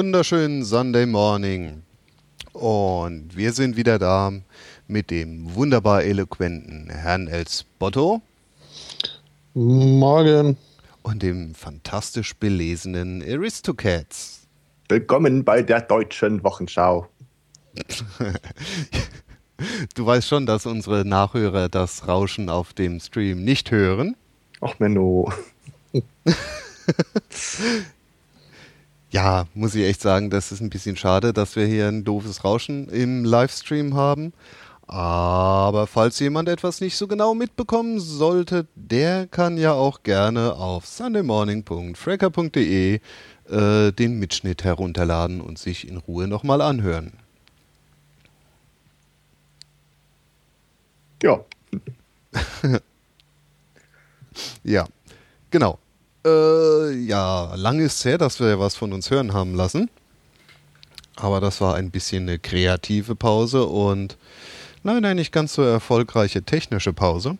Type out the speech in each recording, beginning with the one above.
Wunderschönen Sunday Morning. Und wir sind wieder da mit dem wunderbar eloquenten Herrn Elsbotto. Morgen. Und dem fantastisch belesenen Aristocats. Willkommen bei der deutschen Wochenschau. du weißt schon, dass unsere Nachhörer das Rauschen auf dem Stream nicht hören. Ach, Menno. ja, muss ich echt sagen, das ist ein bisschen schade, dass wir hier ein doofes Rauschen im Livestream haben. Aber falls jemand etwas nicht so genau mitbekommen sollte, der kann ja auch gerne auf sundaymorning.fracker.de äh, den Mitschnitt herunterladen und sich in Ruhe nochmal anhören. Ja. ja, genau. Äh, ja, lang ist es her, dass wir was von uns hören haben lassen. Aber das war ein bisschen eine kreative Pause und nein, nein, nicht ganz so erfolgreiche technische Pause.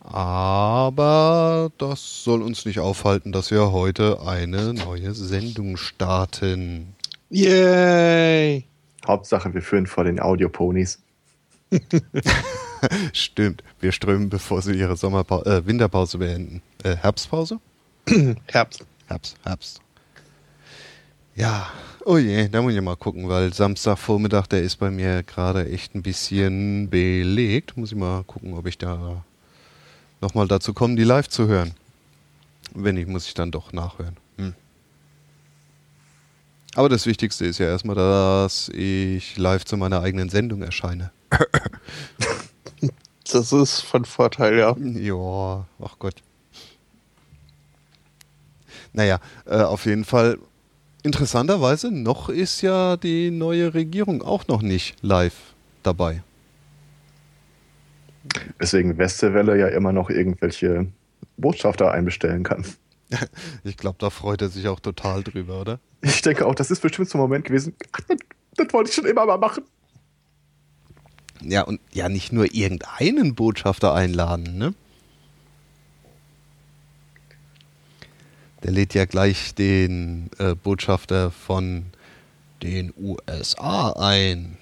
Aber das soll uns nicht aufhalten, dass wir heute eine neue Sendung starten. Yay! Hauptsache, wir führen vor den Audioponys. Stimmt. Wir strömen, bevor sie ihre Sommerpa äh, Winterpause beenden. Äh, Herbstpause? Herbst. Herbst, Herbst. Ja, oh je, da muss ich mal gucken, weil Samstagvormittag, der ist bei mir gerade echt ein bisschen belegt. Muss ich mal gucken, ob ich da nochmal dazu komme, die live zu hören. Wenn nicht, muss ich dann doch nachhören. Hm. Aber das Wichtigste ist ja erstmal, dass ich live zu meiner eigenen Sendung erscheine. Das ist von Vorteil, ja. Ja, ach Gott. Naja, äh, auf jeden Fall. Interessanterweise, noch ist ja die neue Regierung auch noch nicht live dabei. Deswegen Westerwelle ja immer noch irgendwelche Botschafter einbestellen kann. Ich glaube, da freut er sich auch total drüber, oder? Ich denke auch, das ist bestimmt so ein Moment gewesen. Ach, das, das wollte ich schon immer mal machen. Ja, und ja, nicht nur irgendeinen Botschafter einladen, ne? Der lädt ja gleich den äh, Botschafter von den USA ein.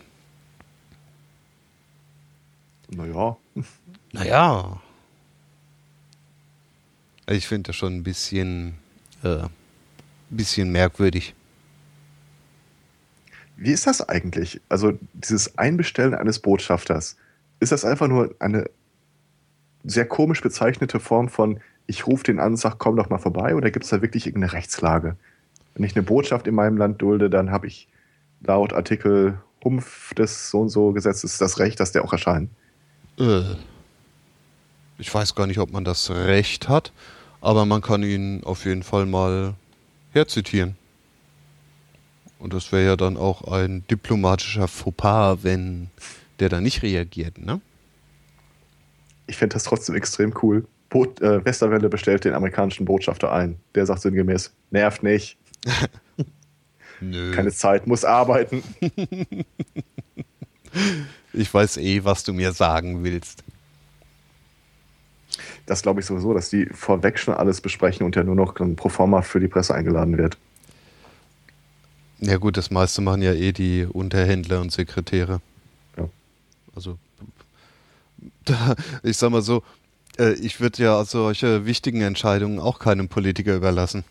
Naja. Naja. Ich finde das schon ein bisschen, äh, bisschen merkwürdig. Wie ist das eigentlich? Also dieses Einbestellen eines Botschafters, ist das einfach nur eine sehr komisch bezeichnete Form von ich rufe den an und sage, komm doch mal vorbei oder gibt es da wirklich irgendeine Rechtslage? Wenn ich eine Botschaft in meinem Land dulde, dann habe ich laut Artikel Humpf des so und so Gesetzes das Recht, dass der auch erscheint. Äh, ich weiß gar nicht, ob man das Recht hat, aber man kann ihn auf jeden Fall mal herzitieren. Und das wäre ja dann auch ein diplomatischer Fauxpas, wenn der da nicht reagiert, ne? Ich fände das trotzdem extrem cool. Boot, äh, Westerwelle bestellt den amerikanischen Botschafter ein. Der sagt sinngemäß, nervt nicht. Nö. Keine Zeit, muss arbeiten. ich weiß eh, was du mir sagen willst. Das glaube ich sowieso, dass die vorweg schon alles besprechen und ja nur noch ein Proforma für die Presse eingeladen wird. Ja gut, das meiste machen ja eh die Unterhändler und Sekretäre. Ja. Also, da, ich sag mal so, äh, ich würde ja solche wichtigen Entscheidungen auch keinem Politiker überlassen.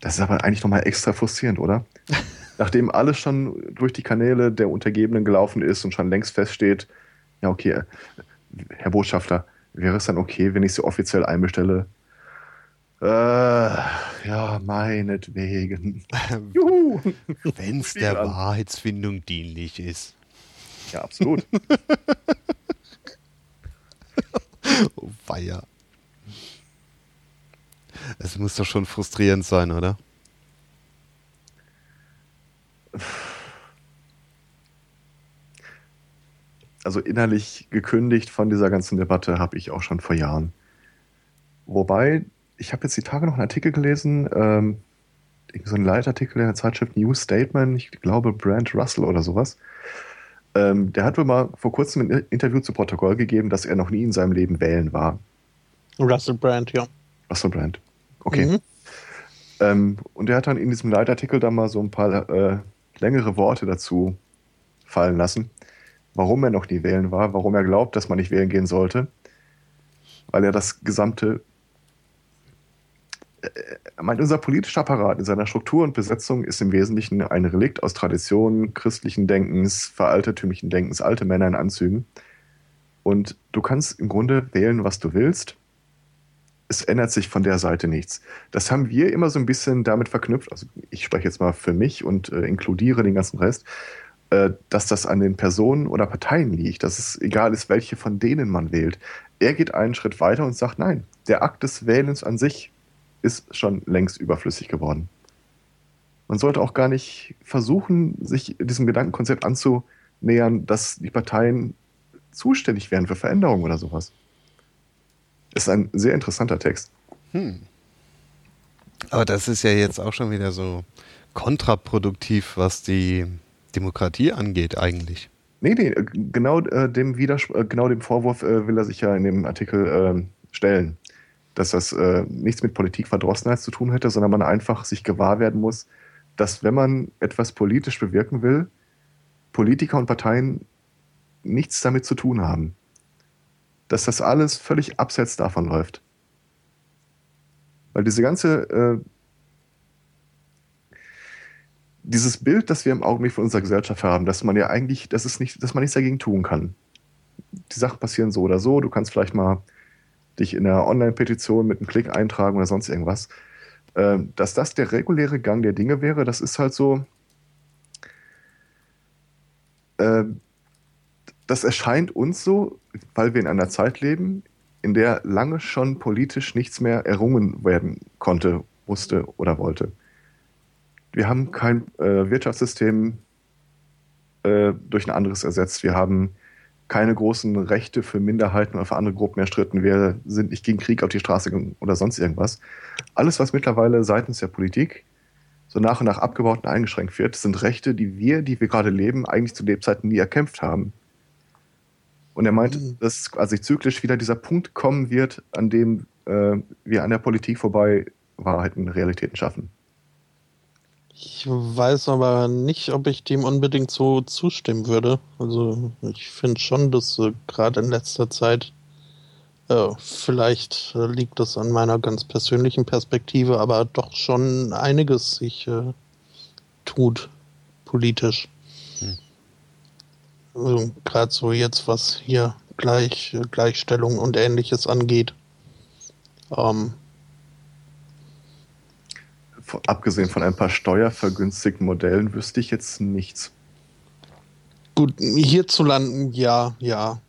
Das ist aber eigentlich nochmal extra frustrierend, oder? Nachdem alles schon durch die Kanäle der Untergebenen gelaufen ist und schon längst feststeht, ja okay, Herr Botschafter, wäre es dann okay, wenn ich Sie offiziell einbestelle? Äh, ja, meinetwegen. Juhu! Wenn es der an. Wahrheitsfindung dienlich ist. Ja, absolut. oh, weia. Es muss doch schon frustrierend sein, oder? Also innerlich gekündigt von dieser ganzen Debatte habe ich auch schon vor Jahren. Wobei ich habe jetzt die Tage noch einen Artikel gelesen, ähm, so ein Leitartikel in der Zeitschrift New Statement, ich glaube Brand Russell oder sowas. Ähm, der hat wohl mal vor kurzem ein Interview zu Protokoll gegeben, dass er noch nie in seinem Leben wählen war. Russell Brand, ja. Russell Brand. Okay. Mhm. Ähm, und er hat dann in diesem Leitartikel da mal so ein paar äh, längere Worte dazu fallen lassen, warum er noch nie wählen war, warum er glaubt, dass man nicht wählen gehen sollte, weil er das gesamte, äh, meint, unser politischer Apparat in seiner Struktur und Besetzung ist im Wesentlichen ein Relikt aus Traditionen, christlichen Denkens, veraltertümlichen Denkens, alte Männer in Anzügen. Und du kannst im Grunde wählen, was du willst es ändert sich von der Seite nichts. Das haben wir immer so ein bisschen damit verknüpft, also ich spreche jetzt mal für mich und äh, inkludiere den ganzen Rest, äh, dass das an den Personen oder Parteien liegt, dass es egal ist, welche von denen man wählt. Er geht einen Schritt weiter und sagt, nein, der Akt des Wählens an sich ist schon längst überflüssig geworden. Man sollte auch gar nicht versuchen, sich diesem Gedankenkonzept anzunähern, dass die Parteien zuständig wären für Veränderungen oder sowas. Ist ein sehr interessanter Text. Hm. Aber das ist ja jetzt auch schon wieder so kontraproduktiv, was die Demokratie angeht, eigentlich. Nee, nee, genau äh, dem, Widerspr äh, genau dem Vorwurf äh, will er sich ja in dem Artikel äh, stellen. Dass das äh, nichts mit Politikverdrossenheit zu tun hätte, sondern man einfach sich gewahr werden muss, dass wenn man etwas politisch bewirken will, Politiker und Parteien nichts damit zu tun haben dass das alles völlig abseits davon läuft. Weil diese ganze, äh, dieses Bild, das wir im Augenblick von unserer Gesellschaft haben, dass man ja eigentlich, das ist nicht, dass man nichts dagegen tun kann. Die Sachen passieren so oder so, du kannst vielleicht mal dich in einer Online-Petition mit einem Klick eintragen oder sonst irgendwas. Äh, dass das der reguläre Gang der Dinge wäre, das ist halt so, äh, das erscheint uns so, weil wir in einer Zeit leben, in der lange schon politisch nichts mehr errungen werden konnte, musste oder wollte. Wir haben kein äh, Wirtschaftssystem äh, durch ein anderes ersetzt. Wir haben keine großen Rechte für Minderheiten oder für andere Gruppen erstritten. Wir sind nicht gegen Krieg auf die Straße gegangen oder sonst irgendwas. Alles, was mittlerweile seitens der Politik so nach und nach abgebaut und eingeschränkt wird, sind Rechte, die wir, die wir gerade leben, eigentlich zu Lebzeiten nie erkämpft haben. Und er meint, mhm. dass also zyklisch wieder dieser Punkt kommen wird, an dem äh, wir an der Politik vorbei Wahrheiten, Realitäten schaffen. Ich weiß aber nicht, ob ich dem unbedingt so zustimmen würde. Also ich finde schon, dass äh, gerade in letzter Zeit, äh, vielleicht äh, liegt das an meiner ganz persönlichen Perspektive, aber doch schon einiges sich äh, tut politisch. Also, Gerade so jetzt, was hier Gleich, Gleichstellung und ähnliches angeht. Ähm, Abgesehen von ein paar steuervergünstigten Modellen wüsste ich jetzt nichts. Gut, hierzulande, ja, ja.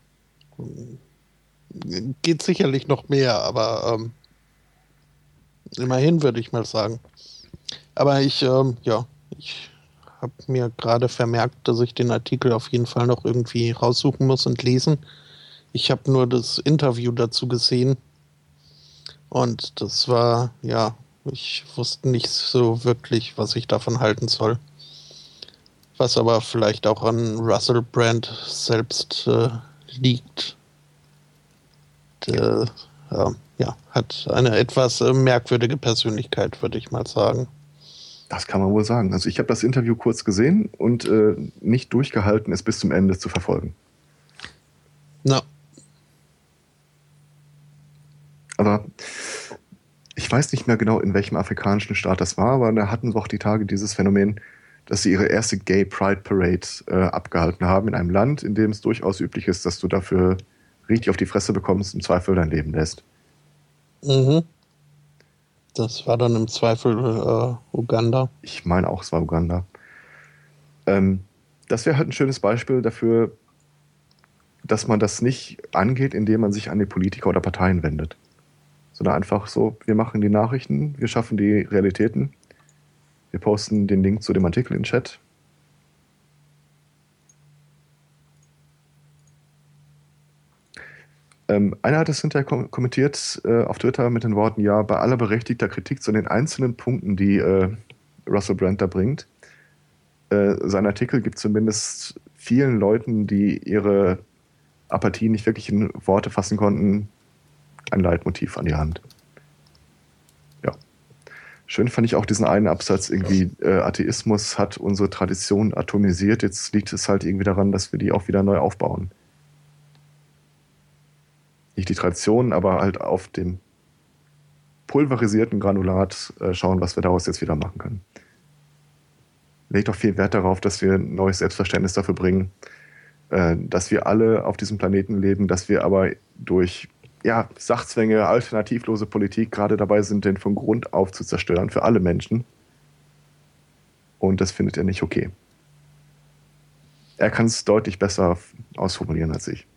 Geht sicherlich noch mehr, aber ähm, immerhin würde ich mal sagen. Aber ich, ähm, ja, ich habe mir gerade vermerkt, dass ich den Artikel auf jeden Fall noch irgendwie raussuchen muss und lesen. Ich habe nur das Interview dazu gesehen. Und das war, ja, ich wusste nicht so wirklich, was ich davon halten soll. Was aber vielleicht auch an Russell Brand selbst äh, liegt. Der, äh, ja, hat eine etwas äh, merkwürdige Persönlichkeit, würde ich mal sagen. Das kann man wohl sagen. Also ich habe das Interview kurz gesehen und äh, nicht durchgehalten, es bis zum Ende zu verfolgen. Na. Aber ich weiß nicht mehr genau, in welchem afrikanischen Staat das war, aber da hatten auch die Tage dieses Phänomen, dass sie ihre erste Gay Pride Parade äh, abgehalten haben in einem Land, in dem es durchaus üblich ist, dass du dafür richtig auf die Fresse bekommst, im Zweifel dein Leben lässt. Mhm. Das war dann im Zweifel äh, Uganda. Ich meine auch, es war Uganda. Ähm, das wäre halt ein schönes Beispiel dafür, dass man das nicht angeht, indem man sich an die Politiker oder Parteien wendet. Sondern einfach so, wir machen die Nachrichten, wir schaffen die Realitäten, wir posten den Link zu dem Artikel in den Chat, Ähm, einer hat es hinterher kom kommentiert äh, auf Twitter mit den Worten, ja, bei aller berechtigter Kritik zu den einzelnen Punkten, die äh, Russell Brand da bringt, äh, sein Artikel gibt zumindest vielen Leuten, die ihre Apathie nicht wirklich in Worte fassen konnten, ein Leitmotiv an die Hand. Ja, Schön fand ich auch diesen einen Absatz, irgendwie äh, Atheismus hat unsere Tradition atomisiert. Jetzt liegt es halt irgendwie daran, dass wir die auch wieder neu aufbauen. Nicht die Tradition, aber halt auf dem pulverisierten Granulat äh, schauen, was wir daraus jetzt wieder machen können. Legt doch viel Wert darauf, dass wir ein neues Selbstverständnis dafür bringen, äh, dass wir alle auf diesem Planeten leben, dass wir aber durch ja, Sachzwänge, alternativlose Politik gerade dabei sind, den von Grund auf zu zerstören für alle Menschen. Und das findet er nicht okay. Er kann es deutlich besser ausformulieren als ich.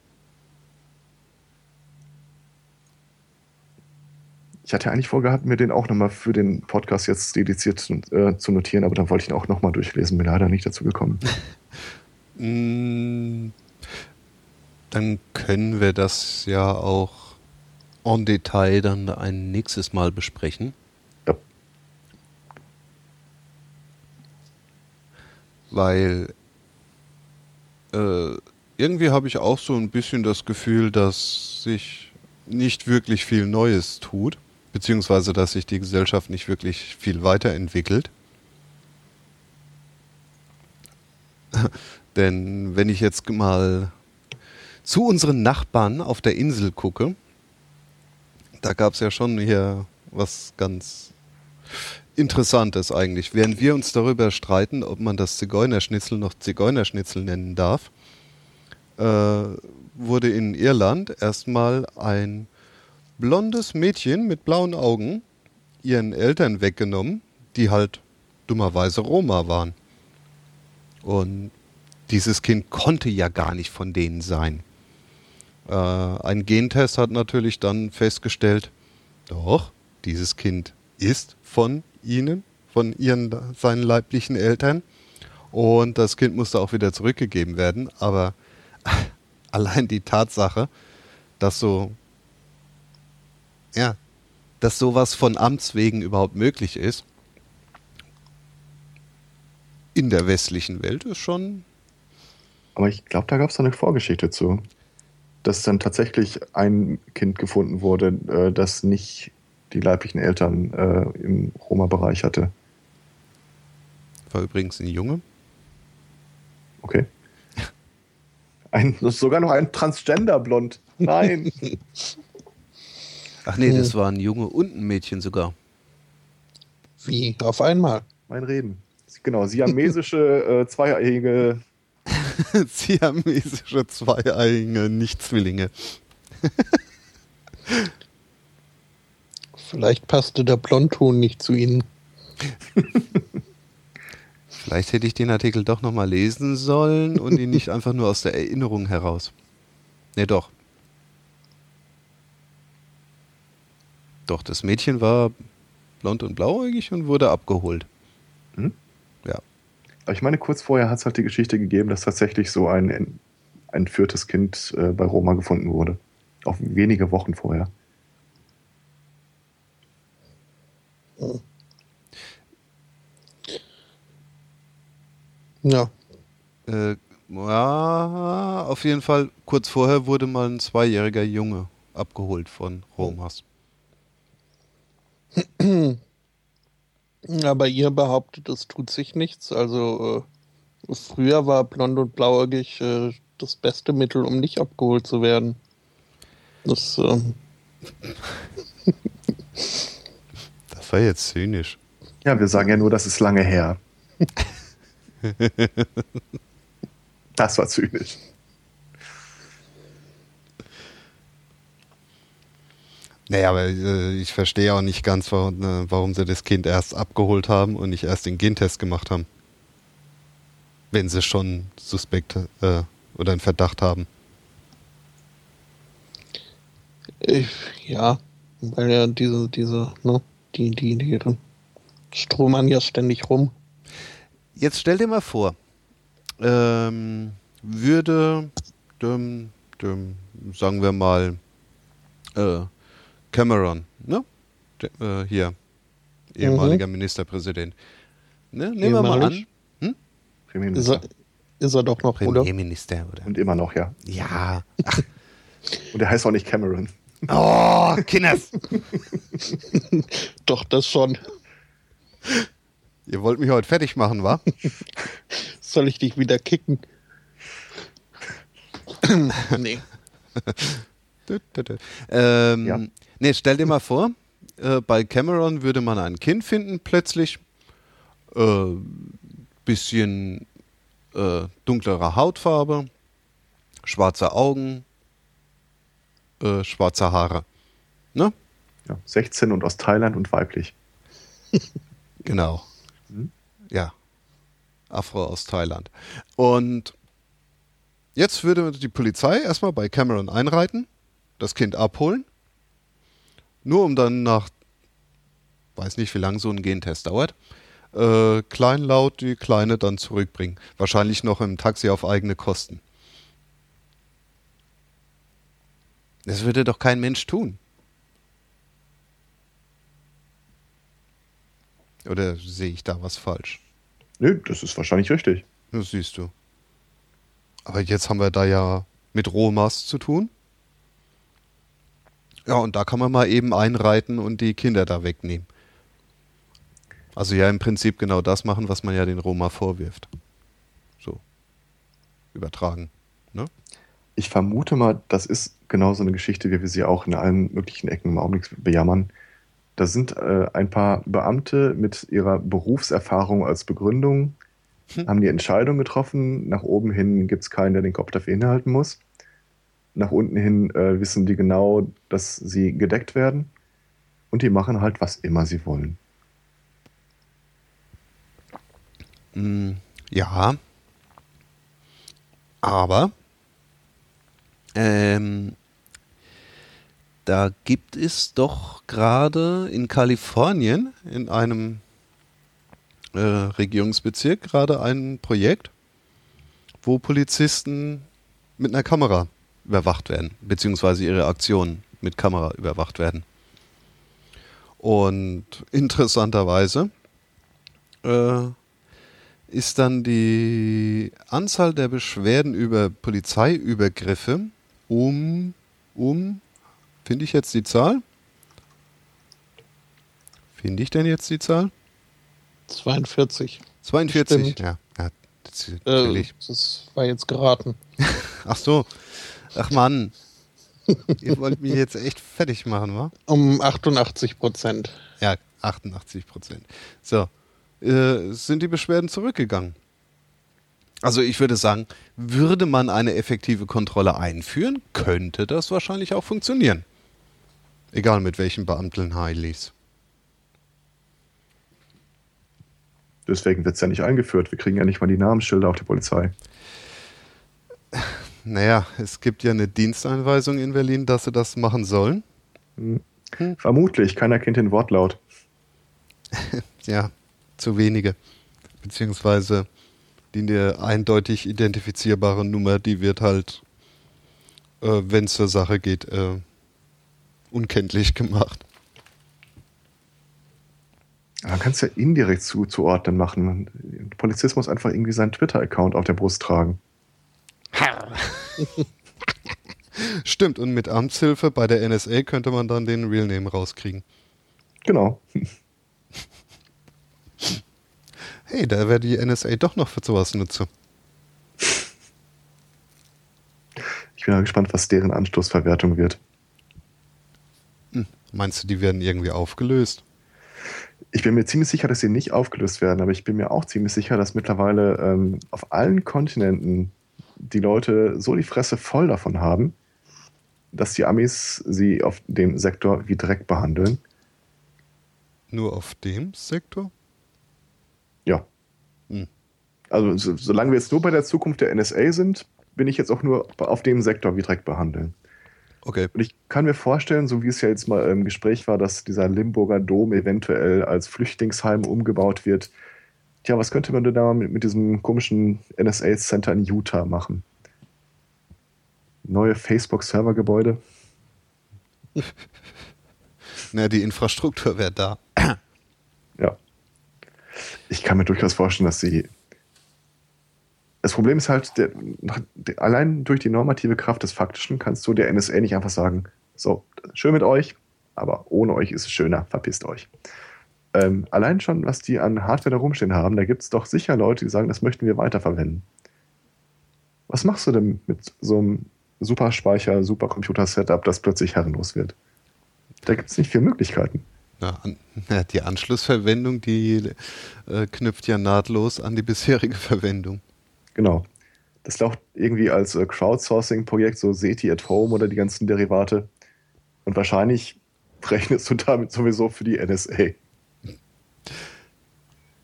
Ich hatte eigentlich vorgehabt, mir den auch nochmal für den Podcast jetzt dediziert äh, zu notieren, aber dann wollte ich ihn auch nochmal durchlesen, bin leider nicht dazu gekommen. Mm, dann können wir das ja auch en Detail dann ein nächstes Mal besprechen. Ja. Weil äh, irgendwie habe ich auch so ein bisschen das Gefühl, dass sich nicht wirklich viel Neues tut beziehungsweise dass sich die Gesellschaft nicht wirklich viel weiterentwickelt. Denn wenn ich jetzt mal zu unseren Nachbarn auf der Insel gucke, da gab es ja schon hier was ganz Interessantes eigentlich. Während wir uns darüber streiten, ob man das Zigeunerschnitzel noch Zigeunerschnitzel nennen darf, äh, wurde in Irland erstmal ein blondes Mädchen mit blauen Augen ihren Eltern weggenommen, die halt dummerweise Roma waren. Und dieses Kind konnte ja gar nicht von denen sein. Äh, ein Gentest hat natürlich dann festgestellt, doch, dieses Kind ist von ihnen, von ihren, seinen leiblichen Eltern. Und das Kind musste auch wieder zurückgegeben werden. Aber allein die Tatsache, dass so ja, dass sowas von Amts wegen überhaupt möglich ist, in der westlichen Welt ist schon. Aber ich glaube, da gab es eine Vorgeschichte zu. Dass dann tatsächlich ein Kind gefunden wurde, äh, das nicht die leiblichen Eltern äh, im Roma-Bereich hatte. War übrigens ein Junge. Okay. Ein, sogar noch ein Transgender-Blond. Nein. Ach nee, das war ein Junge und ein Mädchen sogar. Wie? Auf einmal? Mein Reden. Genau, siamesische äh, zweieiige. siamesische zweieiige Nicht-Zwillinge. Vielleicht passte der Blondton nicht zu ihnen. Vielleicht hätte ich den Artikel doch nochmal lesen sollen und ihn nicht einfach nur aus der Erinnerung heraus. Ne, doch. Doch, das Mädchen war blond und blauäugig und wurde abgeholt. Hm? Aber ich meine, kurz vorher hat es halt die Geschichte gegeben, dass tatsächlich so ein entführtes Kind äh, bei Roma gefunden wurde. Auch wenige Wochen vorher. Hm. Ja. Äh, ja, auf jeden Fall, kurz vorher wurde mal ein zweijähriger Junge abgeholt von Romas. Aber ihr behauptet, es tut sich nichts. Also äh, früher war blond und blauäugig äh, das beste Mittel, um nicht abgeholt zu werden. Das, ähm das war jetzt zynisch. Ja, wir sagen ja nur, das ist lange her. das war zynisch. Naja, aber äh, ich verstehe auch nicht ganz, warum, äh, warum sie das Kind erst abgeholt haben und nicht erst den Gentest gemacht haben. Wenn sie schon Suspekt äh, oder einen Verdacht haben. Ich, ja, weil ja diese, diese, ne, die, die, die stromern ja ständig rum. Jetzt stell dir mal vor, ähm, würde, dem, dem, sagen wir mal, äh, Cameron, ne? De, äh, hier, ehemaliger mhm. Ministerpräsident. Ne? Nehmen wir mal an. Hm? Ist, er, ist er doch noch, oder? Premierminister, oder? Und immer noch, ja. Ja. Und er heißt auch nicht Cameron. Oh, Kinders! doch, das schon. Ihr wollt mich heute fertig machen, wa? Soll ich dich wieder kicken? nee. Ähm, Ja. Nee, stell dir mal vor, äh, bei Cameron würde man ein Kind finden, plötzlich. Äh, bisschen äh, dunklerer Hautfarbe, schwarze Augen, äh, schwarze Haare. Ne? Ja, 16 und aus Thailand und weiblich. Genau. Mhm. Ja. Afro aus Thailand. Und jetzt würde die Polizei erstmal bei Cameron einreiten, das Kind abholen, nur um dann nach, weiß nicht, wie lange so ein Gentest dauert, äh, kleinlaut die Kleine dann zurückbringen. Wahrscheinlich noch im Taxi auf eigene Kosten. Das würde doch kein Mensch tun. Oder sehe ich da was falsch? Nö, das ist wahrscheinlich richtig. Das siehst du. Aber jetzt haben wir da ja mit Romas zu tun. Ja, und da kann man mal eben einreiten und die Kinder da wegnehmen. Also ja, im Prinzip genau das machen, was man ja den Roma vorwirft. So. Übertragen. Ne? Ich vermute mal, das ist genau so eine Geschichte, wie wir sie auch in allen möglichen Ecken im Augenblick bejammern. Da sind äh, ein paar Beamte mit ihrer Berufserfahrung als Begründung, Hm. haben die Entscheidung getroffen, nach oben hin gibt es keinen, der den Kopf dafür hinhalten muss. Nach unten hin äh, wissen die genau, dass sie gedeckt werden. Und die machen halt, was immer sie wollen. Mm, ja. Aber ähm, da gibt es doch gerade in Kalifornien in einem äh, Regierungsbezirk gerade ein Projekt, wo Polizisten mit einer Kamera überwacht werden, beziehungsweise ihre Aktionen mit Kamera überwacht werden. Und interessanterweise äh, ist dann die Anzahl der Beschwerden über Polizeiübergriffe um, um, finde ich jetzt die Zahl? Finde ich denn jetzt die Zahl? 42. 42, Stimmt. ja. ja das Äh, das war jetzt geraten. Ach so. Ach Mann. Ihr wollt mich jetzt echt fertig machen, wa? Um 88 Prozent. Ja, 88 Prozent. So, äh, sind die Beschwerden zurückgegangen. Also ich würde sagen, würde man eine effektive Kontrolle einführen, könnte das wahrscheinlich auch funktionieren. Egal mit welchen Beamten Heilis. Deswegen wird es ja nicht eingeführt. Wir kriegen ja nicht mal die Namensschilder auf die Polizei. Naja, es gibt ja eine Diensteinweisung in Berlin, dass sie das machen sollen. Vermutlich, keiner kennt den Wortlaut. Ja, zu wenige. Beziehungsweise die eine eindeutig identifizierbare Nummer, die wird halt, äh, wenn es zur Sache geht, äh, unkenntlich gemacht. Man kann es ja indirekt zuzuordnen machen. Polizist muss einfach irgendwie seinen Twitter-Account auf der Brust tragen. Stimmt, und mit Amtshilfe bei der NSA könnte man dann den Real Name rauskriegen. Genau. Hey, da wäre die NSA doch noch für sowas nutze. Ich bin mal gespannt, was deren Anstoßverwertung wird. Meinst du, die werden irgendwie aufgelöst? Ich bin mir ziemlich sicher, dass sie nicht aufgelöst werden, aber ich bin mir auch ziemlich sicher, dass mittlerweile ähm, auf allen Kontinenten die Leute so die Fresse voll davon haben, dass die Amis sie auf dem Sektor wie Dreck behandeln. Nur auf dem Sektor? Ja. Hm. Also so, solange wir jetzt nur bei der Zukunft der NSA sind, bin ich jetzt auch nur auf dem Sektor wie Dreck behandeln. Okay. Und ich kann mir vorstellen, so wie es ja jetzt mal im Gespräch war, dass dieser Limburger Dom eventuell als Flüchtlingsheim umgebaut wird. Tja, was könnte man denn da mit, mit diesem komischen NSA-Center in Utah machen? Neue Facebook-Servergebäude? Na, die Infrastruktur wäre da. Ja. Ich kann mir durchaus vorstellen, dass sie. Das Problem ist halt, der, der, allein durch die normative Kraft des Faktischen kannst du der NSA nicht einfach sagen: So, schön mit euch, aber ohne euch ist es schöner, verpisst euch. Ähm, allein schon, was die an Hardware da rumstehen haben, da gibt es doch sicher Leute, die sagen, das möchten wir weiterverwenden. Was machst du denn mit so einem Superspeicher, Supercomputer-Setup, das plötzlich herrenlos wird? Da gibt es nicht viele Möglichkeiten. Ja, an, ja, die Anschlussverwendung, die äh, knüpft ja nahtlos an die bisherige Verwendung. Genau. Das läuft irgendwie als äh, Crowdsourcing-Projekt, so SETI at Home oder die ganzen Derivate. Und wahrscheinlich rechnest du damit sowieso für die NSA.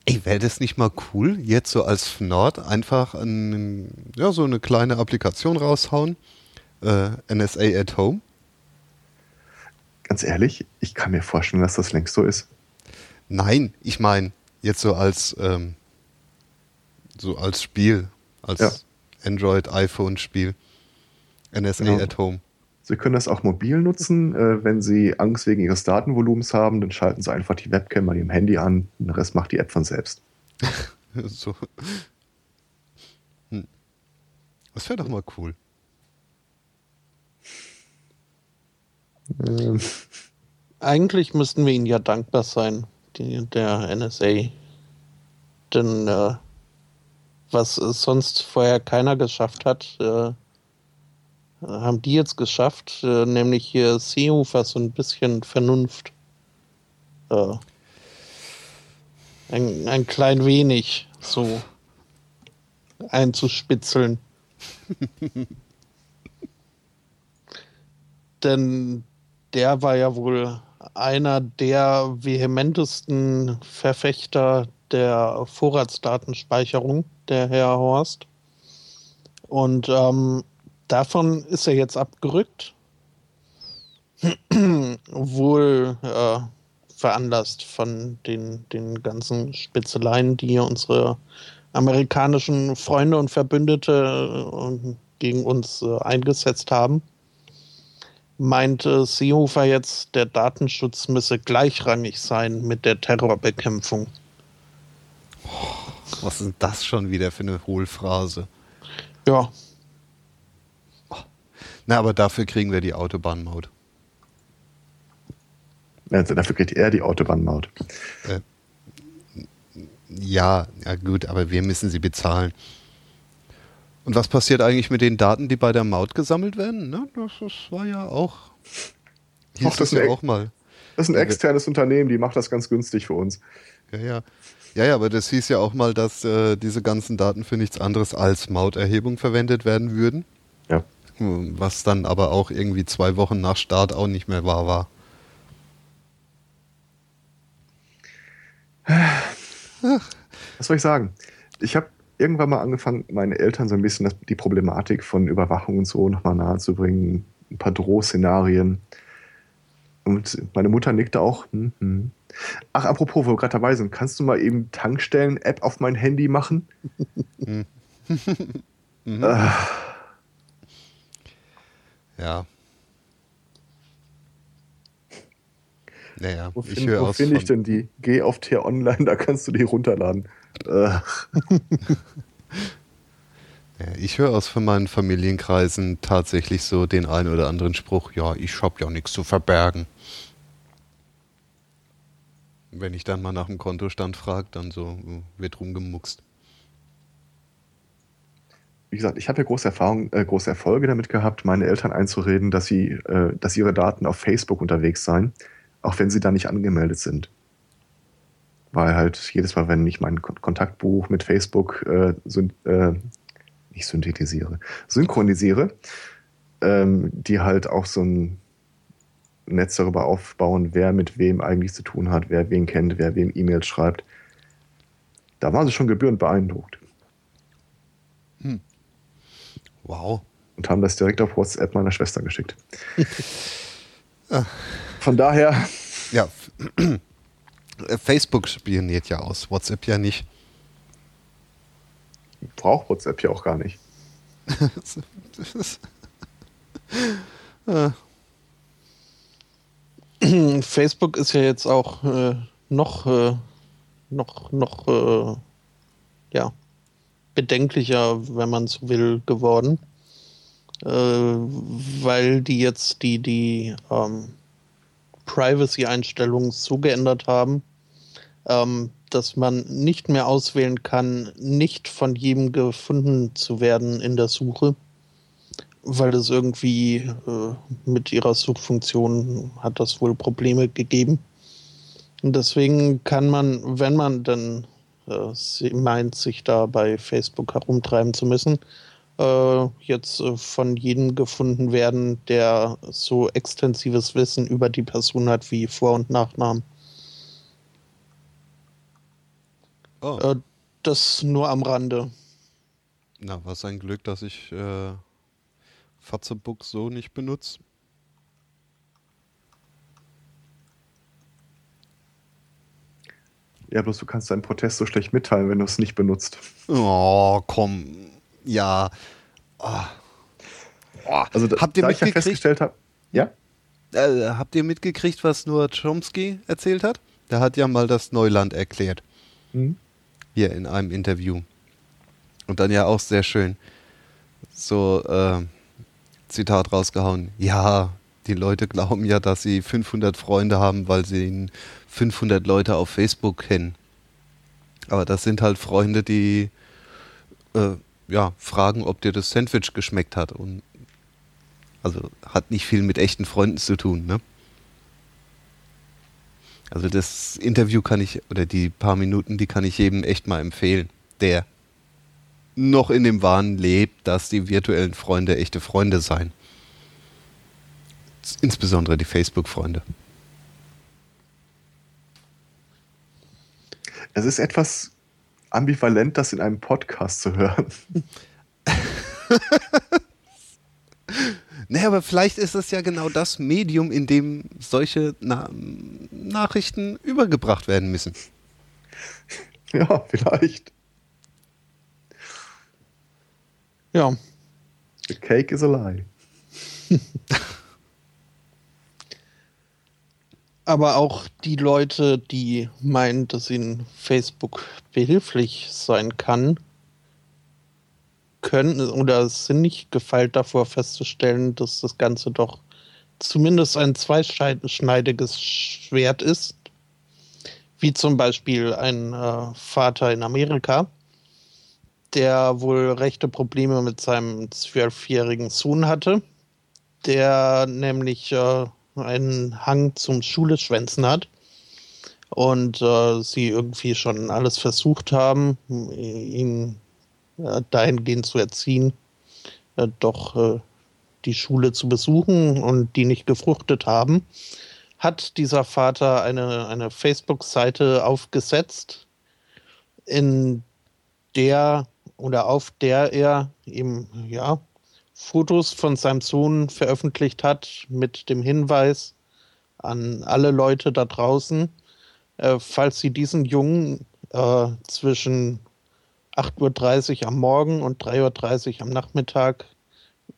Ey, wäre das nicht mal cool, jetzt so als Fnord einfach ein, ja, so eine kleine Applikation raushauen? Äh, NSA at Home? Ganz ehrlich, ich kann mir vorstellen, dass das längst so ist. Nein, ich meine, jetzt so als, ähm, so als Spiel, als ja. Android-iPhone-Spiel. NSA genau. at Home. Sie können das auch mobil nutzen. Äh, wenn Sie Angst wegen Ihres Datenvolumens haben, dann schalten Sie einfach die Webcam bei Ihrem Handy an. Den Rest macht die App von selbst. so. Hm. Das wäre doch mal cool. Ähm. Eigentlich müssten wir Ihnen ja dankbar sein, die, der NSA. Denn äh, was sonst vorher keiner geschafft hat, äh, haben die jetzt geschafft, äh, nämlich hier Seehofer so ein bisschen Vernunft äh, ein, ein klein wenig so einzuspitzeln. Denn der war ja wohl einer der vehementesten Verfechter der Vorratsdatenspeicherung, der Herr Horst. Und ähm, davon ist er jetzt abgerückt. Wohl äh, veranlasst von den, den ganzen Spitzeleien, die unsere amerikanischen Freunde und Verbündete äh, gegen uns äh, eingesetzt haben. Meinte Seehofer jetzt, der Datenschutz müsse gleichrangig sein mit der Terrorbekämpfung. Was ist das schon wieder für eine Hohlphrase? Ja, na, aber dafür kriegen wir die Autobahnmaut. Also dafür kriegt er die Autobahnmaut. Äh, ja, ja gut, aber wir müssen sie bezahlen. Und was passiert eigentlich mit den Daten, die bei der Maut gesammelt werden? Ne? Das, das war ja auch. Ach, das, ja auch mal. Das ist ein externes Unternehmen, die macht das ganz günstig für uns. Ja, ja. Ja, ja, aber das hieß ja auch mal, dass äh, diese ganzen Daten für nichts anderes als Mauterhebung verwendet werden würden. Ja was dann aber auch irgendwie zwei Wochen nach Start auch nicht mehr wahr war. Was soll ich sagen? Ich habe irgendwann mal angefangen, meinen Eltern so ein bisschen die Problematik von Überwachung und so nochmal nahezubringen. Ein paar Drohszenarien. Und meine Mutter nickte auch. Hm, hm. Ach, apropos, wo wir gerade dabei sind, kannst du mal eben Tankstellen-App auf mein Handy machen? mhm. äh, ja. Naja, wo ich höre Wo finde ich denn die? Geh auf Tier Online, da kannst du die runterladen. ja, ich höre aus von meinen Familienkreisen tatsächlich so den einen oder anderen Spruch, ja, ich habe ja nichts zu verbergen. Wenn ich dann mal nach dem Kontostand frage, dann so wird rumgemuckst wie gesagt, ich habe ja große Erfahrung, äh, große Erfolge damit gehabt, meine Eltern einzureden, dass sie, äh, dass ihre Daten auf Facebook unterwegs seien, auch wenn sie da nicht angemeldet sind. Weil halt jedes Mal, wenn ich mein Kontaktbuch mit Facebook äh, syn äh, nicht synthetisiere, synchronisiere, ähm, die halt auch so ein Netz darüber aufbauen, wer mit wem eigentlich zu tun hat, wer wen kennt, wer wem E-Mails schreibt. Da waren sie schon gebührend beeindruckt. Hm. Wow. Und haben das direkt auf WhatsApp meiner Schwester geschickt. Von daher. Ja, Facebook spioniert ja aus, WhatsApp ja nicht. Braucht WhatsApp ja auch gar nicht. Facebook ist ja jetzt auch äh, noch, äh, noch, noch, äh, ja, bedenklicher, wenn man es will, geworden, äh, weil die jetzt die, die ähm, Privacy-Einstellungen so geändert haben, ähm, dass man nicht mehr auswählen kann, nicht von jedem gefunden zu werden in der Suche, weil es irgendwie äh, mit ihrer Suchfunktion hat das wohl Probleme gegeben. Und deswegen kann man, wenn man dann äh, meint, sich da bei Facebook herumtreiben zu müssen, äh, jetzt äh, von jedem gefunden werden, der so extensives Wissen über die Person hat wie Vor- und Nachnamen. Oh. Das nur am Rande. Na, was ein Glück, dass ich äh, Fatzebook so nicht benutze. Ja, bloß du kannst deinen Protest so schlecht mitteilen, wenn du es nicht benutzt. Oh, komm. Ja. Oh. Oh. Also, habt ihr da mitgekriegt? Ich ja festgestellt habe, ja? Äh, habt ihr mitgekriegt, was nur Chomsky erzählt hat? Der hat ja mal das Neuland erklärt. Mhm. Hier in einem Interview. Und dann ja auch sehr schön so äh, Zitat rausgehauen. Ja, die Leute glauben ja, dass sie 500 Freunde haben, weil sie 500 Leute auf Facebook kennen. Aber das sind halt Freunde, die äh, ja, fragen, ob dir das Sandwich geschmeckt hat. Und also hat nicht viel mit echten Freunden zu tun, ne? Also das Interview kann ich, oder die paar Minuten, die kann ich jedem echt mal empfehlen, der noch in dem Wahn lebt, dass die virtuellen Freunde echte Freunde seien. Insbesondere die Facebook-Freunde. Es ist etwas ambivalent, das in einem Podcast zu hören. naja, aber vielleicht ist es ja genau das Medium, in dem solche Na Nachrichten übergebracht werden müssen. Ja, vielleicht. Ja. The cake is a lie. aber auch die Leute, die meinen, dass ihnen Facebook behilflich sein kann, können oder sind nicht gefeilt davor festzustellen, dass das Ganze doch zumindest ein zweischneidiges Schwert ist. Wie zum Beispiel ein äh, Vater in Amerika, der wohl rechte Probleme mit seinem zwölfjährigen Sohn hatte, der nämlich äh, einen Hang zum Schuleschwänzen hat und äh, sie irgendwie schon alles versucht haben, ihn äh, dahingehend zu erziehen, äh, doch äh, die Schule zu besuchen und die nicht gefruchtet haben, hat dieser Vater eine, eine Facebook-Seite aufgesetzt, in der oder auf der er eben ja Fotos von seinem Sohn veröffentlicht hat mit dem Hinweis an alle Leute da draußen, äh, falls Sie diesen Jungen äh, zwischen 8.30 Uhr am Morgen und 3.30 Uhr am Nachmittag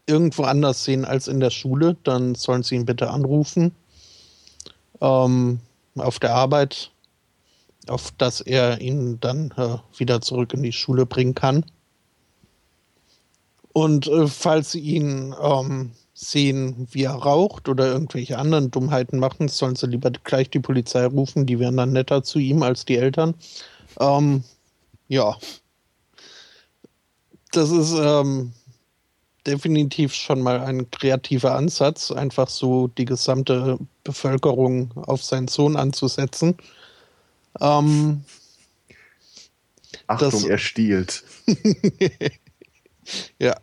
irgendwo anders sehen als in der Schule, dann sollen Sie ihn bitte anrufen. Ähm, auf der Arbeit, auf dass er ihn dann äh, wieder zurück in die Schule bringen kann. Und äh, falls sie ihn ähm, sehen, wie er raucht oder irgendwelche anderen Dummheiten machen, sollen sie lieber gleich die Polizei rufen. Die wären dann netter zu ihm als die Eltern. Ähm, ja. Das ist ähm, definitiv schon mal ein kreativer Ansatz, einfach so die gesamte Bevölkerung auf seinen Sohn anzusetzen. Ähm, Achtung, das, er stiehlt. Ja.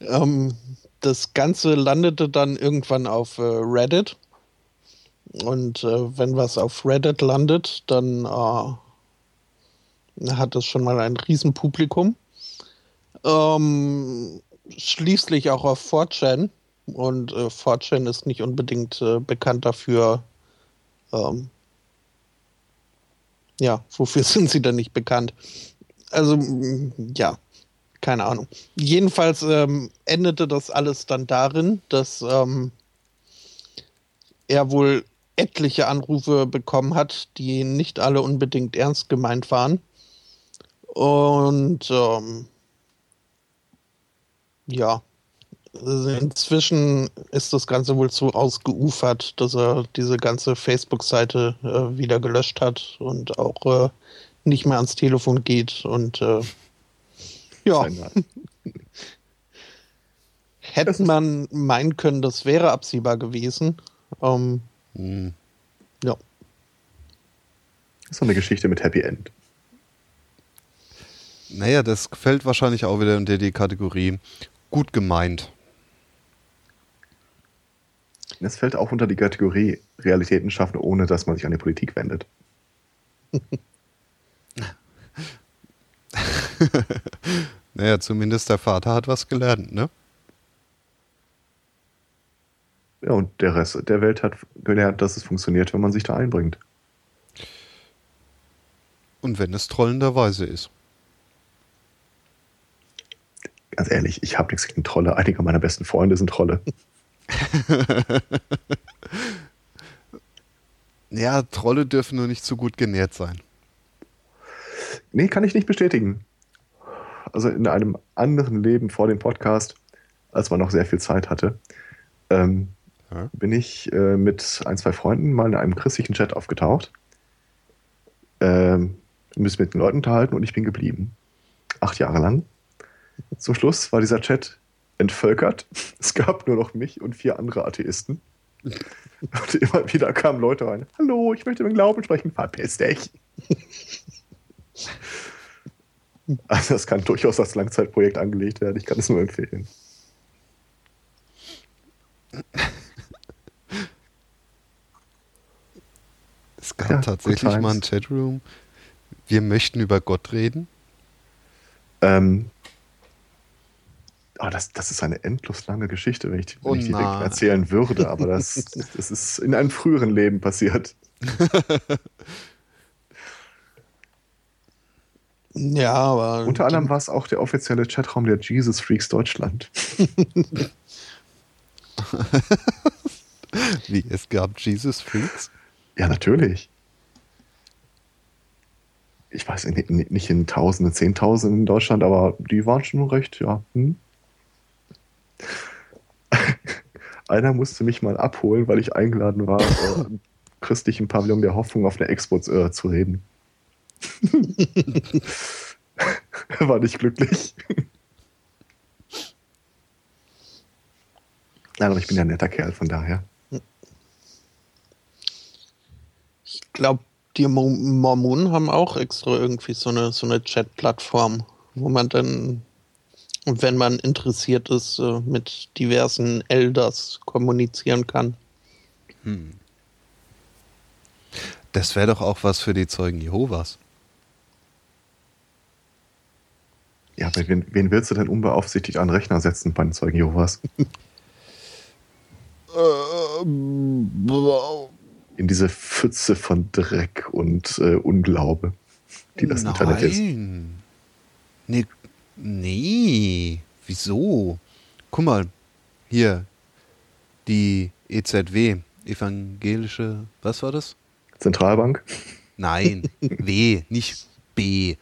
Ähm, das Ganze landete dann irgendwann auf äh, Reddit. Und äh, wenn was auf Reddit landet, dann äh, hat das schon mal ein Riesenpublikum. Ähm, schließlich auch auf 4chan. Und äh, 4chan ist nicht unbedingt äh, bekannt dafür. Ähm, ja, wofür sind sie denn nicht bekannt? Also, ja, keine Ahnung. Jedenfalls ähm, endete das alles dann darin, dass ähm, er wohl etliche Anrufe bekommen hat, die nicht alle unbedingt ernst gemeint waren. Und ähm, ja, Inzwischen ist das Ganze wohl so ausgeufert, dass er diese ganze Facebook-Seite äh, wieder gelöscht hat und auch äh, nicht mehr ans Telefon geht. Und äh, ja, hätte man meinen können, das wäre absehbar gewesen. Ähm, hm. Ja. Das ist so eine Geschichte mit Happy End. Naja, das fällt wahrscheinlich auch wieder unter die Kategorie gut gemeint. Das fällt auch unter die Kategorie Realitäten schaffen, ohne dass man sich an die Politik wendet. naja, zumindest der Vater hat was gelernt, ne? Ja, und der Rest der Welt hat gelernt, dass es funktioniert, wenn man sich da einbringt. Und wenn es trollenderweise ist. Ganz ehrlich, ich habe nichts gegen Trolle. Einige meiner besten Freunde sind Trolle. ja, Trolle dürfen nur nicht zu gut genährt sein. Nee, kann ich nicht bestätigen. Also in einem anderen Leben vor dem Podcast, als man noch sehr viel Zeit hatte, ähm, ja. bin ich äh, mit ein, zwei Freunden mal in einem christlichen Chat aufgetaucht. Ähm, müssen mit den Leuten unterhalten und ich bin geblieben. Acht Jahre lang. Zum Schluss war dieser Chat entvölkert. Es gab nur noch mich und vier andere Atheisten. Und immer wieder kamen Leute rein. Hallo, ich möchte mit Glauben sprechen. Verpiss dich. Also das kann durchaus als Langzeitprojekt angelegt werden. Ich kann es nur empfehlen. Es gab ja, tatsächlich mal einen Chatroom. Wir möchten über Gott reden. Ähm, Oh, das, das ist eine endlos lange Geschichte, wenn ich, wenn oh ich die erzählen würde, aber das, das ist in einem früheren Leben passiert. ja, aber. Unter anderem war es auch der offizielle Chatraum der Jesus Freaks Deutschland. Wie, es gab Jesus Freaks? Ja, natürlich. Ich weiß nicht in Tausende, Zehntausenden in Deutschland, aber die waren schon recht, ja. Hm? Einer musste mich mal abholen, weil ich eingeladen war, äh, im christlichen Pavillon der Hoffnung auf der Expo äh, zu reden. war nicht glücklich. Nein, aber ich bin ja ein netter Kerl, von daher. Ich glaube, die Mormonen haben auch extra irgendwie so eine, so eine Chat-Plattform, wo man dann wenn man interessiert ist, äh, mit diversen Elders kommunizieren kann. Hm. Das wäre doch auch was für die Zeugen Jehovas. Ja, aber wen, wen willst du denn unbeaufsichtigt an den Rechner setzen bei den Zeugen Jehovas? In diese Pfütze von Dreck und äh, Unglaube, die das Nein. Internet ist. Nee, Nee, wieso? Guck mal, hier, die EZW, evangelische, was war das? Zentralbank? Nein, W, nicht B.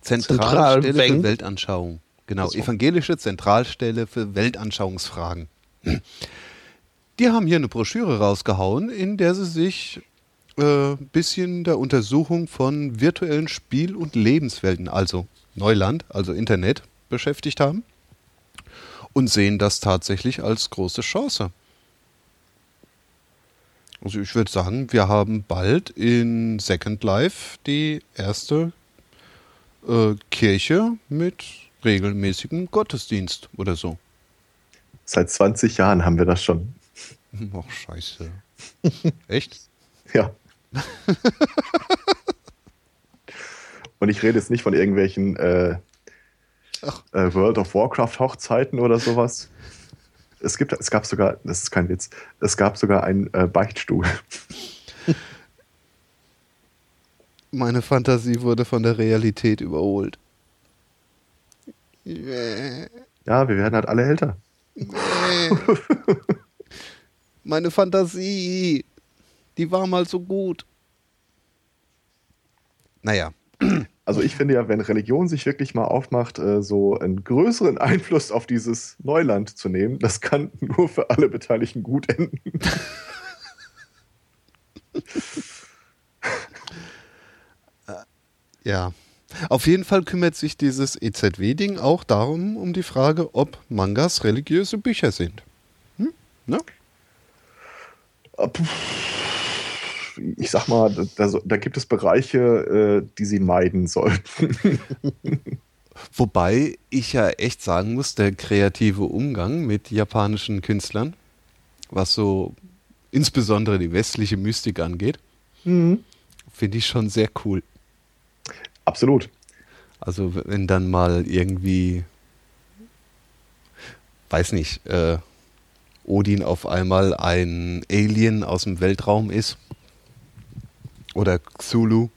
Zentralstelle Zentral für Weltanschauung. Genau, evangelische Zentralstelle für Weltanschauungsfragen. Die haben hier eine Broschüre rausgehauen, in der sie sich ein äh, bisschen der Untersuchung von virtuellen Spiel- und Lebenswelten, also Neuland, also Internet, beschäftigt haben und sehen das tatsächlich als große Chance. Also ich würde sagen, wir haben bald in Second Life die erste äh, Kirche mit regelmäßigem Gottesdienst oder so. Seit 20 Jahren haben wir das schon. Ach, scheiße. Echt? Ja. Und ich rede jetzt nicht von irgendwelchen äh, äh, World of Warcraft Hochzeiten oder sowas. Es, gibt, es gab sogar, das ist kein Witz, es gab sogar einen äh, Beichtstuhl. Meine Fantasie wurde von der Realität überholt. Ja, wir werden halt alle älter. Meine Fantasie, die war mal so gut. Naja. Also ich finde ja, wenn Religion sich wirklich mal aufmacht, äh, so einen größeren Einfluss auf dieses Neuland zu nehmen, das kann nur für alle Beteiligten gut enden. Ja. Auf jeden Fall kümmert sich dieses EZW-Ding auch darum, um die Frage, ob Mangas religiöse Bücher sind. Hm? Ne? Ich sag mal, da, da gibt es Bereiche, äh, die sie meiden sollten. Wobei ich ja echt sagen muss, der kreative Umgang mit japanischen Künstlern, was so insbesondere die westliche Mystik angeht, Mhm. finde ich schon sehr cool. Absolut. Also wenn dann mal irgendwie, weiß nicht, äh, Odin auf einmal ein Alien aus dem Weltraum ist oder Xulu.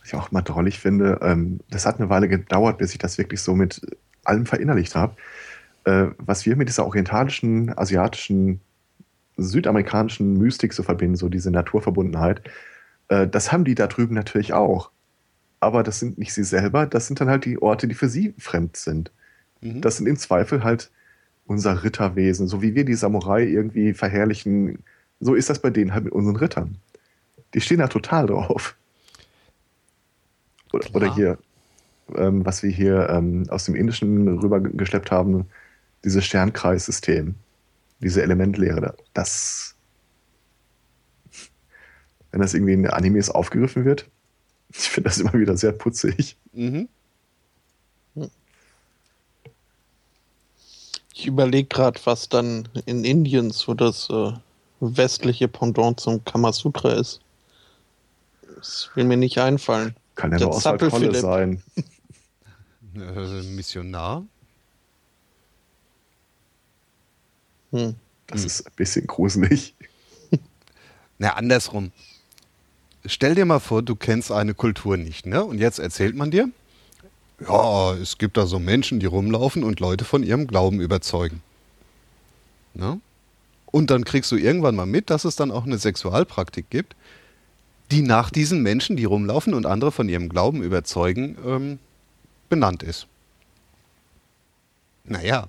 Was ich auch mal drollig finde, ähm, das hat eine Weile gedauert, bis ich das wirklich so mit allem verinnerlicht habe. Äh, was wir mit dieser orientalischen, asiatischen, südamerikanischen Mystik so verbinden, so diese Naturverbundenheit, äh, das haben die da drüben natürlich auch. Aber das sind nicht sie selber, das sind dann halt die Orte, die für sie fremd sind. Mhm. Das sind im Zweifel halt unser Ritterwesen, so wie wir die Samurai irgendwie verherrlichen. So ist das bei denen halt mit unseren Rittern. Die stehen da total drauf. Oder, oder hier, ähm, was wir hier ähm, aus dem Indischen rübergeschleppt haben, dieses Sternkreissystem, diese Elementlehre. da- Das, wenn das irgendwie in Animes aufgegriffen wird, ich finde das immer wieder sehr putzig. Mhm. Ich überlege gerade, was dann in Indien so das äh, westliche Pendant zum Kamasutra ist. Das will mir nicht einfallen. Kann ja Der nur Oswald Kolle sein. Äh, Missionar. Hm. Das Hm. ist ein bisschen gruselig. Na, andersrum. Stell dir mal vor, du kennst eine Kultur nicht, ne? Und jetzt erzählt man dir, ja, es gibt da so Menschen, die rumlaufen und Leute von ihrem Glauben überzeugen. Ne? Und dann kriegst du irgendwann mal mit, dass es dann auch eine Sexualpraktik gibt, die nach diesen Menschen, die rumlaufen und andere von ihrem Glauben überzeugen, ähm, benannt ist. Naja,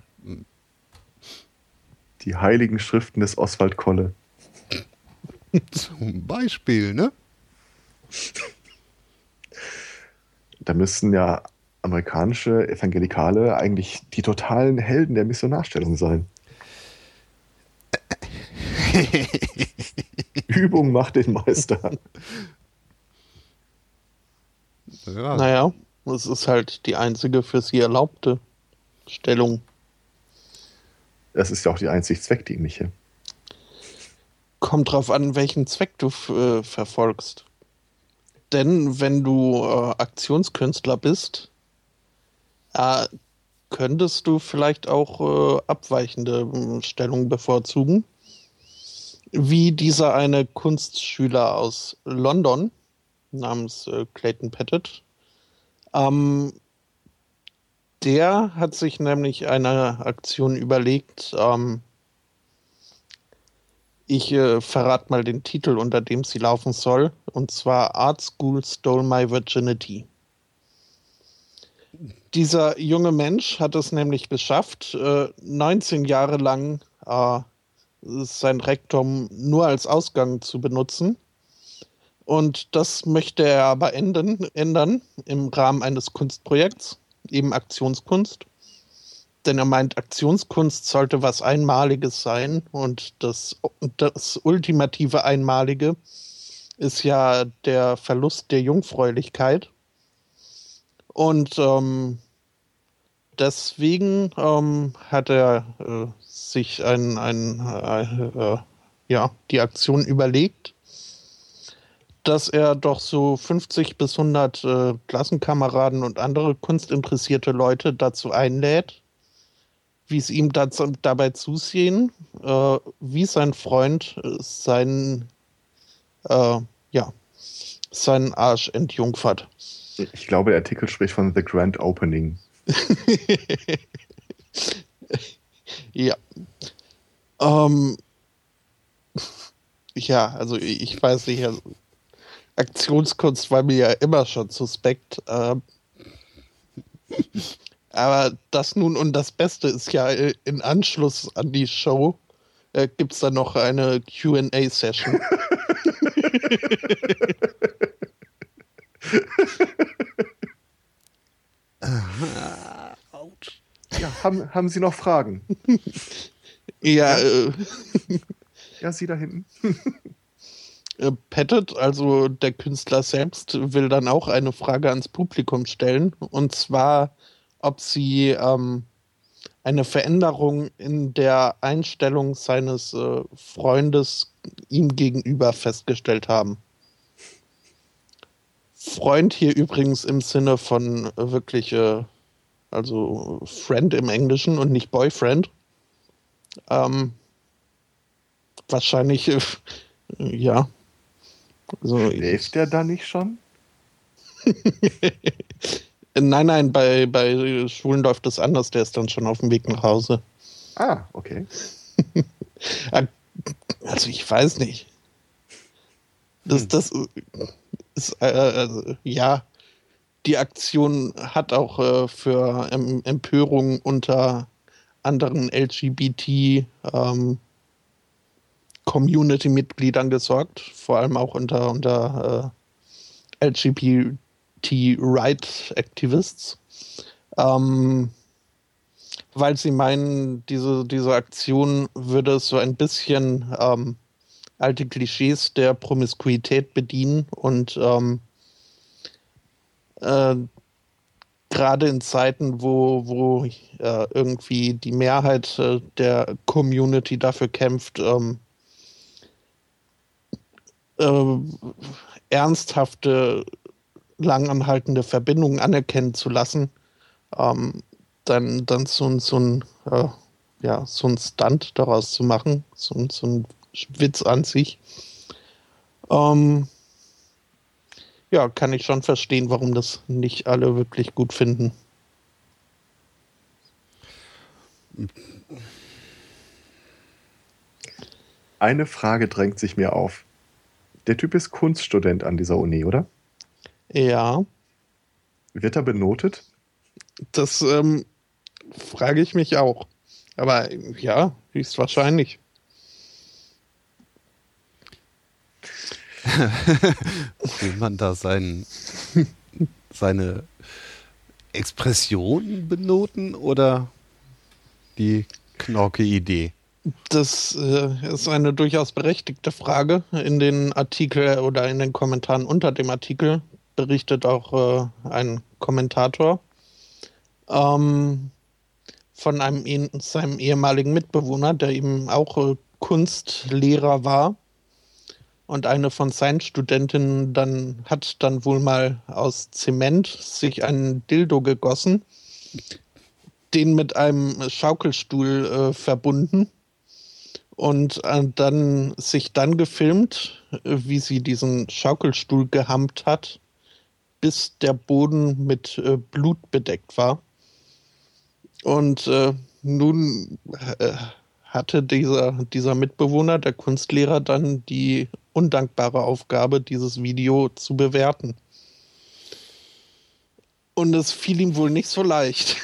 Die heiligen Schriften des Oswald Kolle. zum Beispiel, ne? Da müssten ja amerikanische Evangelikale eigentlich die totalen Helden der Missionarstellung sein. Übung macht den Meister. Ja, Naja, es ist halt die einzige für sie erlaubte Stellung. Das ist ja auch die einzig zweckdienliche. Kommt drauf an, welchen Zweck du äh, verfolgst. Denn wenn du äh, Aktionskünstler bist, äh, könntest du vielleicht auch äh, abweichende äh, Stellungen bevorzugen. Wie dieser eine Kunstschüler aus London namens äh, Clayton Pettit. Ähm, der hat sich nämlich eine Aktion überlegt, ähm, ich äh, verrate mal den Titel, unter dem sie laufen soll. Und zwar Art School Stole My Virginity. Dieser junge Mensch hat es nämlich geschafft, äh, 19 Jahre lang äh, sein Rektum nur als Ausgang zu benutzen. Und das möchte er aber ändern, ändern im Rahmen eines Kunstprojekts, eben Aktionskunst denn er meint, Aktionskunst sollte was Einmaliges sein und das, das ultimative Einmalige ist ja der Verlust der Jungfräulichkeit. Und ähm, deswegen ähm, hat er äh, sich ein, ein, äh, äh, ja, die Aktion überlegt, dass er doch so 50 bis 100 äh, Klassenkameraden und andere kunstinteressierte Leute dazu einlädt, wie es ihm dazu, dabei zusehen, äh, wie sein Freund äh, seinen, äh, ja, seinen Arsch entjungfert. Ich glaube, der Artikel spricht von The Grand Opening. ja. Ähm, ja, also ich weiß nicht, also Aktionskunst war mir ja immer schon suspekt. Ähm, aber das nun und das Beste ist ja äh, in Anschluss an die Show äh, gibt es dann noch eine QA-Session. Ja, haben, haben Sie noch Fragen? ja, äh, Ja, Sie da hinten. äh, Pettit, also der Künstler selbst, will dann auch eine Frage ans Publikum stellen. Und zwar, ob sie ähm, eine Veränderung in der Einstellung seines äh, Freundes ihm gegenüber festgestellt haben. Freund hier übrigens im Sinne von äh, wirklich, äh, also Friend im Englischen und nicht Boyfriend. Ähm, wahrscheinlich, äh, ja. Also, Schläft der da nicht schon? nein, nein, bei, bei Schwulen läuft das anders. Der ist dann schon auf dem Weg nach Hause. Ah, okay. Also ich weiß nicht. Das, Hm. das ist, äh, also, ja, die Aktion hat auch äh, für ähm, Empörung unter anderen LGBT ähm, Community-Mitgliedern gesorgt, vor allem auch unter, unter äh, LGBT-Right-Activists. Ähm, weil sie meinen, diese, diese Aktion würde so ein bisschen ähm, alte Klischees der Promiskuität bedienen und ähm, äh, gerade in Zeiten, wo, wo äh, irgendwie die Mehrheit äh, der Community dafür kämpft, ähm, äh, ernsthafte, langanhaltende Verbindungen anerkennen zu lassen, ähm, dann, dann so, ein- so ein äh, ja, so Stunt daraus zu machen, so, ein- so ein Witz an sich. Ähm, ja, kann ich schon verstehen, warum das nicht alle wirklich gut finden. Eine Frage drängt sich mir auf. Der Typ ist Kunststudent an dieser Uni, oder? Ja, Wird er benotet? das ähm, frage ich mich auch. Aber ja, höchstwahrscheinlich. Will man da sein, seine Expression benoten oder die knorke Idee? Das äh, ist eine durchaus berechtigte Frage. In den Artikel oder in den Kommentaren unter dem Artikel berichtet auch äh, ein Kommentator ähm, von einem seinem ehemaligen Mitbewohner, der eben auch äh, Kunstlehrer war. Und eine von seinen Studentinnen dann hat dann wohl mal aus Zement sich einen Dildo gegossen, den mit einem Schaukelstuhl äh, verbunden und äh, dann sich dann gefilmt, wie sie diesen Schaukelstuhl gehammt hat, bis der Boden mit äh, Blut bedeckt war. Und äh, nun äh, hatte dieser, dieser Mitbewohner, der Kunstlehrer, dann die undankbare Aufgabe, dieses Video zu bewerten. Und es fiel ihm wohl nicht so leicht.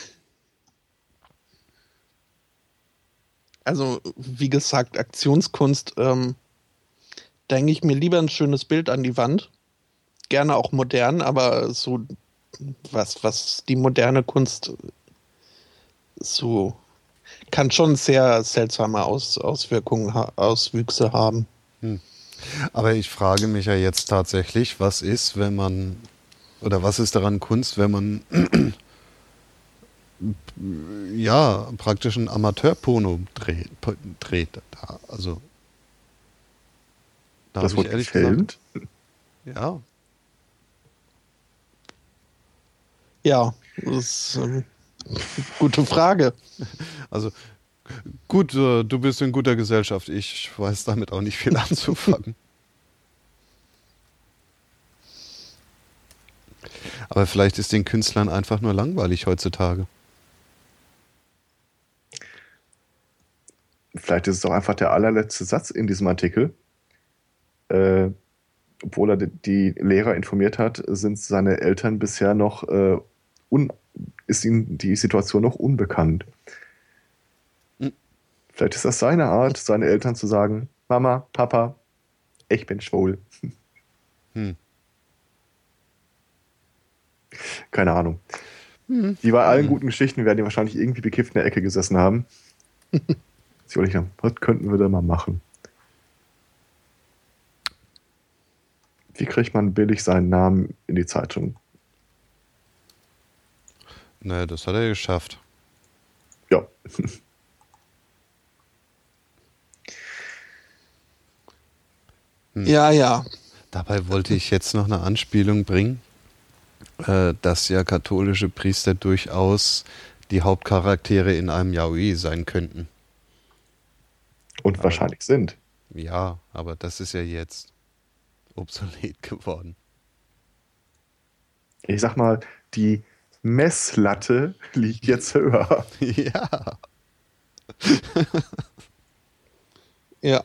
Also, wie gesagt, Aktionskunst, ähm, da ich mir lieber ein schönes Bild an die Wand. Gerne auch modern, aber so was, was die moderne Kunst so kann schon sehr seltsame Aus, Auswirkungen, ha- Auswüchse haben. Aber ich frage mich ja jetzt tatsächlich, was ist, wenn man, oder was ist daran Kunst, wenn man ja praktisch ein Amateurporno dreht, dreht da, also da das wurde ehrlich gefilmt? gesagt, ja, Ja, das ist ähm, gute Frage. also gut, äh, du bist in guter Gesellschaft, ich weiß damit auch nicht viel anzufangen. Aber vielleicht ist den Künstlern einfach nur langweilig heutzutage. Vielleicht ist es auch einfach der allerletzte Satz in diesem Artikel. Äh, obwohl er die Lehrer informiert hat, sind seine Eltern bisher noch, äh, un, ist ihnen die Situation noch unbekannt. Hm. Vielleicht ist das seine Art, seine Eltern zu sagen, Mama, Papa, ich bin schwul. Hm. Keine Ahnung. Hm. Die bei allen guten Geschichten werden die wahrscheinlich irgendwie bekifft in der Ecke gesessen haben. Sie überlegen, was könnten wir da mal machen? Wie kriegt man billig seinen Namen in die Zeitung? Naja, das hat er geschafft. Ja. Hm. Ja, ja. Dabei wollte ich jetzt noch eine Anspielung bringen, äh, dass ja katholische Priester durchaus die Hauptcharaktere in einem Yaoi sein könnten. Und aber, wahrscheinlich sind. Ja, aber das ist ja jetzt obsolet geworden. Ich sag mal, die Messlatte liegt jetzt höher. ja. ja.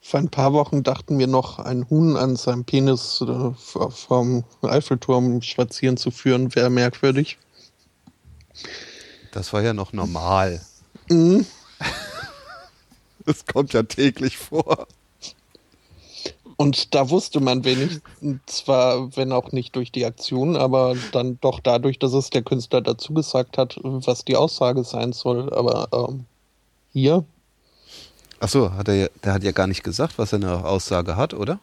Vor ein paar Wochen dachten wir noch, ein Huhn an seinem Penis äh, vom Eiffelturm spazieren zu führen, wäre merkwürdig. Das war ja noch normal. Mhm. Das kommt ja täglich vor. Und da wusste man wenigstens, zwar, wenn auch nicht durch die Aktion, aber dann doch dadurch, dass es der Künstler dazu gesagt hat, was die Aussage sein soll. Aber ähm, hier. Achso, hat er, der hat ja gar nicht gesagt, was er eine Aussage hat, oder?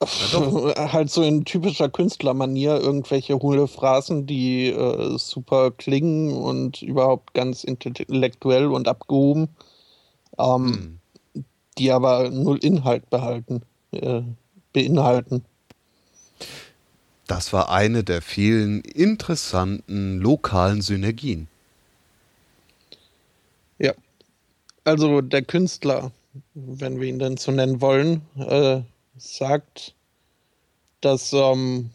Ja, halt so in typischer Künstlermanier irgendwelche hohle Phrasen, die äh, super klingen und überhaupt ganz intellektuell und abgehoben, ähm, hm. die aber null Inhalt behalten äh, beinhalten. Das war eine der vielen interessanten lokalen Synergien. Ja, also der Künstler, wenn wir ihn denn so nennen wollen, äh, sagt, dass ähm,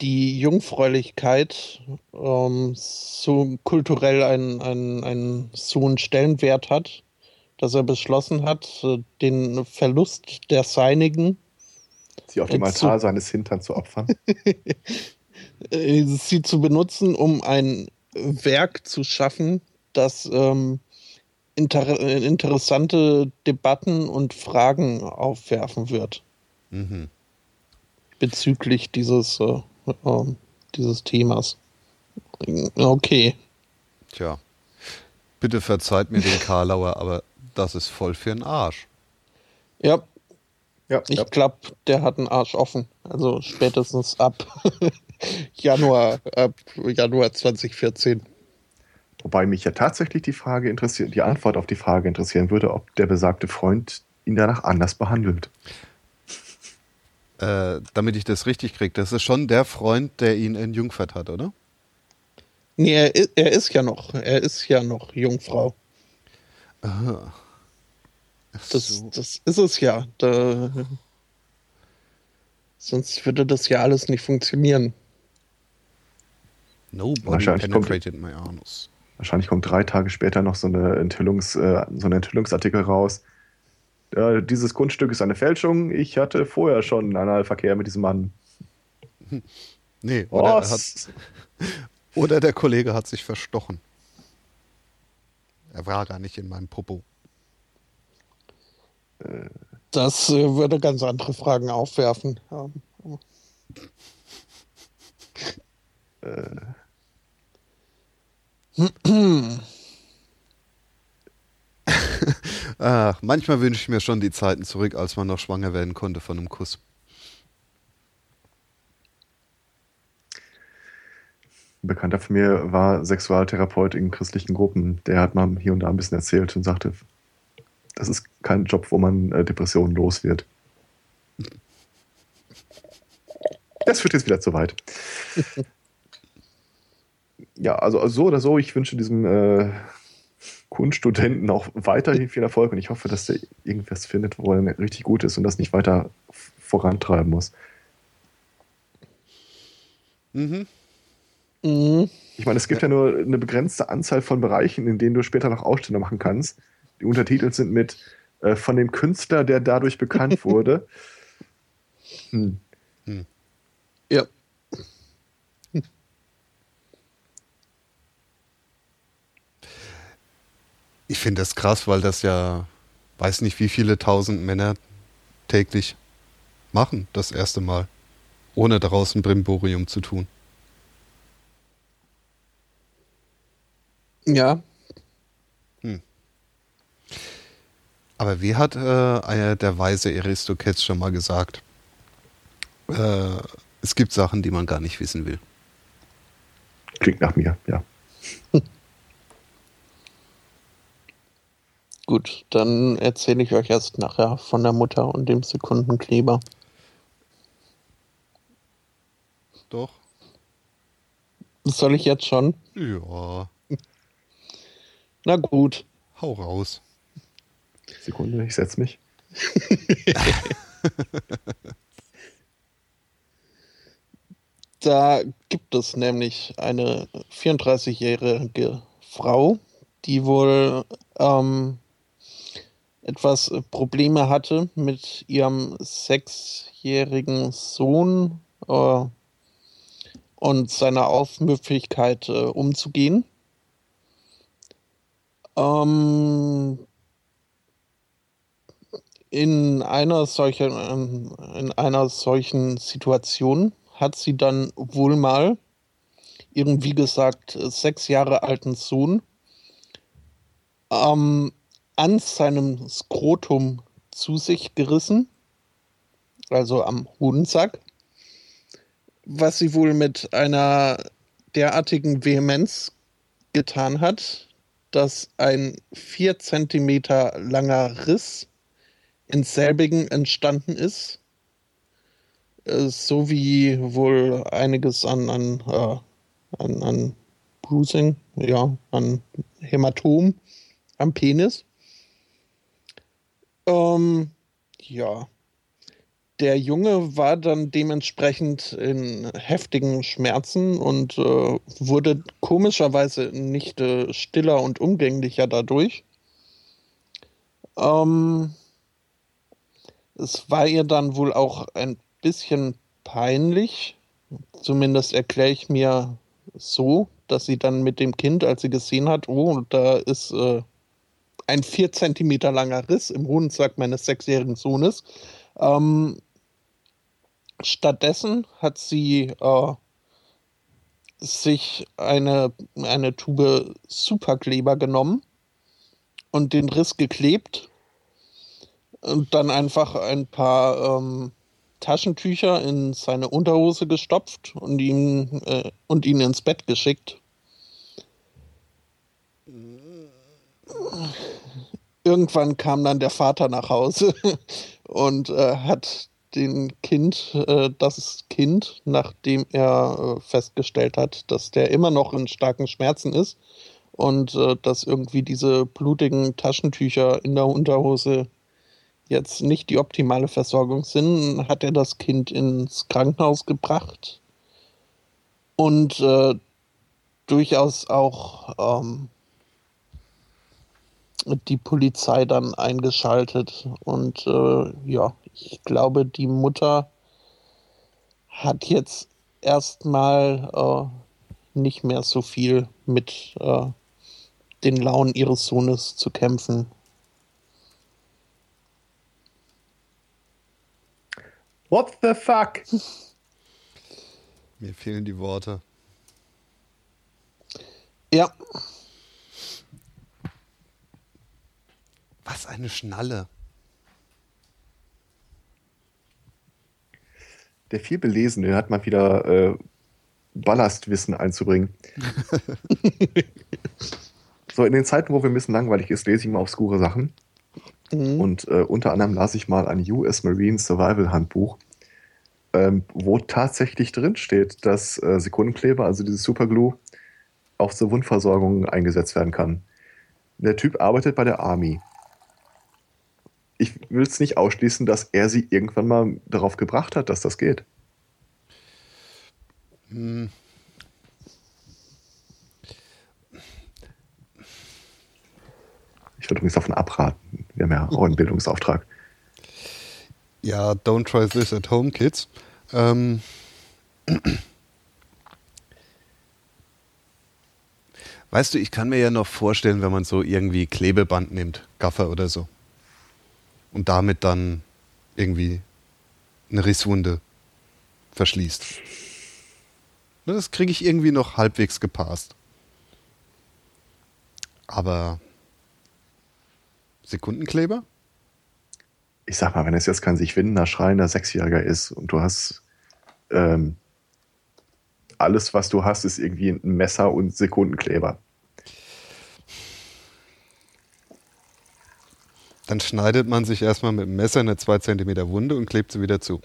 die Jungfräulichkeit ähm, so kulturell einen, einen, einen so einen Stellenwert hat, dass er beschlossen hat, äh, den Verlust der Seinigen sie auf dem Altar zu, seines Hintern zu opfern. Äh, sie zu benutzen, um ein Werk zu schaffen, das ähm, inter interessante Debatten und Fragen aufwerfen wird. Mhm. Bezüglich dieses, äh, äh, dieses Themas. Okay. Tja. Bitte verzeiht mir den Karlauer, aber das ist voll für den Arsch. Ja. ja ich ja. glaube, der hat einen Arsch offen. Also spätestens ab Januar, ab Januar 2014. Wobei mich ja tatsächlich die Frage interessiert, die Antwort auf die Frage interessieren würde, ob der besagte Freund ihn danach anders behandelt. Äh, damit ich das richtig kriege, das ist schon der Freund, der ihn entjungfert hat, oder? Nee, er, er ist ja noch, er ist ja noch Jungfrau. Aha. Das, so. das ist es ja. Da, sonst würde das ja alles nicht funktionieren. Nobody penetrated kommt, my anus. Wahrscheinlich kommt drei Tage später noch so, eine Enthüllungs, äh, so ein Enthüllungsartikel raus. Äh, dieses Kunststück ist eine Fälschung. Ich hatte vorher schon Analverkehr mit diesem Mann. Nee, oder, hat, oder der Kollege hat sich verstochen. Er war gar nicht in meinem Popo. Das äh, würde ganz andere Fragen aufwerfen. äh. Ach, manchmal wünsche ich mir schon die Zeiten zurück, als man noch schwanger werden konnte von einem Kuss. Ein Bekannter von mir war Sexualtherapeut in christlichen Gruppen. Der hat mal hier und da ein bisschen erzählt und sagte, das ist kein Job, wo man äh, Depressionen los wird. Das führt jetzt wieder zu weit. ja, also so oder so, ich wünsche diesem äh, Kunststudenten auch weiterhin viel Erfolg und ich hoffe, dass der irgendwas findet, wo er richtig gut ist und das nicht weiter vorantreiben muss. Mhm. Mhm. Ich meine, es gibt ja. ja nur eine begrenzte Anzahl von Bereichen, in denen du später noch Ausstellungen machen kannst. Die untertitelt sind mit äh, von dem Künstler, der dadurch bekannt wurde. Hm. Ja. Ich finde das krass, weil das ja, weiß nicht, wie viele tausend Männer täglich machen, das erste Mal, ohne daraus ein Brimborium zu tun. Ja, Aber wie hat äh, einer der weise Aristokets schon mal gesagt? Äh, es gibt Sachen, die man gar nicht wissen will. Klingt nach mir, ja. gut. Dann erzähle ich euch erst nachher von der Mutter und dem Sekundenkleber. Doch. Soll ich jetzt schon? Ja. Na gut. Hau raus. Sekunde, ich setze mich. Da gibt es nämlich eine 34-jährige Frau, die wohl ähm, etwas Probleme hatte mit ihrem sechsjährigen Sohn äh, und seiner Aufmüpfigkeit äh, umzugehen. Ähm, in einer solchen, ähm, in einer solchen Situation hat sie dann wohl mal ihren, wie gesagt, sechs Jahre alten Sohn ähm, an seinem Skrotum zu sich gerissen, also am Hodensack, was sie wohl mit einer derartigen Vehemenz getan hat, dass ein vier Zentimeter langer Riss in selbigen entstanden ist äh, so wie wohl einiges an, an, äh, an, an Bruising, ja, an Hämatom am Penis. Ähm, ja. Der Junge war dann dementsprechend in heftigen Schmerzen und äh, wurde komischerweise nicht äh, stiller und umgänglicher dadurch. Ähm, es war ihr dann wohl auch ein bisschen peinlich. Zumindest erkläre ich mir so, dass sie dann mit dem Kind, als sie gesehen hat, oh, da ist äh, ein vier Zentimeter langer Riss im Hodensack meines sechsjährigen Sohnes. Ähm, stattdessen hat sie äh, sich eine, eine Tube Superkleber genommen und den Riss geklebt und dann einfach ein paar ähm, Taschentücher in seine Unterhose gestopft und ihn, äh, und ihn ins Bett geschickt. Irgendwann kam dann der Vater nach Hause und äh, hat den Kind, äh, das Kind, nachdem er äh, festgestellt hat, dass der immer noch in starken Schmerzen ist und äh, dass irgendwie diese blutigen Taschentücher in der Unterhose jetzt nicht die optimale Versorgung sind, hat er das Kind ins Krankenhaus gebracht und äh, durchaus auch ähm, die Polizei dann eingeschaltet. Und äh, ja, ich glaube, die Mutter hat jetzt erstmal äh, nicht mehr so viel mit äh, den Launen ihres Sohnes zu kämpfen. What the fuck? Mir fehlen die Worte. Ja. Was eine Schnalle. Der vielbelesene hat mal wieder äh, Ballastwissen einzubringen. so, in den Zeiten, wo wir ein bisschen langweilig ist, lese ich mal obskure Sachen. Mhm. Und äh, unter anderem las ich mal ein US Marine Survival Handbuch, ähm, wo tatsächlich drin steht, dass äh, Sekundenkleber, also dieses Superglue, auch zur Wundversorgung eingesetzt werden kann. Der Typ arbeitet bei der Army. Ich will es nicht ausschließen, dass er sie irgendwann mal darauf gebracht hat, dass das geht. Hm. Ich würde übrigens davon abraten Wir haben ja auch einen Bildungsauftrag. Ja, don't try this at home, kids. Ähm. Weißt du, ich kann mir ja noch vorstellen, wenn man so irgendwie Klebeband nimmt, Gaffer oder so, und damit dann irgendwie eine Risswunde verschließt. Das kriege ich irgendwie noch halbwegs gepasst. Aber Sekundenkleber? Ich sag mal, wenn es jetzt kein sich windender, schreiender Sechsjähriger ist und du hast ähm, alles, was du hast, ist irgendwie ein Messer und Sekundenkleber. Dann schneidet man sich erstmal mit dem Messer eine 2 cm Wunde und klebt sie wieder zu.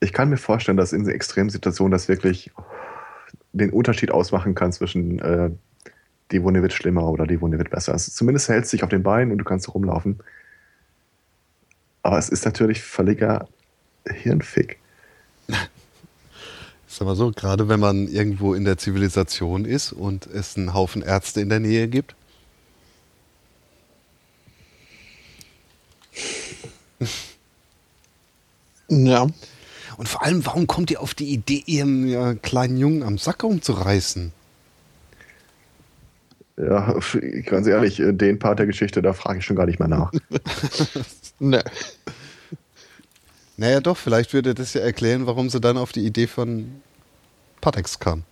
Ich kann mir vorstellen, dass in extremen Situationen das wirklich den Unterschied ausmachen kann zwischen äh, die Wunde wird schlimmer oder die Wunde wird besser. Also zumindest hält sich auf den Beinen und du kannst rumlaufen. Aber es ist natürlich völliger Hirnfick. Sag mal so, gerade wenn man irgendwo in der Zivilisation ist und es einen Haufen Ärzte in der Nähe gibt. Ja. Und vor allem, warum kommt ihr auf die Idee, ihrem ja, kleinen Jungen am Sack rumzureißen? Ja, ganz ehrlich, äh, den Part der Geschichte, da frage ich schon gar nicht mehr nach. Ne. Naja, doch, vielleicht würde das ja erklären, warum sie dann auf die Idee von Patex kam.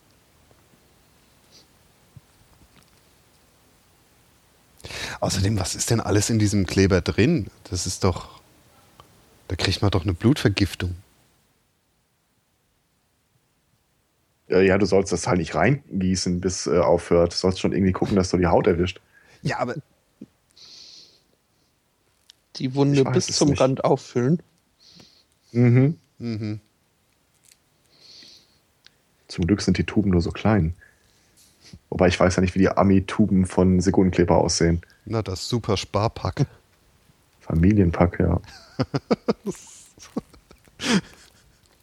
Außerdem, was ist denn alles in diesem Kleber drin? Das ist doch. Da kriegt man doch eine Blutvergiftung. Äh, ja, du sollst das halt nicht reingießen, bis äh, aufhört. Du sollst schon irgendwie gucken, dass du die Haut erwischt. Ja, aber Die Wunde bis zum nicht. Rand auffüllen. Mhm. Mhm. Zum Glück sind die Tuben nur so klein. Wobei ich weiß ja nicht, wie die Ami-Tuben von Sekundenkleber aussehen. Na, das super Sparpack. Familienpack, ja.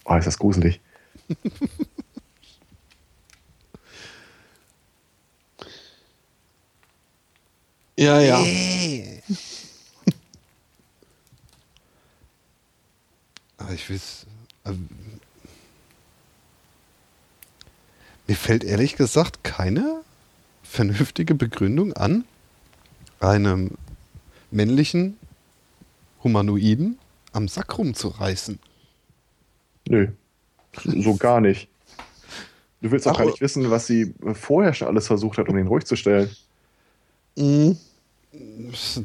oh, ist das gruselig. Ja, ja. Äh. Aber ich weiß. ähm, Mir fällt ehrlich gesagt keine vernünftige Begründung an, einem männlichen Humanoiden am Sack rumzureißen. Nö. So gar nicht. Du willst auch Ach, gar nicht wissen, was sie vorher schon alles versucht hat, um ihn ruhig zu stellen. Mhm.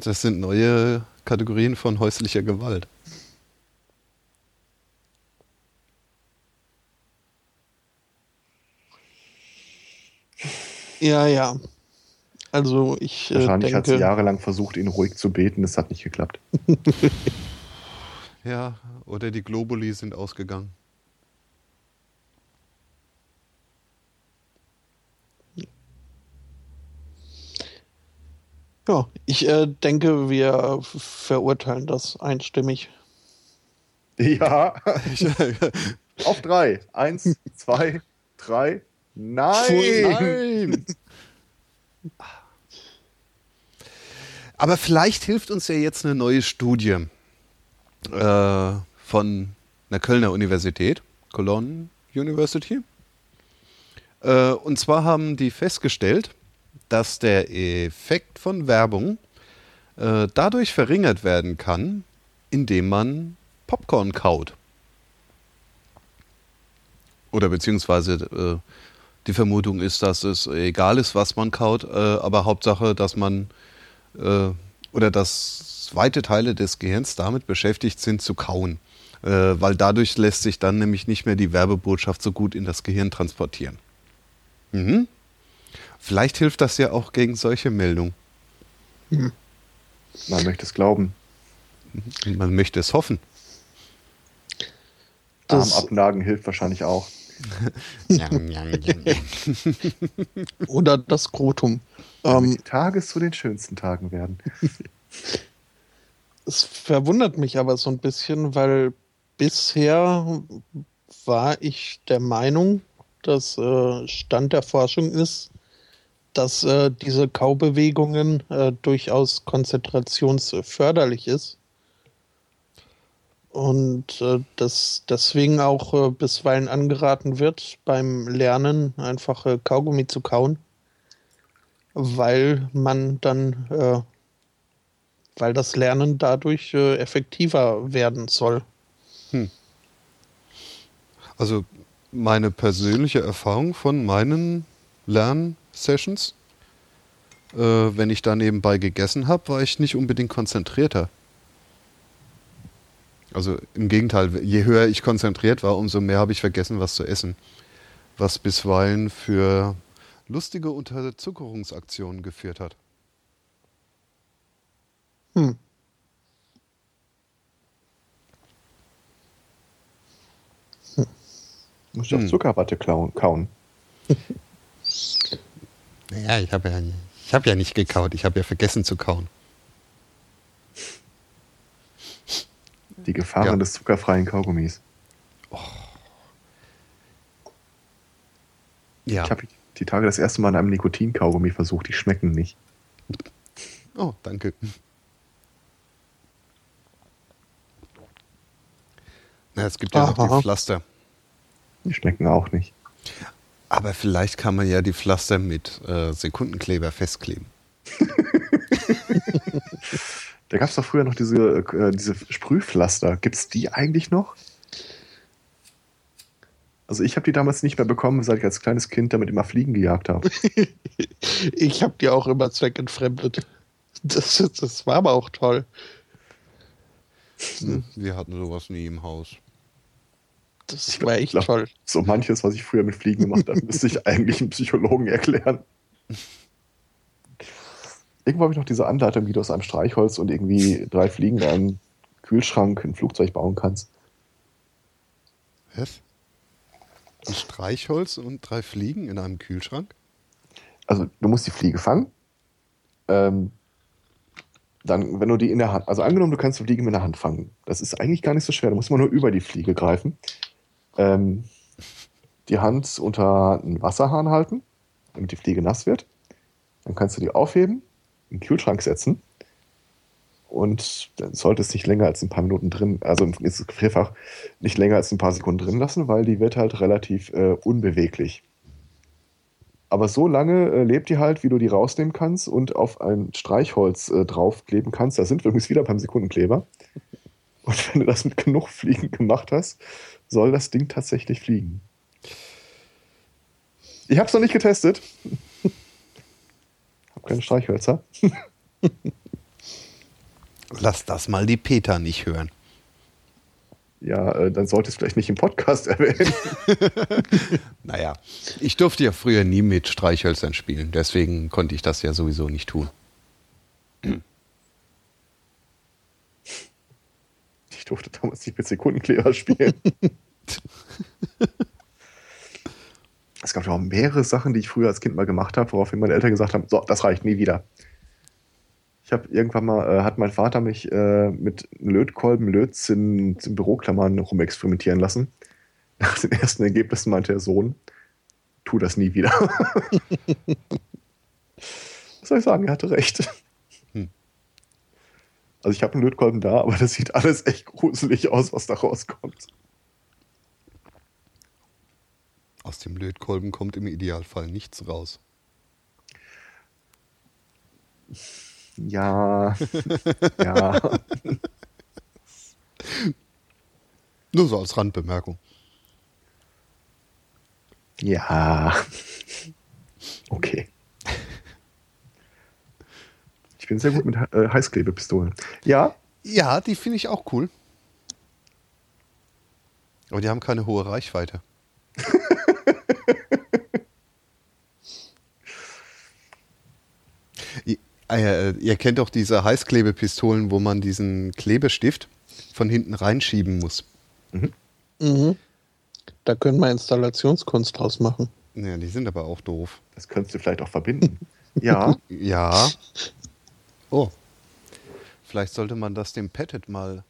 Das sind neue Kategorien von häuslicher Gewalt. Ja, ja. Also ich äh, Wahrscheinlich hat sie denke, jahrelang versucht, ihn ruhig zu beten. Es hat nicht geklappt. Ja, oder die Globuli sind ausgegangen. Ja, ich äh, denke, wir verurteilen das einstimmig. Ja. Auf drei. Eins, zwei, drei. Nein! Nein! Aber vielleicht hilft uns ja jetzt eine neue Studie äh, von einer Kölner Universität, Cologne University. Äh, und zwar haben die festgestellt, dass der Effekt von Werbung äh, dadurch verringert werden kann, indem man Popcorn kaut. Oder beziehungsweise äh, die Vermutung ist, dass es egal ist, was man kaut, äh, aber Hauptsache, dass man äh, oder dass weite Teile des Gehirns damit beschäftigt sind zu kauen. Äh, weil dadurch lässt sich dann nämlich nicht mehr die Werbebotschaft so gut in das Gehirn transportieren. Mhm. Vielleicht hilft das ja auch gegen solche Meldungen. Man möchte es glauben. Und Man möchte es hoffen. Das- Arm abnagen hilft wahrscheinlich auch. Oder das Skrotum. Ähm, die Tage zu den schönsten Tagen werden. es verwundert mich aber so ein bisschen, weil bisher war ich der Meinung, dass äh, Stand der Forschung ist, dass äh, diese Kaubewegungen äh, durchaus konzentrationsförderlich ist. Und äh, dass deswegen auch äh, bisweilen angeraten wird, beim Lernen einfach äh, Kaugummi zu kauen, weil man dann, äh, weil das Lernen dadurch effektiver werden soll. Also meine persönliche Erfahrung von meinen Lernsessions, äh, wenn ich da nebenbei gegessen habe, war ich nicht unbedingt konzentrierter. Also im Gegenteil, je höher ich konzentriert war, umso mehr habe ich vergessen, was zu essen. Was bisweilen für lustige Unterzuckerungsaktionen geführt hat. Hm. Muss ich auf Hm. Zuckerwatte klauen, kauen. Naja, ich habe ja, ich hab ja nicht gekaut, ich habe ja vergessen zu kauen. Die Gefahren Ja. des zuckerfreien Kaugummis. Ja. Ich habe die Tage das erste Mal an einem Nikotin-Kaugummi versucht. Die schmecken nicht. Oh, danke. Na, es gibt ja noch Aha. die Pflaster. Die schmecken auch nicht. Aber vielleicht kann man ja die Pflaster mit äh, Sekundenkleber festkleben. Da gab es doch früher noch diese, äh, diese Sprühpflaster. Gibt es die eigentlich noch? Also ich habe die damals nicht mehr bekommen, seit ich als kleines Kind damit immer Fliegen gejagt habe. Ich habe die auch immer zweckentfremdet. Das, das war aber auch toll. Ne? Wir hatten sowas nie im Haus. Das war echt glaub- toll. So manches, was ich früher mit Fliegen gemacht habe, müsste ich eigentlich einem Psychologen erklären. Irgendwo habe ich noch diese Anleitung, wie du aus einem Streichholz und irgendwie drei Fliegen in einem Kühlschrank ein Flugzeug bauen kannst. Was? Ein Streichholz und drei Fliegen in einem Kühlschrank? Also du musst die Fliege fangen. Ähm, dann, wenn du die in der Hand, also angenommen, du kannst die Fliege mit der Hand fangen. Das ist eigentlich gar nicht so schwer. Da muss man nur über die Fliege greifen. Ähm, die Hand unter einen Wasserhahn halten, damit die Fliege nass wird. Dann kannst du die aufheben, in den Kühlschrank setzen. Und dann sollte es nicht länger als ein paar Minuten drin, also ins Gefrierfach nicht länger als ein paar Sekunden drin lassen, weil die wird halt relativ äh, unbeweglich. Aber so lange äh, lebt die halt, wie du die rausnehmen kannst und auf ein Streichholz äh, draufkleben kannst. Da sind wir übrigens wieder beim Sekundenkleber. Und wenn du das mit genug Fliegen gemacht hast, soll das Ding tatsächlich fliegen. Ich habe es noch nicht getestet. Hab keine Streichhölzer. Lass das mal die Peter nicht hören. Ja, äh, dann sollte es vielleicht nicht im Podcast erwähnen. Naja, ich durfte ja früher nie mit Streichhölzern spielen, deswegen konnte ich das ja sowieso nicht tun. durfte damals nicht mit Sekundenkleber spielen. es gab ja auch mehrere Sachen, die ich früher als Kind mal gemacht habe, woraufhin meine Eltern gesagt haben, so, das reicht nie wieder. Ich habe irgendwann mal, äh, hat mein Vater mich äh, mit Lötkolben, Lötzinn, in Büroklammern rumexperimentieren lassen. Nach den ersten Ergebnissen meinte der Sohn, tu das nie wieder. Was soll ich sagen, er hatte recht. Also ich habe einen Lötkolben da, aber das sieht alles echt gruselig aus, was da rauskommt. Aus dem Lötkolben kommt im Idealfall nichts raus. Ja, ja. Nur so als Randbemerkung. Ja. Okay. Ich bin sehr gut mit äh, Heißklebepistolen. Ja, Ja, die finde ich auch cool. Aber die haben keine hohe Reichweite. I- äh, ihr kennt doch diese Heißklebepistolen, wo man diesen Klebestift von hinten reinschieben muss. Mhm. Da können wir Installationskunst draus machen. Ja, die sind aber auch doof. das könntest du vielleicht auch verbinden. Ja, Ja. Oh. Vielleicht sollte man das dem Pettit mal.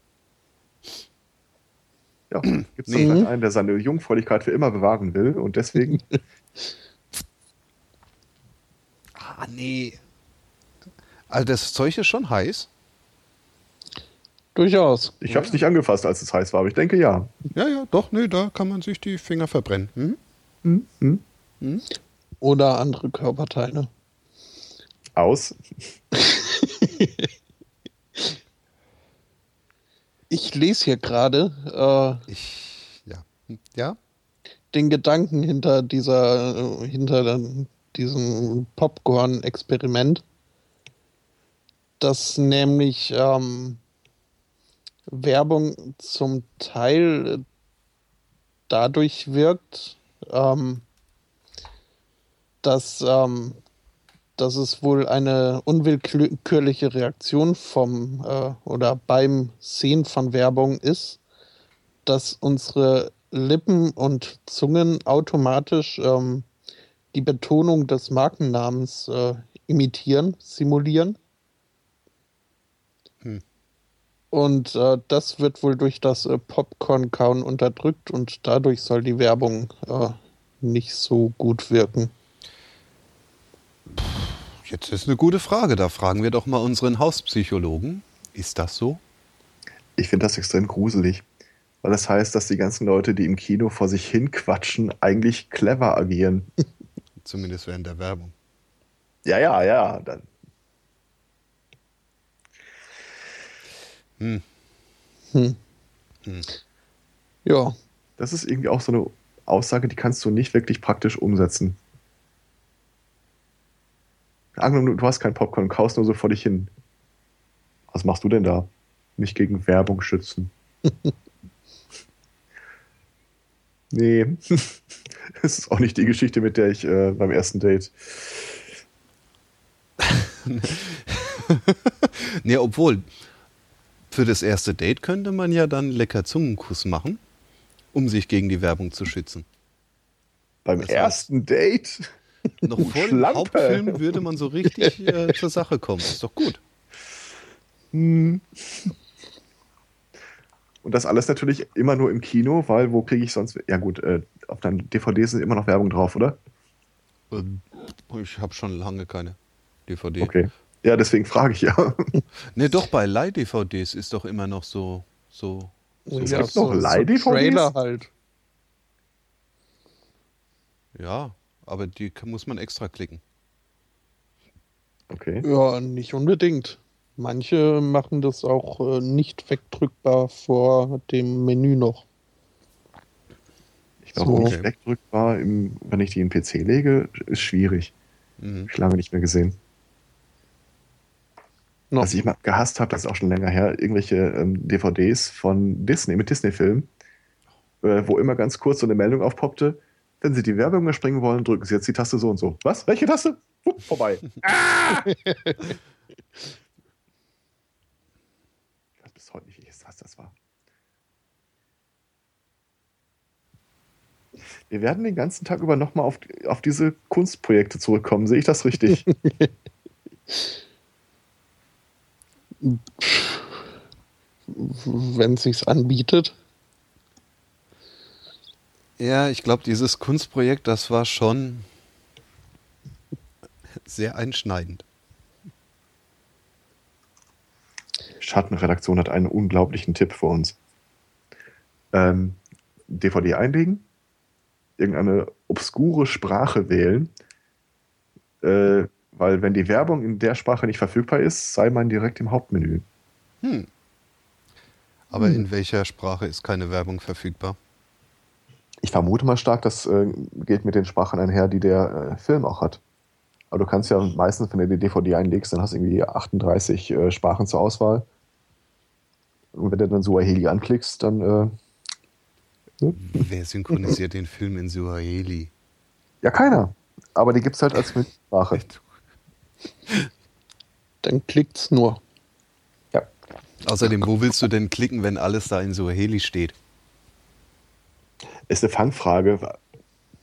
ja. Gibt es Nee. vielleicht einen, der seine Jungfräulichkeit für immer bewahren will und deswegen. Ah, nee. Also das Zeug ist schon heiß. Durchaus. Ich habe es nicht angefasst, als es heiß war, aber ich denke ja. Ja, ja, doch, nee, da kann man sich die Finger verbrennen. Hm? Hm? Hm? Hm? Oder andere Körperteile. Aus. Ich lese hier gerade äh, Ich, ja. Ja? den Gedanken hinter dieser, hinter diesem Popcorn-Experiment, dass nämlich ähm, Werbung zum Teil dadurch wirkt, ähm, dass, ähm, dass es wohl eine unwillkürliche Reaktion vom äh, oder beim Sehen von Werbung ist, dass unsere Lippen und Zungen automatisch ähm, die Betonung des Markennamens äh, imitieren, simulieren. Hm. Und äh, das wird wohl durch das äh, Popcorn-Kauen unterdrückt und dadurch soll die Werbung äh, nicht so gut wirken. Jetzt ist eine gute Frage. Da fragen wir doch mal unseren Hauspsychologen. Ist das so? Ich finde das extrem gruselig. Weil das heißt, dass die ganzen Leute, die im Kino vor sich hin quatschen, eigentlich clever agieren. Zumindest während der Werbung. Ja, ja, ja. Dann. Hm. Hm. Hm. Ja, Das ist irgendwie auch so eine Aussage, die kannst du nicht wirklich praktisch umsetzen. Angenommen, du hast kein Popcorn und kaust nur so vor dich hin. Was machst du denn da? Nicht gegen Werbung schützen. nee. Das ist auch nicht die Geschichte, mit der ich äh, beim ersten Date. nee, obwohl, für das erste Date könnte man ja dann lecker Zungenkuss machen, um sich gegen die Werbung zu schützen. Beim Das ersten Date? Noch vor dem. Hauptfilm würde man so richtig äh, zur Sache kommen. Ist doch gut. Hm. Und das alles natürlich immer nur im Kino, weil wo kriege ich sonst. Ja, gut, äh, auf deinen DVDs sind immer noch Werbung drauf, oder? Ähm, Ich habe schon lange keine DVD. Okay. Ja, deswegen frage ich ja. Ne, doch, bei Leih-DVDs ist doch immer noch so. so, so Es ja, gibt noch Leih-DVDs? Trailer halt. Ja, aber die muss man extra klicken. Okay. Ja, nicht unbedingt. Manche machen das auch äh, nicht wegdrückbar vor dem Menü noch. Ich glaube, So. nicht wegdrückbar, im, wenn ich die in den PC lege, ist schwierig. Mhm. Ich lange nicht mehr gesehen. Noch. Was ich mal gehasst habe, das ist auch schon länger her, irgendwelche ähm, DVDs von Disney, mit Disney-Filmen, äh, wo immer ganz kurz so eine Meldung aufpoppte. Wenn Sie die Werbung überspringen wollen, drücken Sie jetzt die Taste so und so. Was? Welche Taste? Wupp, vorbei. ah! Ich weiß bis heute nicht, was das war. Wir werden den ganzen Tag über nochmal auf, auf diese Kunstprojekte zurückkommen. Sehe ich das richtig? Wenn es sich anbietet. Ja, ich glaube, dieses Kunstprojekt, das war schon sehr einschneidend. Schattenredaktion hat einen unglaublichen Tipp für uns. Ähm, DVD einlegen, irgendeine obskure Sprache wählen, äh, weil wenn die Werbung in der Sprache nicht verfügbar ist, sei man direkt im Hauptmenü. Hm. Aber Hm. in welcher Sprache ist keine Werbung verfügbar? Ich vermute mal stark, das äh, geht mit den Sprachen einher, die der äh, Film auch hat. Aber du kannst ja meistens, wenn du die DVD einlegst, dann hast du irgendwie 38 äh, Sprachen zur Auswahl. Und wenn du dann Suaheli anklickst, dann äh, Wer synchronisiert den Film in Suaheli? ja keiner. Aber die gibt es halt als Sprache. Dann klickt's nur. Ja. Außerdem, wo willst du denn klicken, wenn alles da in Suaheli steht? Ist eine Fangfrage.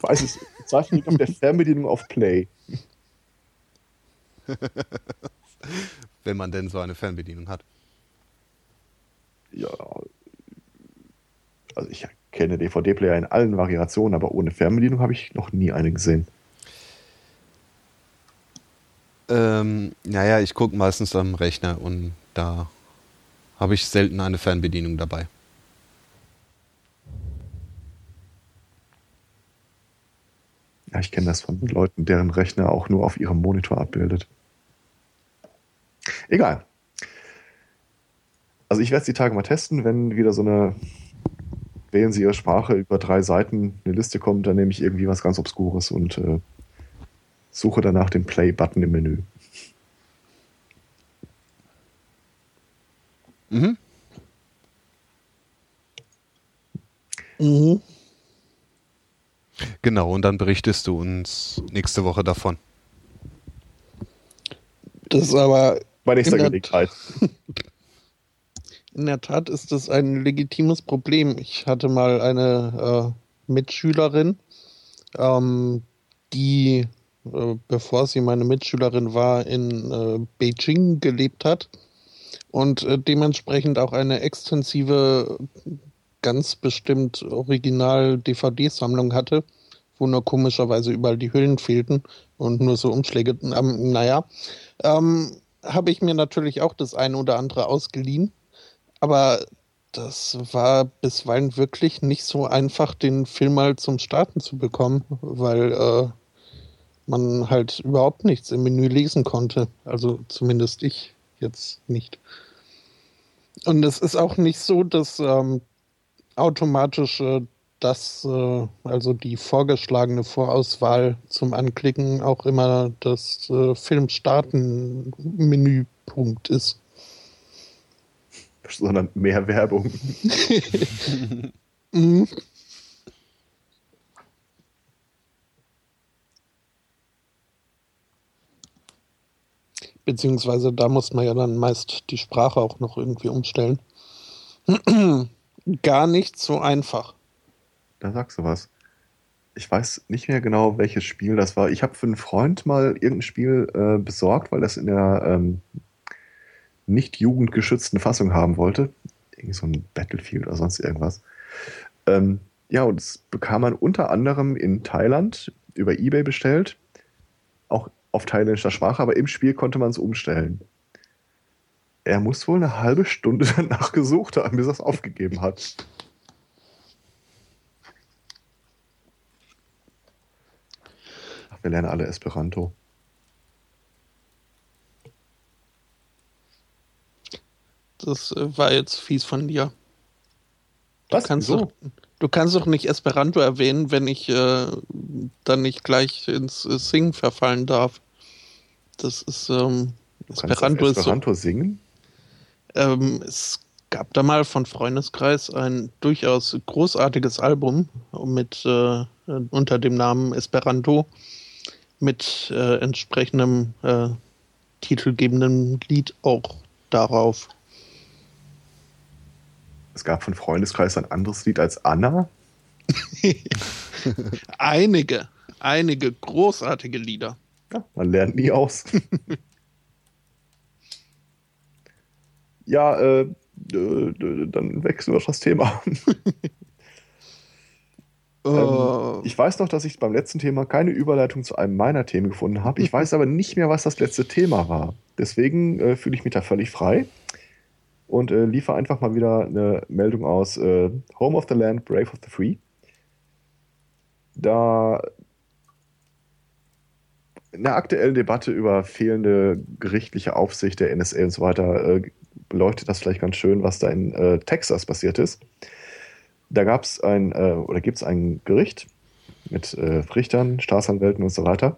Weiß es, Zeichen liegt auf der Fernbedienung auf Play. Wenn man denn so eine Fernbedienung hat. Ja. Also ich kenne DVD-Player in allen Variationen, aber ohne Fernbedienung habe ich noch nie eine gesehen. Ähm, naja, ich gucke meistens am Rechner und da habe ich selten eine Fernbedienung dabei. Ja, ich kenne das von Leuten, deren Rechner auch nur auf ihrem Monitor abbildet. Egal. Also ich werde es die Tage mal testen, wenn wieder so eine wählen Sie Ihre Sprache über drei Seiten eine Liste kommt, dann nehme ich irgendwie was ganz Obskures und äh, suche danach den Play-Button im Menü. Mhm. Mhm. Genau, und dann berichtest du uns nächste Woche davon. Das ist aber Bei nächster In der- Gelegenheit. In der Tat ist das ein legitimes Problem. Ich hatte mal eine äh, Mitschülerin, ähm, die, äh, bevor sie meine Mitschülerin war, in äh, Beijing gelebt hat und äh, dementsprechend auch eine extensive, ganz bestimmt Original-DVD-Sammlung hatte, wo nur komischerweise überall die Hüllen fehlten und nur so Umschläge. Ähm, naja, ähm, habe ich mir natürlich auch das eine oder andere ausgeliehen. Aber das war bisweilen wirklich nicht so einfach, den Film mal zum Starten zu bekommen, weil äh, man halt überhaupt nichts im Menü lesen konnte. Also zumindest ich jetzt nicht. Und es ist auch nicht so, dass ähm, automatisch äh, das, äh, also die vorgeschlagene Vorauswahl zum Anklicken auch immer das äh, Film-Starten-Menüpunkt ist. Sondern mehr Werbung. Mhm. Beziehungsweise da muss man ja dann meist die Sprache auch noch irgendwie umstellen. Gar nicht so einfach. Da sagst du was. Ich weiß nicht mehr genau, welches Spiel das war. Ich habe für einen Freund mal irgendein Spiel äh, besorgt, weil das in der ähm, nicht jugendgeschützten Fassung haben wollte. Irgend so ein Battlefield oder sonst irgendwas. Ähm, ja, und das bekam man unter anderem in Thailand über Ebay bestellt. Auch auf thailändischer Sprache, aber im Spiel konnte man es umstellen. Er muss wohl eine halbe Stunde danach gesucht haben, bis er es aufgegeben hat. Wir lernen alle Esperanto. Das äh, war jetzt fies von dir. Was? Du kannst, Wieso? doch, du kannst doch nicht Esperanto erwähnen, wenn ich äh, dann nicht gleich ins äh, Singen verfallen darf. Das ist ähm, Du kannst Esperanto ist so, Esperanto singen? ähm, es gab da mal von Freundeskreis ein durchaus großartiges Album mit äh, unter dem Namen Esperanto mit äh, entsprechendem äh, titelgebenden Lied auch darauf. Es gab von Freundeskreis ein anderes Lied als Anna. Einige, einige großartige Lieder. Ja, man lernt nie aus. ja, äh, dann wechseln wir das Thema. Ähm, ich weiß noch, dass ich beim letzten Thema keine Überleitung zu einem meiner Themen gefunden habe. Ich weiß aber nicht mehr, was das letzte Thema war. Deswegen äh, fühle ich mich da völlig frei und äh, liefere einfach mal wieder eine Meldung aus äh, Home of the Land, Brave of the Free. Da in der aktuellen Debatte über fehlende gerichtliche Aufsicht der NSA und so weiter äh, beleuchtet das vielleicht ganz schön, was da in äh, Texas passiert ist. Da gab es ein äh, oder gibt es ein Gericht mit äh, Richtern, Staatsanwälten und so weiter.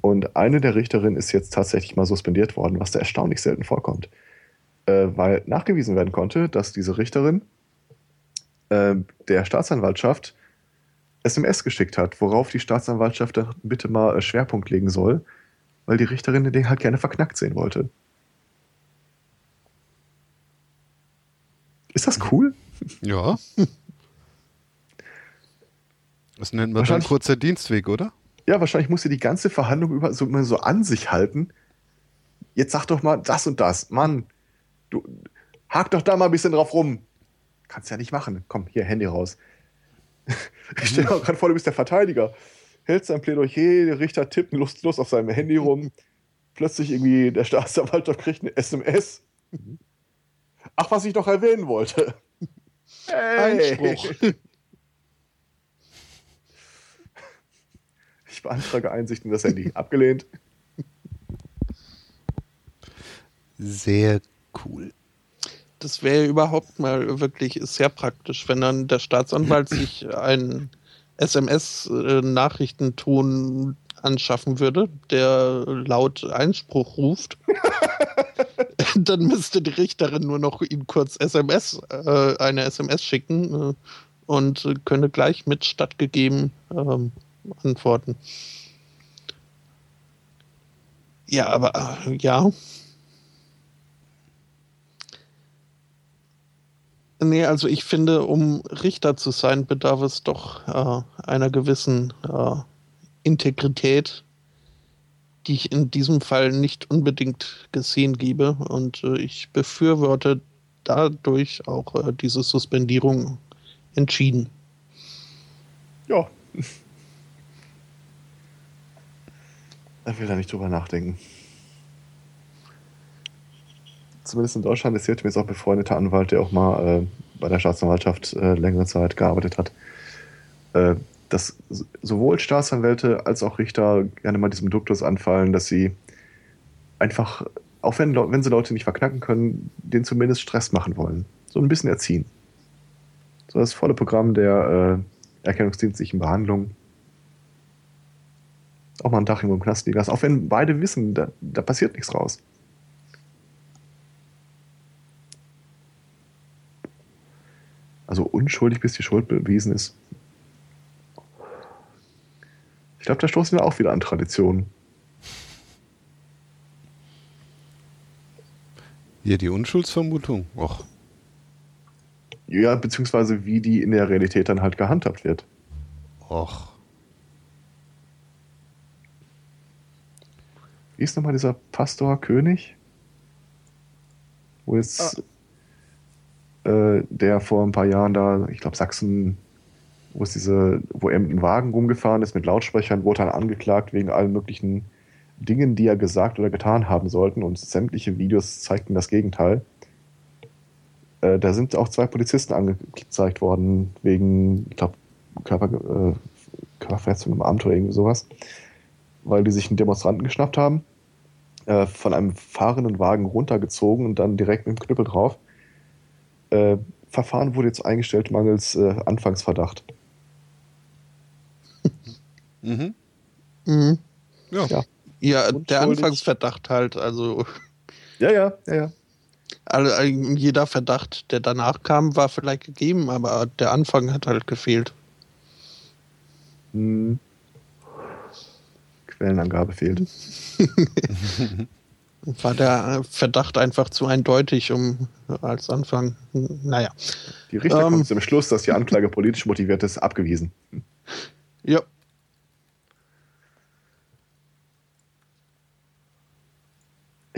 Und eine der Richterinnen ist jetzt tatsächlich mal suspendiert worden, was da erstaunlich selten vorkommt. Äh, weil nachgewiesen werden konnte, dass diese Richterin äh, der Staatsanwaltschaft SMS geschickt hat, worauf die Staatsanwaltschaft bitte mal äh, Schwerpunkt legen soll, weil die Richterin den halt gerne verknackt sehen wollte. Ist das cool? Ja. Das nennt man dann kurzer Dienstweg, oder? Ja, wahrscheinlich muss sie die ganze Verhandlung über so, immer so an sich halten. Jetzt sag doch mal das und das. Mann, du hak doch da mal ein bisschen drauf rum. Kannst ja nicht machen. Komm, hier, Handy raus. Ich stell mir gerade vor, du bist der Verteidiger. Hältst dein Plädoyer, der Richter tippt lustlos auf seinem Handy rum. plötzlich irgendwie der Staatsanwalt kriegt eine SMS. Ach, was ich doch erwähnen wollte. Hey. Einspruch. Ich beantrage Einsicht in das Handy. Abgelehnt. Sehr cool. Das wäre überhaupt mal wirklich sehr praktisch, wenn dann der Staatsanwalt sich einen SMS-Nachrichtenton anschaffen würde, der laut Einspruch ruft. dann müsste die Richterin nur noch ihm kurz SMS, äh, eine SMS schicken äh, und könne gleich mit stattgegeben ähm, antworten. Ja, aber äh, ja. Nee, also ich finde, um Richter zu sein, bedarf es doch äh, einer gewissen äh, Integrität, die ich in diesem Fall nicht unbedingt gesehen gebe. Und äh, ich befürworte dadurch auch äh, diese Suspendierung entschieden. Ja. Da will er nicht drüber nachdenken. Zumindest in Deutschland ist jetzt auch befreundeter Anwalt, der auch mal äh, bei der Staatsanwaltschaft äh, längere Zeit gearbeitet hat. Dass sowohl Staatsanwälte als auch Richter gerne mal diesem Duktus anfallen, dass sie einfach, auch wenn, wenn sie Leute nicht verknacken können, denen zumindest Stress machen wollen. So ein bisschen erziehen. So das volle Programm der äh, erkennungsdienstlichen Behandlung. Auch mal einen Tag irgendwo im Knast liegen lassen. Auch wenn beide wissen, da, da passiert nichts raus. Also unschuldig, bis die Schuld bewiesen ist. Ich glaube, da stoßen wir auch wieder an Traditionen. Hier die Unschuldsvermutung. Och. Ja, beziehungsweise wie die in der Realität dann halt gehandhabt wird. Och. Wie ist nochmal dieser Pastor König? Wo jetzt äh, der vor ein paar Jahren da, ich glaube Sachsen, wo es diese, wo er mit einem Wagen rumgefahren ist mit Lautsprechern, wurde dann angeklagt wegen allen möglichen Dingen, die er gesagt oder getan haben sollten und sämtliche Videos zeigten das Gegenteil. Äh, da sind auch zwei Polizisten angezeigt worden wegen, ich glaube, Körper, äh, Körperverletzung im Amt oder irgendwie sowas, weil die sich einen Demonstranten geschnappt haben, äh, von einem fahrenden Wagen runtergezogen und dann direkt mit dem Knüppel drauf. Äh, Verfahren wurde jetzt eingestellt mangels äh, Anfangsverdacht. Mhm. Mhm. Ja. Ja. Ja, Unschuldig. der Anfangsverdacht halt, also Ja, ja, ja, ja. alle, jeder Verdacht, der danach kam, war vielleicht gegeben, aber der Anfang hat halt gefehlt. Hm. Quellenangabe fehlt. War der äh, Verdacht einfach zu eindeutig, um als Anfang, naja. Die Richter Ähm. kommen zum Schluss, dass die Anklage politisch motiviert ist, abgewiesen. Ja,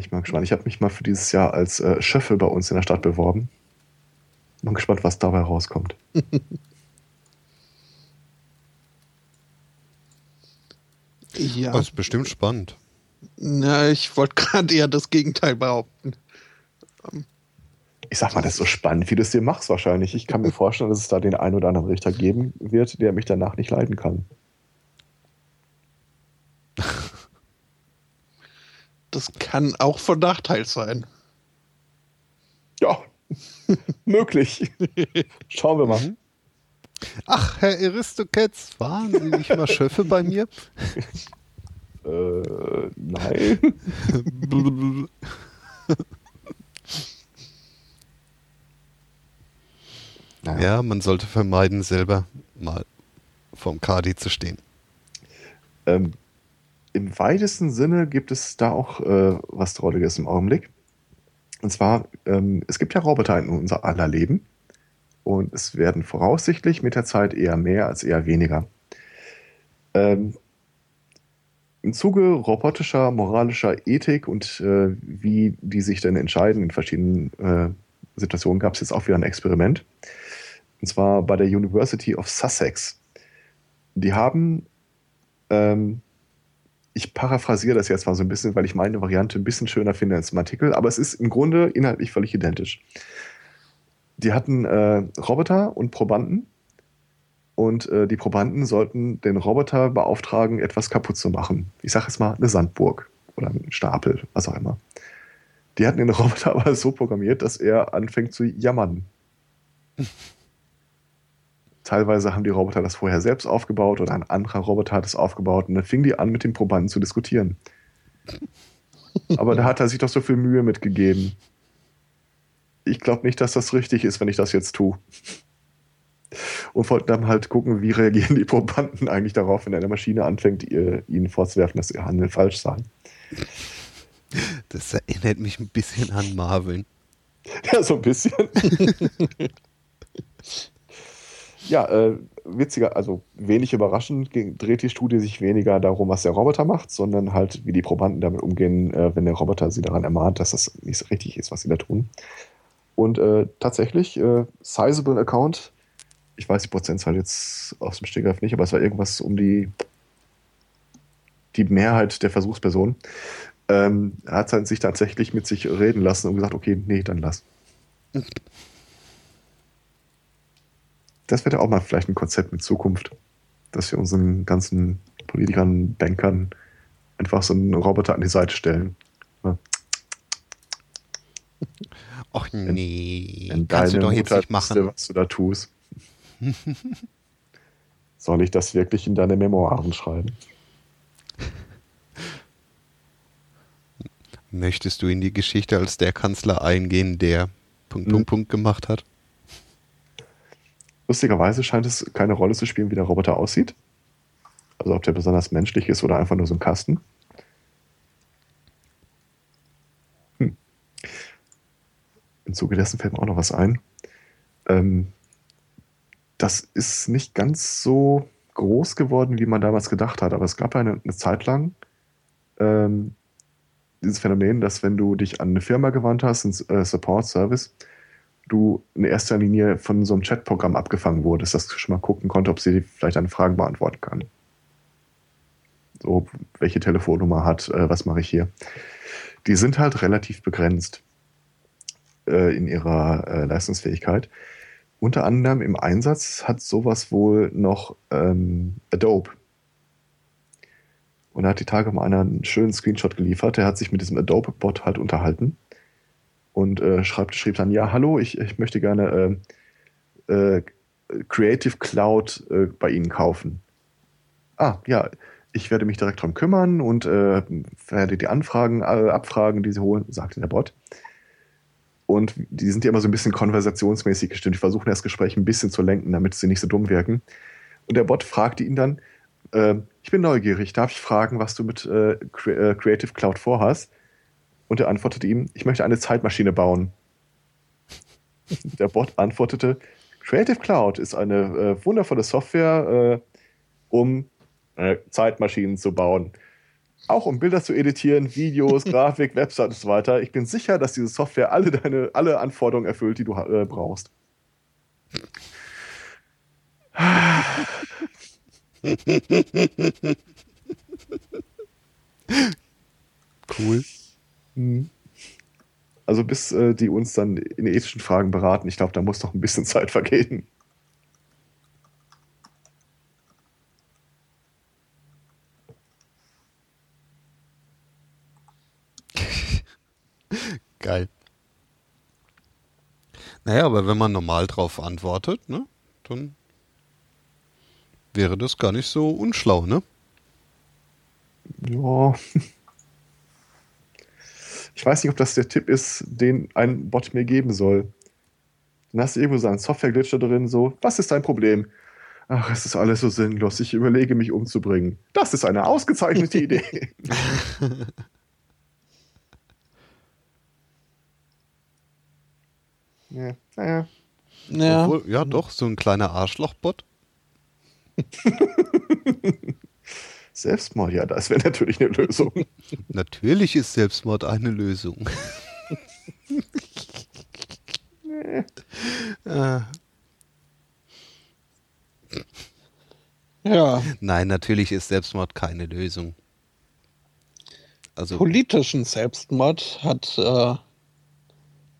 Ich bin mal gespannt. Ich habe mich mal für dieses Jahr als äh, Schöffe bei uns in der Stadt beworben. Bin gespannt, was dabei rauskommt. ja. Das ist bestimmt spannend. Na, ich wollte gerade eher das Gegenteil behaupten. Ich sag mal, das ist so spannend, wie du es dir machst wahrscheinlich. Ich kann mir vorstellen, dass es da den einen oder anderen Richter geben wird, der mich danach nicht leiden kann. Das kann auch von Nachteil sein. Ja, möglich. Schauen wir mal. Mhm. Ach, Herr Aristokets, waren Sie nicht mal Schöffe bei mir? Äh, nein. Naja. ja, man sollte vermeiden, selber mal vom Kadi zu stehen. Ähm, Im weitesten Sinne gibt es da auch äh, was Drolliges im Augenblick. Und zwar, ähm, es gibt ja Roboter in unser aller Leben. Und es werden voraussichtlich mit der Zeit eher mehr als eher weniger. Ähm, Im Zuge robotischer, moralischer Ethik und äh, wie die sich denn entscheiden in verschiedenen äh, Situationen, gab es jetzt auch wieder ein Experiment. Und zwar bei der University of Sussex. Die haben ähm, ich paraphrasiere das jetzt mal so ein bisschen, weil ich meine Variante ein bisschen schöner finde als im Artikel, aber es ist im Grunde inhaltlich völlig identisch. Die hatten äh, Roboter und Probanden und äh, die Probanden sollten den Roboter beauftragen, etwas kaputt zu machen. Ich sage jetzt mal eine Sandburg oder einen Stapel, was auch immer. Die hatten den Roboter aber so programmiert, dass er anfängt zu jammern. Teilweise haben die Roboter das vorher selbst aufgebaut oder ein anderer Roboter hat es aufgebaut und dann fing die an, mit den Probanden zu diskutieren. Aber da hat er sich doch so viel Mühe mitgegeben. Ich glaube nicht, dass das richtig ist, wenn ich das jetzt tue. Und wollten dann halt gucken, wie reagieren die Probanden eigentlich darauf, wenn eine Maschine anfängt, ihnen vorzuwerfen, dass ihr Handeln falsch sei. Das erinnert mich ein bisschen an Marvin. Ja, so ein bisschen. ja, äh, witziger, also wenig überraschend dreht die Studie sich weniger darum, was der Roboter macht, sondern halt, wie die Probanden damit umgehen, äh, wenn der Roboter sie daran ermahnt, dass das nicht so richtig ist, was sie da tun. Und äh, tatsächlich, äh, Sizable Account, ich weiß die Prozentzahl jetzt aus dem Stegreif nicht, aber es war irgendwas um die, die Mehrheit der Versuchspersonen, ähm, hat sich tatsächlich mit sich reden lassen und gesagt, okay, nee, dann lass. Das wäre auch mal vielleicht ein Konzept mit Zukunft, dass wir unseren ganzen Politikern, Bankern einfach so einen Roboter an die Seite stellen. Ja. Och nee, wenn, wenn kannst du doch jetzt nicht machen. Wüsste, was du da tust. Soll ich das wirklich in deine Memoiren schreiben? Möchtest du in die Geschichte als der Kanzler eingehen, der Punkt, Punkt, hm. Punkt gemacht hat? Lustigerweise scheint es keine Rolle zu spielen, wie der Roboter aussieht. Also ob der besonders menschlich ist oder einfach nur so ein Kasten. Hm. Im Zuge dessen fällt mir auch noch was ein. Ähm, das ist nicht ganz so groß geworden, wie man damals gedacht hat, aber es gab eine, eine Zeit lang ähm, dieses Phänomen, dass wenn du dich an eine Firma gewandt hast, einen äh, Support-Service, du in erster Linie von so einem Chatprogramm abgefangen wurdest, dass du schon mal gucken konnte, ob sie vielleicht deine Fragen beantworten kann. So, welche Telefonnummer hat, äh, was mache ich hier. Die sind halt relativ begrenzt äh, in ihrer äh, Leistungsfähigkeit. Unter anderem im Einsatz hat sowas wohl noch ähm, Adobe. Und er hat die Tage mal einen schönen Screenshot geliefert. Er hat sich mit diesem Adobe-Bot halt unterhalten und äh, schreibt, schrieb dann, ja, hallo, ich, ich möchte gerne äh, äh, Creative Cloud äh, bei Ihnen kaufen. Ah, ja, ich werde mich direkt darum kümmern und äh, werde die Anfragen äh, abfragen, die Sie holen, sagte der Bot. Und die sind ja immer so ein bisschen konversationsmäßig gestimmt. Die versuchen das Gespräch ein bisschen zu lenken, damit sie nicht so dumm wirken. Und der Bot fragte ihn dann, ich bin neugierig, darf ich fragen, was du mit Creative Cloud vorhast? Und er antwortete ihm, ich möchte eine Zeitmaschine bauen. Der Bot antwortete, Creative Cloud ist eine äh, wundervolle Software, äh, um äh, Zeitmaschinen zu bauen. Auch um Bilder zu editieren, Videos, Grafik, Website und so weiter. Ich bin sicher, dass diese Software alle deine alle Anforderungen erfüllt, die du äh, brauchst. cool. Mhm. Also bis äh, die uns dann in ethischen Fragen beraten, ich glaube, da muss doch ein bisschen Zeit vergehen. Geil. Naja, aber wenn man normal drauf antwortet, ne, dann wäre das gar nicht so unschlau, ne? Ja. Ich weiß nicht, ob das der Tipp ist, den ein Bot mir geben soll. Dann hast du irgendwo so einen Software-Glitcher drin, so, was ist dein Problem? Ach, es ist alles so sinnlos. Ich überlege, mich umzubringen. Das ist eine ausgezeichnete Idee. ja, naja. Ja. Obwohl, ja, doch, so ein kleiner Arschlochbot. Selbstmord, ja, das wäre natürlich eine Lösung. Natürlich ist Selbstmord eine Lösung. äh. Ja. Nein, natürlich ist Selbstmord keine Lösung. Also politischen Selbstmord hat äh,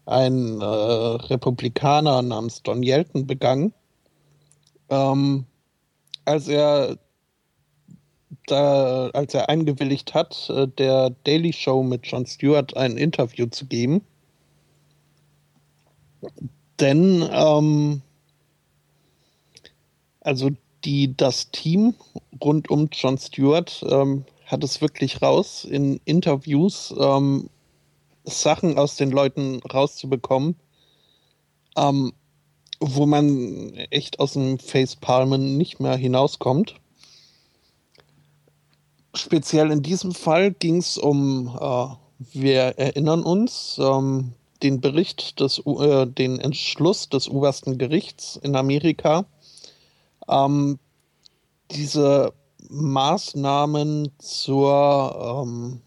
ein äh, Republikaner namens Don Yelton begangen, ähm, als er da, als er eingewilligt hat, äh, der Daily Show mit Jon Stewart ein Interview zu geben. Denn ähm, also die, das Team rund um Jon Stewart ähm, hat es wirklich raus, in Interviews ähm, Sachen aus den Leuten rauszubekommen, ähm, wo man echt aus dem Facepalmen nicht mehr hinauskommt. Speziell in diesem Fall ging es um, äh, wir erinnern uns, ähm, den Bericht des, äh, den Entschluss des obersten Gerichts in Amerika, ähm, diese Maßnahmen zur, ähm,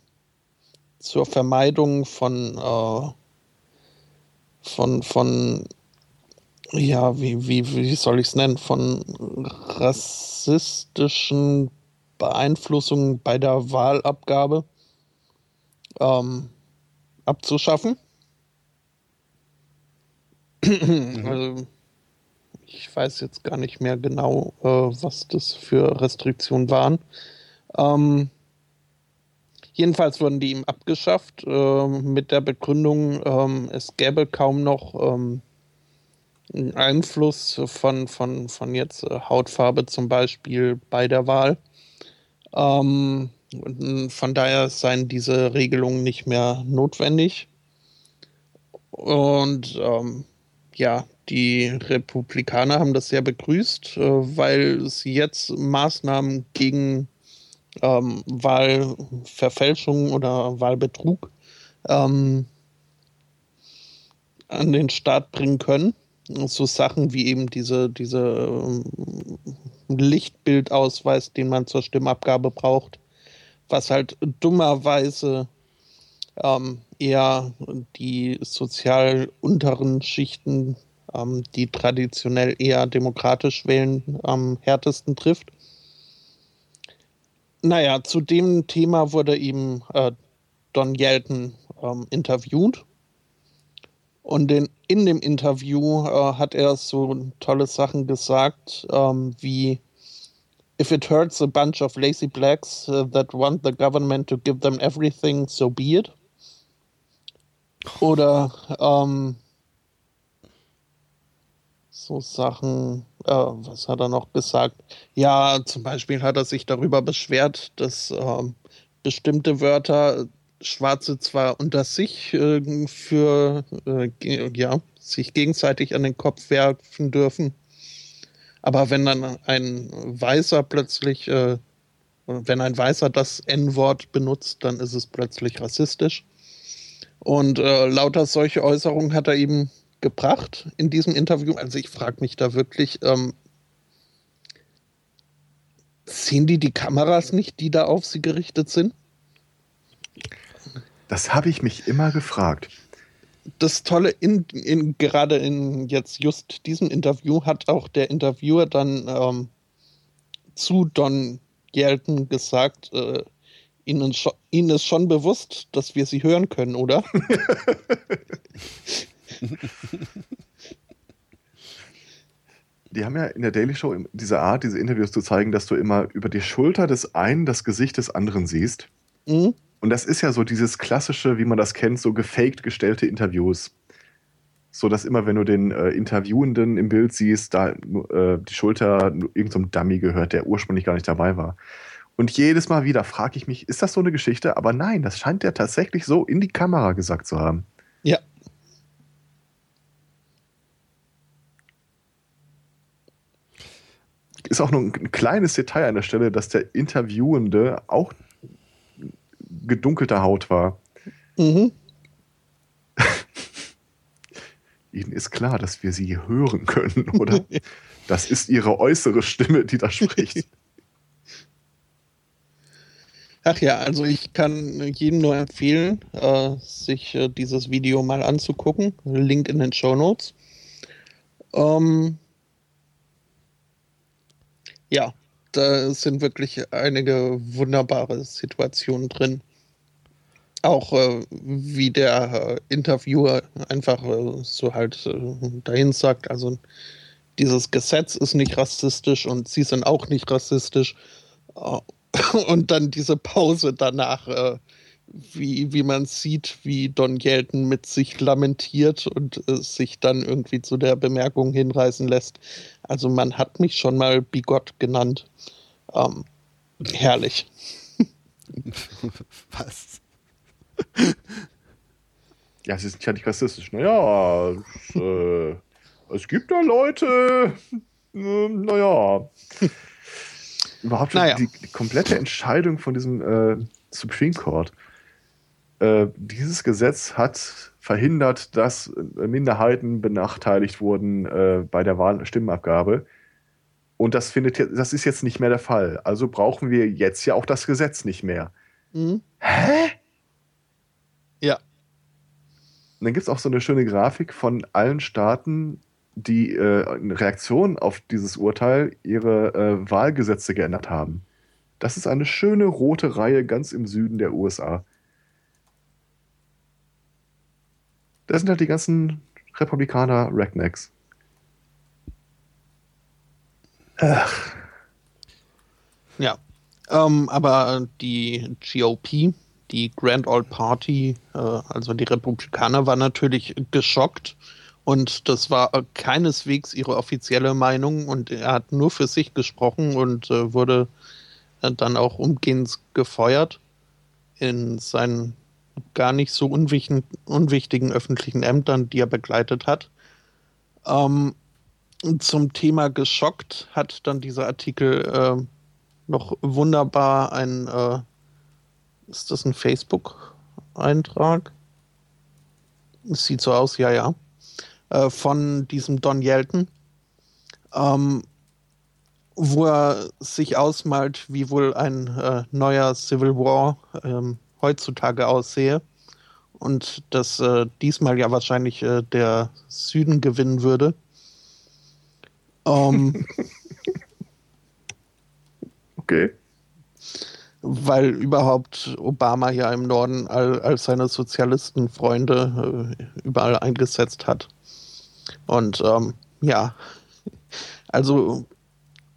zur Vermeidung von, äh, von, von ja, wie, wie, wie soll ich es nennen, von rassistischen Beeinflussungen bei der Wahlabgabe ähm, abzuschaffen. Mhm. Also, ich weiß jetzt gar nicht mehr genau, äh, was das für Restriktionen waren. Ähm, jedenfalls wurden die ihm abgeschafft äh, mit der Begründung, ähm, es gäbe kaum noch ähm, Einfluss von, von, von jetzt äh, Hautfarbe zum Beispiel bei der Wahl. Ähm, von daher seien diese Regelungen nicht mehr notwendig. Und ähm, ja, die Republikaner haben das sehr begrüßt, äh, weil sie jetzt Maßnahmen gegen ähm, Wahlverfälschung oder Wahlbetrug ähm, an den Start bringen können. So Sachen wie eben diese, diese ähm, Lichtbildausweis, den man zur Stimmabgabe braucht, was halt dummerweise ähm, eher die sozial unteren Schichten, ähm, die traditionell eher demokratisch wählen, am härtesten trifft. Naja, zu dem Thema wurde eben äh, Don Yelton ähm, interviewt. Und in, in dem Interview äh, hat er so tolle Sachen gesagt, ähm, wie If it hurts a bunch of lazy blacks uh, that want the government to give them everything, so be it. Oder ähm, so Sachen, äh, was hat er noch gesagt? Ja, zum Beispiel hat er sich darüber beschwert, dass ähm, bestimmte Wörter Schwarze zwar unter sich äh, für äh, ja, sich gegenseitig an den Kopf werfen dürfen, aber wenn dann ein Weißer plötzlich, äh, wenn ein Weißer das N-Wort benutzt, dann ist es plötzlich rassistisch. Und äh, lauter solche Äußerungen hat er eben gebracht in diesem Interview. Also ich frage mich da wirklich, ähm, sehen die die Kameras nicht, die da auf sie gerichtet sind? Das habe ich mich immer gefragt. Das Tolle, in, in, gerade in jetzt just diesem Interview hat auch der Interviewer dann ähm, zu Don Yelton gesagt, äh, Ihnen, Ihnen ist schon bewusst, dass wir Sie hören können, oder? Die haben ja in der Daily Show diese Art, diese Interviews zu zeigen, dass du immer über die Schulter des einen das Gesicht des anderen siehst. Mhm. Und das ist ja so dieses klassische, wie man das kennt, so gefaked gestellte Interviews. So dass immer, wenn du den äh, Interviewenden im Bild siehst, da äh, die Schulter irgendeinem so Dummy gehört, der ursprünglich gar nicht dabei war. Und jedes Mal wieder frage ich mich, ist das so eine Geschichte? Aber nein, das scheint der tatsächlich so in die Kamera gesagt zu haben. Ja. Ist auch nur ein kleines Detail an der Stelle, dass der Interviewende auch gedunkelter Haut war. Mhm. Ihnen ist klar, dass wir sie hören können, oder? das ist ihre äußere Stimme, die da spricht. Ach ja, also ich kann jedem nur empfehlen, äh, sich äh, dieses Video mal anzugucken. Link in den Show Notes. Ähm, ja, da sind wirklich einige wunderbare Situationen drin. Auch äh, wie der äh, Interviewer einfach äh, so halt äh, dahin sagt, also dieses Gesetz ist nicht rassistisch und sie sind auch nicht rassistisch. Äh, und dann diese Pause danach, äh, wie, wie man sieht, wie Don Yelton mit sich lamentiert und sich dann irgendwie zu der Bemerkung hinreißen lässt. Also man hat mich schon mal Bigott genannt. Ähm, herrlich. Was? Ja, es ist ja nicht rassistisch. Naja, es, äh, es gibt da Leute, äh, naja. Überhaupt Naja. die, die komplette Entscheidung von diesem äh, Supreme Court. Äh, dieses Gesetz hat verhindert, dass äh, Minderheiten benachteiligt wurden äh, bei der Wahl Stimmenabgabe. Und das findet das ist jetzt nicht mehr der Fall. Also brauchen wir jetzt ja auch das Gesetz nicht mehr. Mhm. Hä? Ja. Und dann gibt es auch so eine schöne Grafik von allen Staaten, die äh, in Reaktion auf dieses Urteil ihre äh, Wahlgesetze geändert haben. Das ist eine schöne rote Reihe ganz im Süden der USA. Das sind halt die ganzen Republikaner Rednecks. Ach, Ja. Ähm, aber die GOP, die Grand Old Party, äh, also die Republikaner, war natürlich geschockt. Und das war keineswegs ihre offizielle Meinung. Und er hat nur für sich gesprochen und äh, wurde äh, dann auch umgehend gefeuert in seinen gar nicht so unwichtigen, unwichtigen öffentlichen Ämtern, die er begleitet hat. Ähm, zum Thema geschockt hat dann dieser Artikel äh, noch wunderbar ein, äh, ist das ein Facebook-Eintrag? Sieht so aus, ja, ja. Äh, von diesem Don Yelton, ähm, wo er sich ausmalt, wie wohl ein äh, neuer Civil War ähm, heutzutage aussehe. Und dass äh, diesmal ja wahrscheinlich äh, der Süden gewinnen würde. Ähm, okay. Weil überhaupt Obama ja im Norden all, all seine Sozialistenfreunde äh, überall eingesetzt hat. Und ähm, ja, also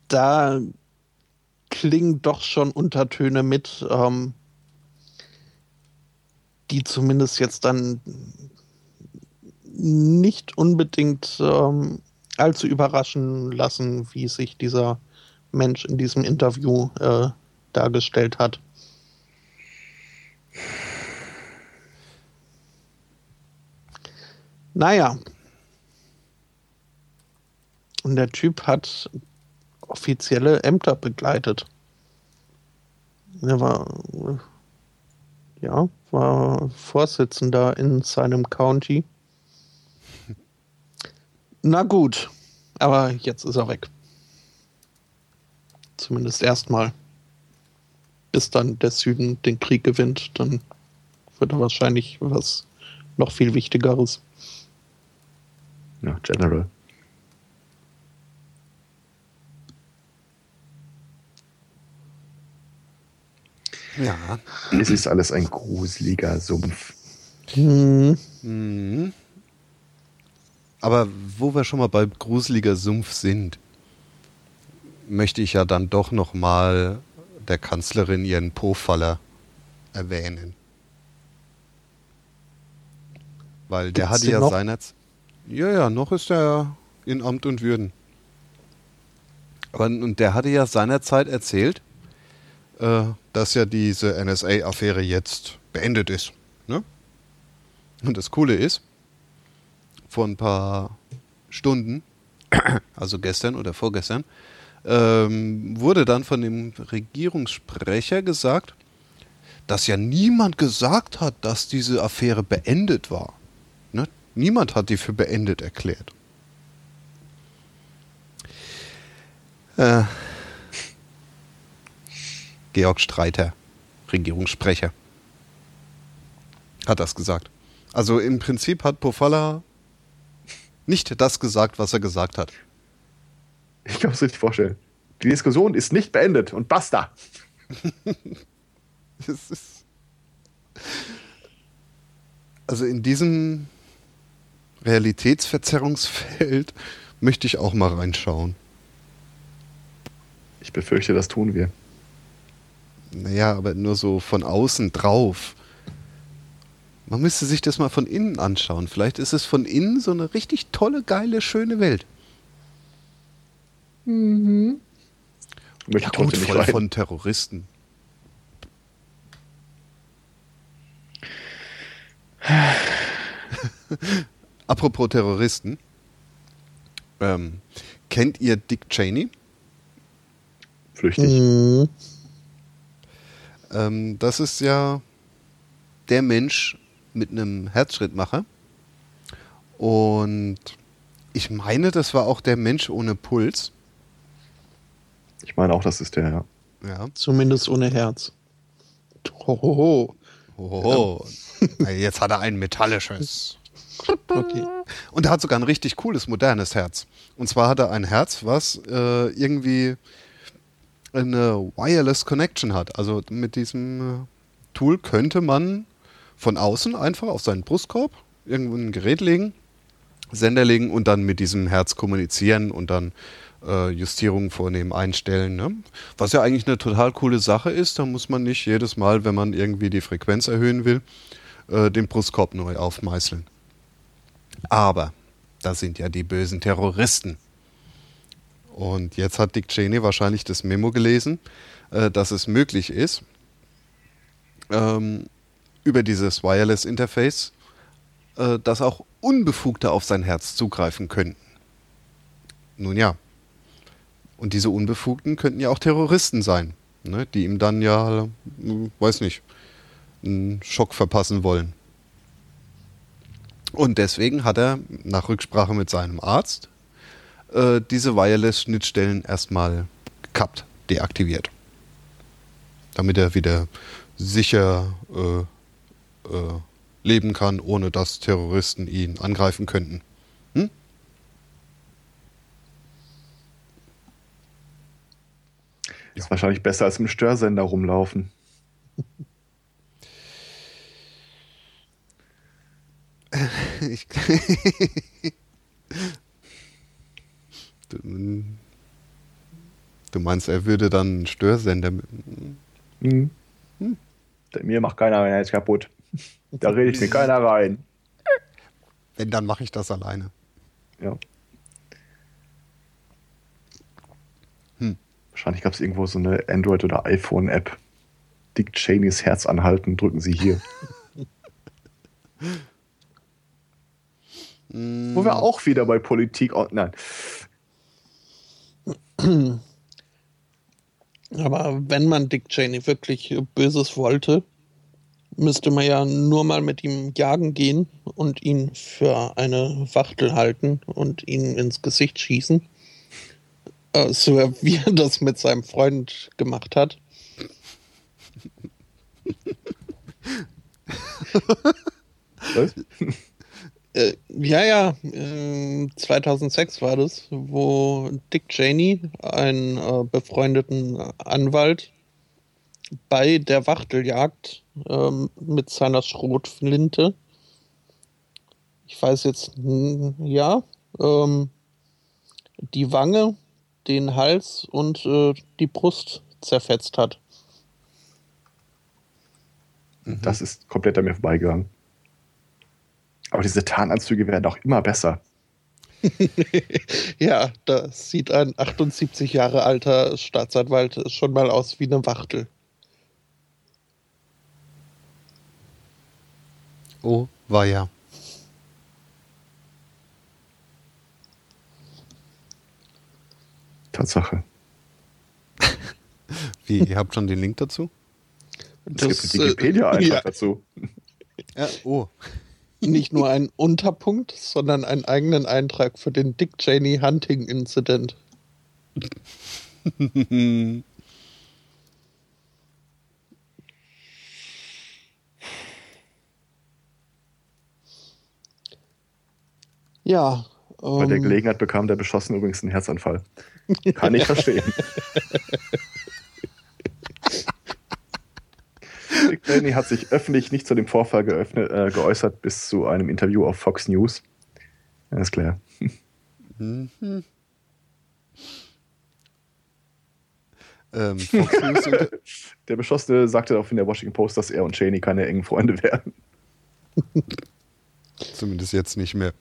da klingen doch schon Untertöne mit, ähm, die zumindest jetzt dann nicht unbedingt ähm, allzu überraschen lassen, wie sich dieser Mensch in diesem Interview äh, dargestellt hat. Naja. Und der Typ hat offizielle Ämter begleitet. Er war, ja, war Vorsitzender in seinem County. Na gut, aber jetzt ist er weg. Zumindest erstmal. Bis dann der Süden den Krieg gewinnt, dann wird er wahrscheinlich was noch viel Wichtigeres. Ja, General. Ja. Es ist alles ein gruseliger Sumpf. Hm, Mhm. Aber wo wir schon mal bei gruseliger Sumpf sind, möchte ich ja dann doch noch mal der Kanzlerin ihren Po-Faller erwähnen. Weil der Gibt's hatte den ja seinerzeit... Ja, ja, noch ist er in Amt und Würden. Aber, und der hatte ja seinerzeit erzählt, äh, dass ja diese NSA-Affäre jetzt beendet ist. Ne? Und das Coole ist, vor ein paar Stunden, also gestern oder vorgestern, ähm, wurde dann von dem Regierungssprecher gesagt, dass ja niemand gesagt hat, dass diese Affäre beendet war. Ne? Niemand hat die für beendet erklärt. Äh, Georg Streiter, Regierungssprecher, hat das gesagt. Also im Prinzip hat Pofalla nicht das gesagt, was er gesagt hat. Ich kann es richtig vorstellen. Die Diskussion ist nicht beendet und basta. Das ist Also in diesem Realitätsverzerrungsfeld möchte ich auch mal reinschauen. Ich befürchte, das tun wir. Naja, aber nur so von außen drauf. Man müsste sich das mal von innen anschauen. Vielleicht ist es von innen so eine richtig tolle, geile, schöne Welt. Möchte Ja, ich gut, voll rein. von Terroristen. Apropos Terroristen. Ähm, kennt ihr Dick Cheney? Flüchtig. Mhm. Ähm, das ist ja der Mensch mit einem Herzschrittmacher. Und ich meine, das war auch der Mensch ohne Puls. Ich meine auch, das ist der, ja. Ja. Zumindest ohne Herz. Hohoho. Oho. Na, Jetzt hat er ein metallisches. Okay. Und er hat sogar ein richtig cooles, modernes Herz. Und zwar hat er ein Herz, was äh, irgendwie eine Wireless Connection hat. Also mit diesem äh, Tool könnte man von außen einfach auf seinen Brustkorb irgendwo ein Gerät legen, Sender legen und dann mit diesem Herz kommunizieren und dann äh, Justierungen vornehmen, einstellen. Ne? Was ja eigentlich eine total coole Sache ist. Da muss man nicht jedes Mal, wenn man irgendwie die Frequenz erhöhen will, äh, den Brustkorb neu aufmeißeln. Aber da sind ja die bösen Terroristen. Und jetzt hat Dick Cheney wahrscheinlich das Memo gelesen, äh, dass es möglich ist, ähm, über dieses Wireless Interface, äh, dass auch Unbefugte auf sein Herz zugreifen könnten. Nun ja. Und diese Unbefugten könnten ja auch Terroristen sein, ne, die ihm dann ja, äh, weiß nicht, einen Schock verpassen wollen. Und deswegen hat er nach Rücksprache mit seinem Arzt äh, diese Wireless-Schnittstellen erstmal gekappt, deaktiviert. Damit er wieder sicher äh, äh, leben kann, ohne dass Terroristen ihn angreifen könnten. Hm? Ist wahrscheinlich besser als im Störsender rumlaufen. Ich, du, du meinst, er würde dann einen Störsender. mit- Mhm. Mir macht keiner mein Herz kaputt. Da rede ich mir keiner rein. Wenn, dann mache ich das alleine. Ja. Wahrscheinlich gab es irgendwo so eine Android- oder iPhone-App. Dick Cheneys Herz anhalten, drücken Sie hier. Wo wir auch wieder bei Politik. Oh, nein. Aber wenn man Dick Cheney wirklich Böses wollte, müsste man ja nur mal mit ihm jagen gehen und ihn für eine Wachtel halten und ihn ins Gesicht schießen. Äh, So wie er das mit seinem Freund gemacht hat. Was? Äh, ja, ja, äh, 2006 war das, wo Dick Cheney, einen äh, befreundeten Anwalt, bei der Wachteljagd ähm, mit seiner Schrotflinte, ich weiß jetzt, ja, ähm, die Wange, den Hals und äh, die Brust zerfetzt hat. Das ist komplett an mir vorbeigegangen. Aber diese Tarnanzüge werden auch immer besser. Ja, da sieht ein 78 Jahre alter Staatsanwalt schon mal aus wie eine Wachtel. Oh, war ja. Tatsache. Wie, ihr habt schon den Link dazu? Es gibt Das, einen Wikipedia-Eintrag äh, ja, dazu. Ja, oh. nicht nur ein Unterpunkt, sondern einen eigenen Eintrag für den Dick Cheney Hunting Incident. Ja. Bei der ähm, Gelegenheit bekam der Beschossene übrigens einen Herzanfall. Kann ich verstehen. Dick Cheney hat sich öffentlich nicht zu dem Vorfall geöffnet, äh, geäußert bis zu einem Interview auf Fox News. Alles klar. Mhm. Ähm, der Beschossene sagte auch in der Washington Post, dass er und Cheney keine engen Freunde werden. Zumindest jetzt nicht mehr.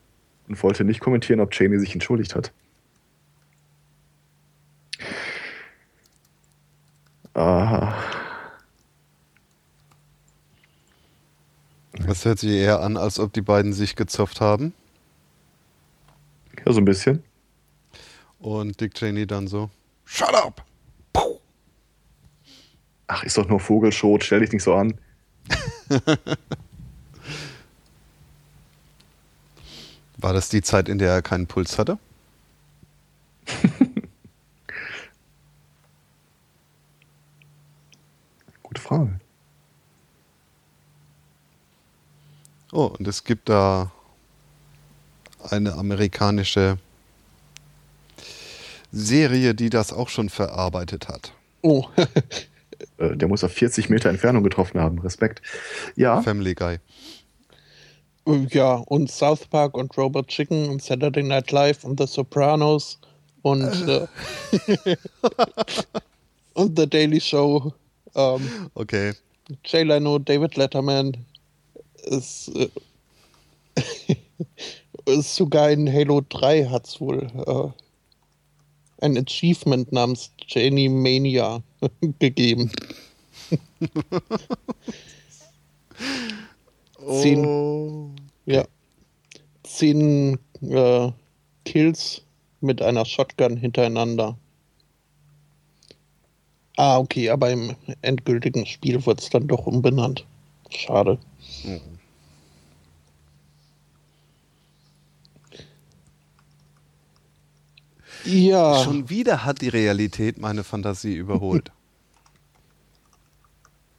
Und wollte nicht kommentieren, ob Cheney sich entschuldigt hat. Aha. Das hört sich eher an, als ob die beiden sich gezopft haben. Ja, so ein bisschen. Und Dick Cheney dann so: Shut up! Puh. Ach, ist doch nur Vogelschot, stell dich nicht so an. War das die Zeit, in der er keinen Puls hatte? Gute Frage. Oh, und es gibt da eine amerikanische Serie, die das auch schon verarbeitet hat. Oh. Äh, der muss auf 40 Meter Entfernung getroffen haben. Respekt. Ja. Family Guy. Ja, und South Park und Robot Chicken und Saturday Night Live und The Sopranos und, äh. äh und The Daily Show. Ähm, okay. Jay Leno, David Letterman. Ist, äh, ist sogar in Halo 3 hat es wohl äh, ein Achievement namens Janie Mania gegeben. Zehn, oh. ja, zehn äh, Kills mit einer Shotgun hintereinander. Ah, okay, aber im endgültigen Spiel wird es dann doch umbenannt. Schade. Mhm. Ja. Schon wieder hat die Realität meine Fantasie überholt.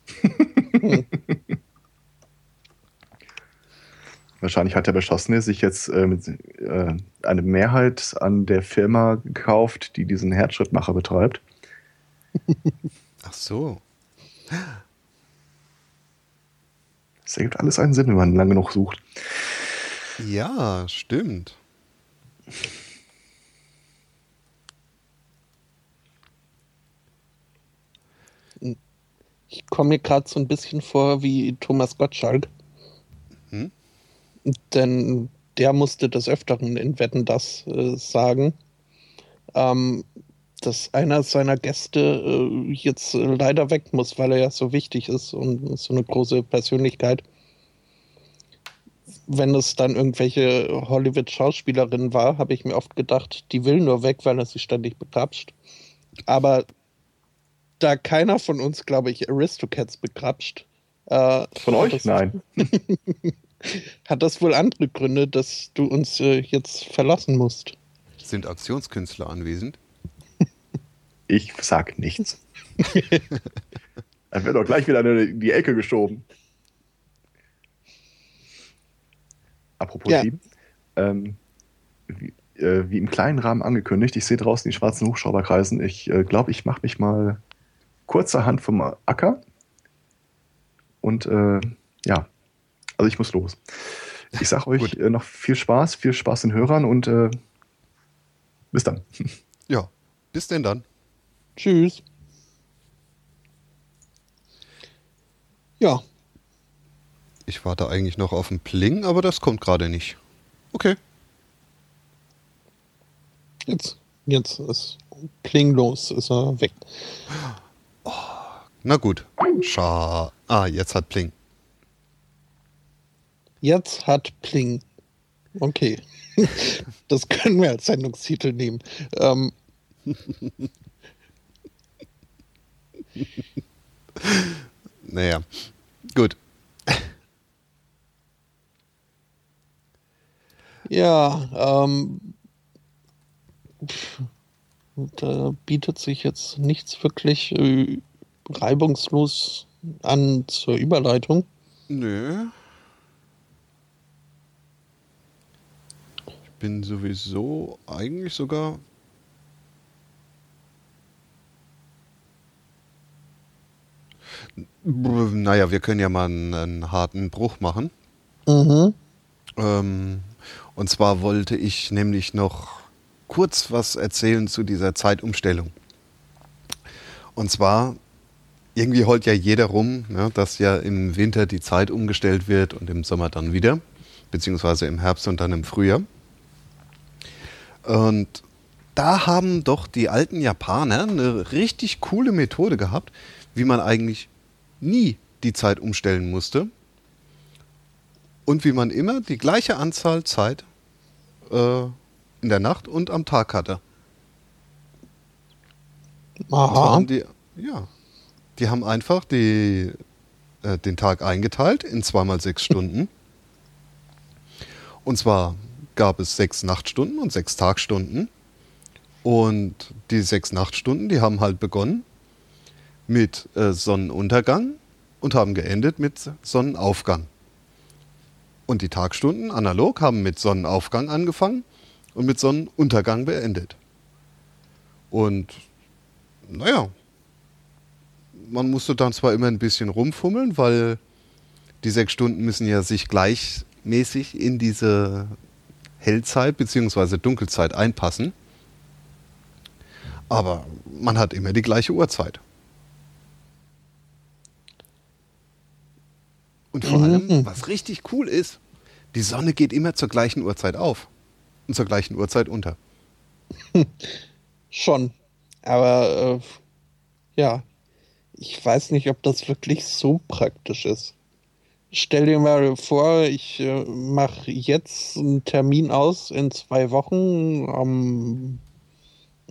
Wahrscheinlich hat der Beschossene sich jetzt äh, mit, äh, eine Mehrheit an der Firma gekauft, die diesen Herzschrittmacher betreibt. Ach so. Das ergibt alles einen Sinn, wenn man lange genug sucht. Ja, stimmt. Ich komme mir gerade so ein bisschen vor wie Thomas Gottschalk. Hm? Denn der musste des Öfteren in Wetten das äh, sagen, ähm, dass einer seiner Gäste äh, jetzt äh, leider weg muss, weil er ja so wichtig ist und so eine große Persönlichkeit. Wenn es dann irgendwelche Hollywood-Schauspielerin war, habe ich mir oft gedacht, die will nur weg, weil er sie ständig begrapscht. Aber da keiner von uns, glaube ich, Aristocats begrapscht. Äh, von euch? Nein. hat das wohl andere Gründe, dass du uns äh, jetzt verlassen musst? Sind Aktionskünstler anwesend? Ich sag nichts. Dann wird doch gleich wieder in die Ecke geschoben. Apropos ja. Team. Ähm, wie, äh, wie, im kleinen Rahmen angekündigt, ich sehe draußen die schwarzen Hubschrauber kreisen. Ich äh, glaube, ich mache mich mal kurzerhand vom Acker. Und äh, ja, also ich muss los. Ich sage euch äh, noch viel Spaß, viel Spaß den Hörern und äh, bis dann. Ja, bis denn dann. Tschüss. Ja. Ich warte eigentlich noch auf einen Pling, aber das kommt gerade nicht. Okay. Jetzt, jetzt ist Pling los, ist er weg. Oh, na gut. Scha. Ah, jetzt hat Pling. Jetzt hat Pling. Okay. Das können wir als Sendungstitel nehmen. Ähm. naja, gut. Ja, ähm, da bietet sich jetzt nichts wirklich äh, reibungslos an zur Überleitung. Nö. Ich bin sowieso eigentlich sogar. Naja, wir können ja mal einen, einen harten Bruch machen. Mhm. Ähm, und zwar wollte ich nämlich noch kurz was erzählen zu dieser Zeitumstellung. Und zwar, irgendwie heult ja jeder rum, ne, dass ja im Winter die Zeit umgestellt wird und im Sommer dann wieder, beziehungsweise im Herbst und dann im Frühjahr. Und da haben doch die alten Japaner eine richtig coole Methode gehabt, wie man eigentlich nie die Zeit umstellen musste und wie man immer die gleiche Anzahl Zeit äh, in der Nacht und am Tag hatte. Aha. die, ja, die haben einfach die, äh, den Tag eingeteilt in zweimal sechs Stunden. Und zwar gab es sechs Nachtstunden und sechs Tagstunden. Und die sechs Nachtstunden, die haben halt begonnen mit äh, Sonnenuntergang und haben geendet mit Sonnenaufgang. Und die Tagstunden analog haben mit Sonnenaufgang angefangen und mit Sonnenuntergang beendet. Und naja, man musste dann zwar immer ein bisschen rumfummeln, weil die sechs Stunden müssen ja sich gleichmäßig in diese Hellzeit bzw. Dunkelzeit einpassen. Aber man hat immer die gleiche Uhrzeit. Und vor allem, Mhm. was richtig cool ist, die Sonne geht immer zur gleichen Uhrzeit auf und zur gleichen Uhrzeit unter. Schon. Aber äh, ja, ich weiß nicht, ob das wirklich so praktisch ist. Stell dir mal vor, ich äh, mache jetzt einen Termin aus in zwei Wochen am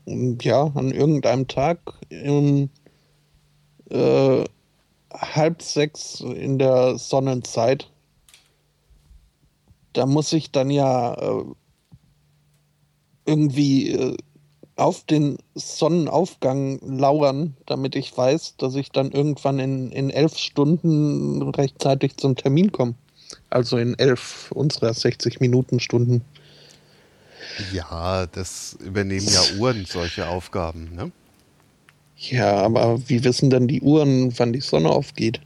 ja, an irgendeinem Tag um äh, halb sechs in der Sonnenzeit. Da muss ich dann ja äh, irgendwie äh, auf den Sonnenaufgang lauern, damit ich weiß, dass ich dann irgendwann in, in elf Stunden rechtzeitig zum Termin komme. Also in elf unserer 60 Minuten Stunden. Ja, das übernehmen ja Uhren solche Aufgaben. Ne? Ja, aber wie wissen denn die Uhren, wann die Sonne aufgeht?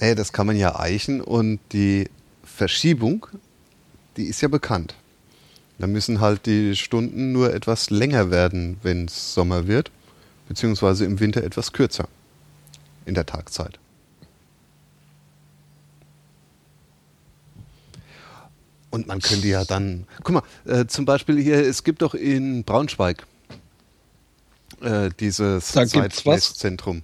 Nee, das kann man ja eichen und die Verschiebung, die ist ja bekannt. Da müssen halt die Stunden nur etwas länger werden, wenn es Sommer wird, beziehungsweise im Winter etwas kürzer in der Tagzeit. Und man könnte ja dann, guck mal, äh, zum Beispiel hier, es gibt doch in Braunschweig äh, dieses Da? Zeitmesszentrum.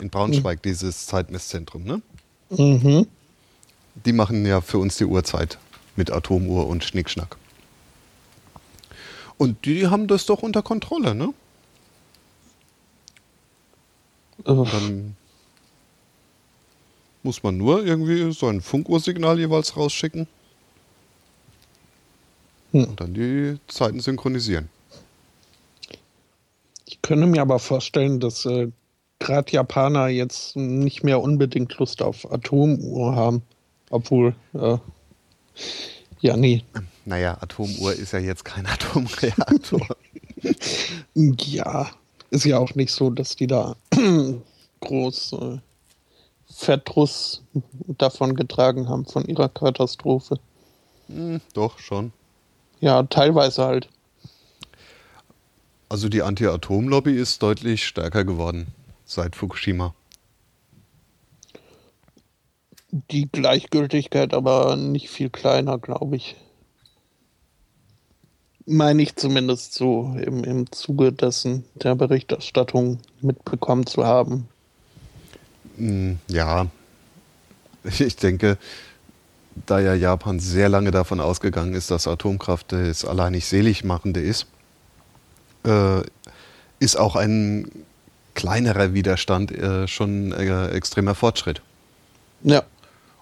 In Braunschweig dieses Zeitmesszentrum, ne? Mhm. Die machen ja für uns die Uhrzeit mit Atomuhr und Schnickschnack. Und die haben das doch unter Kontrolle, ne? Dann muss man nur irgendwie so ein Funkuhrsignal jeweils rausschicken Hm. und dann die Zeiten synchronisieren. Ich könnte mir aber vorstellen, dass äh, gerade Japaner jetzt nicht mehr unbedingt Lust auf Atomuhr haben. Obwohl, äh, ja, nee. Naja, Atomuhr ist ja jetzt kein Atomreaktor. Ja, ist ja auch nicht so, dass die da groß äh, Verdruss davon getragen haben, von ihrer Katastrophe. hm, doch, schon. Ja, teilweise halt. Also die Anti-Atom-Lobby ist deutlich stärker geworden seit Fukushima. Die Gleichgültigkeit aber nicht viel kleiner, glaube ich. Meine ich zumindest so im, im Zuge dessen der Berichterstattung mitbekommen zu haben. Hm, Ja, ich denke, da ja Japan sehr lange davon ausgegangen ist, dass Atomkraft das alleinig Seligmachende ist, äh, ist auch ein kleinerer Widerstand äh, schon äh, extremer Fortschritt. Ja,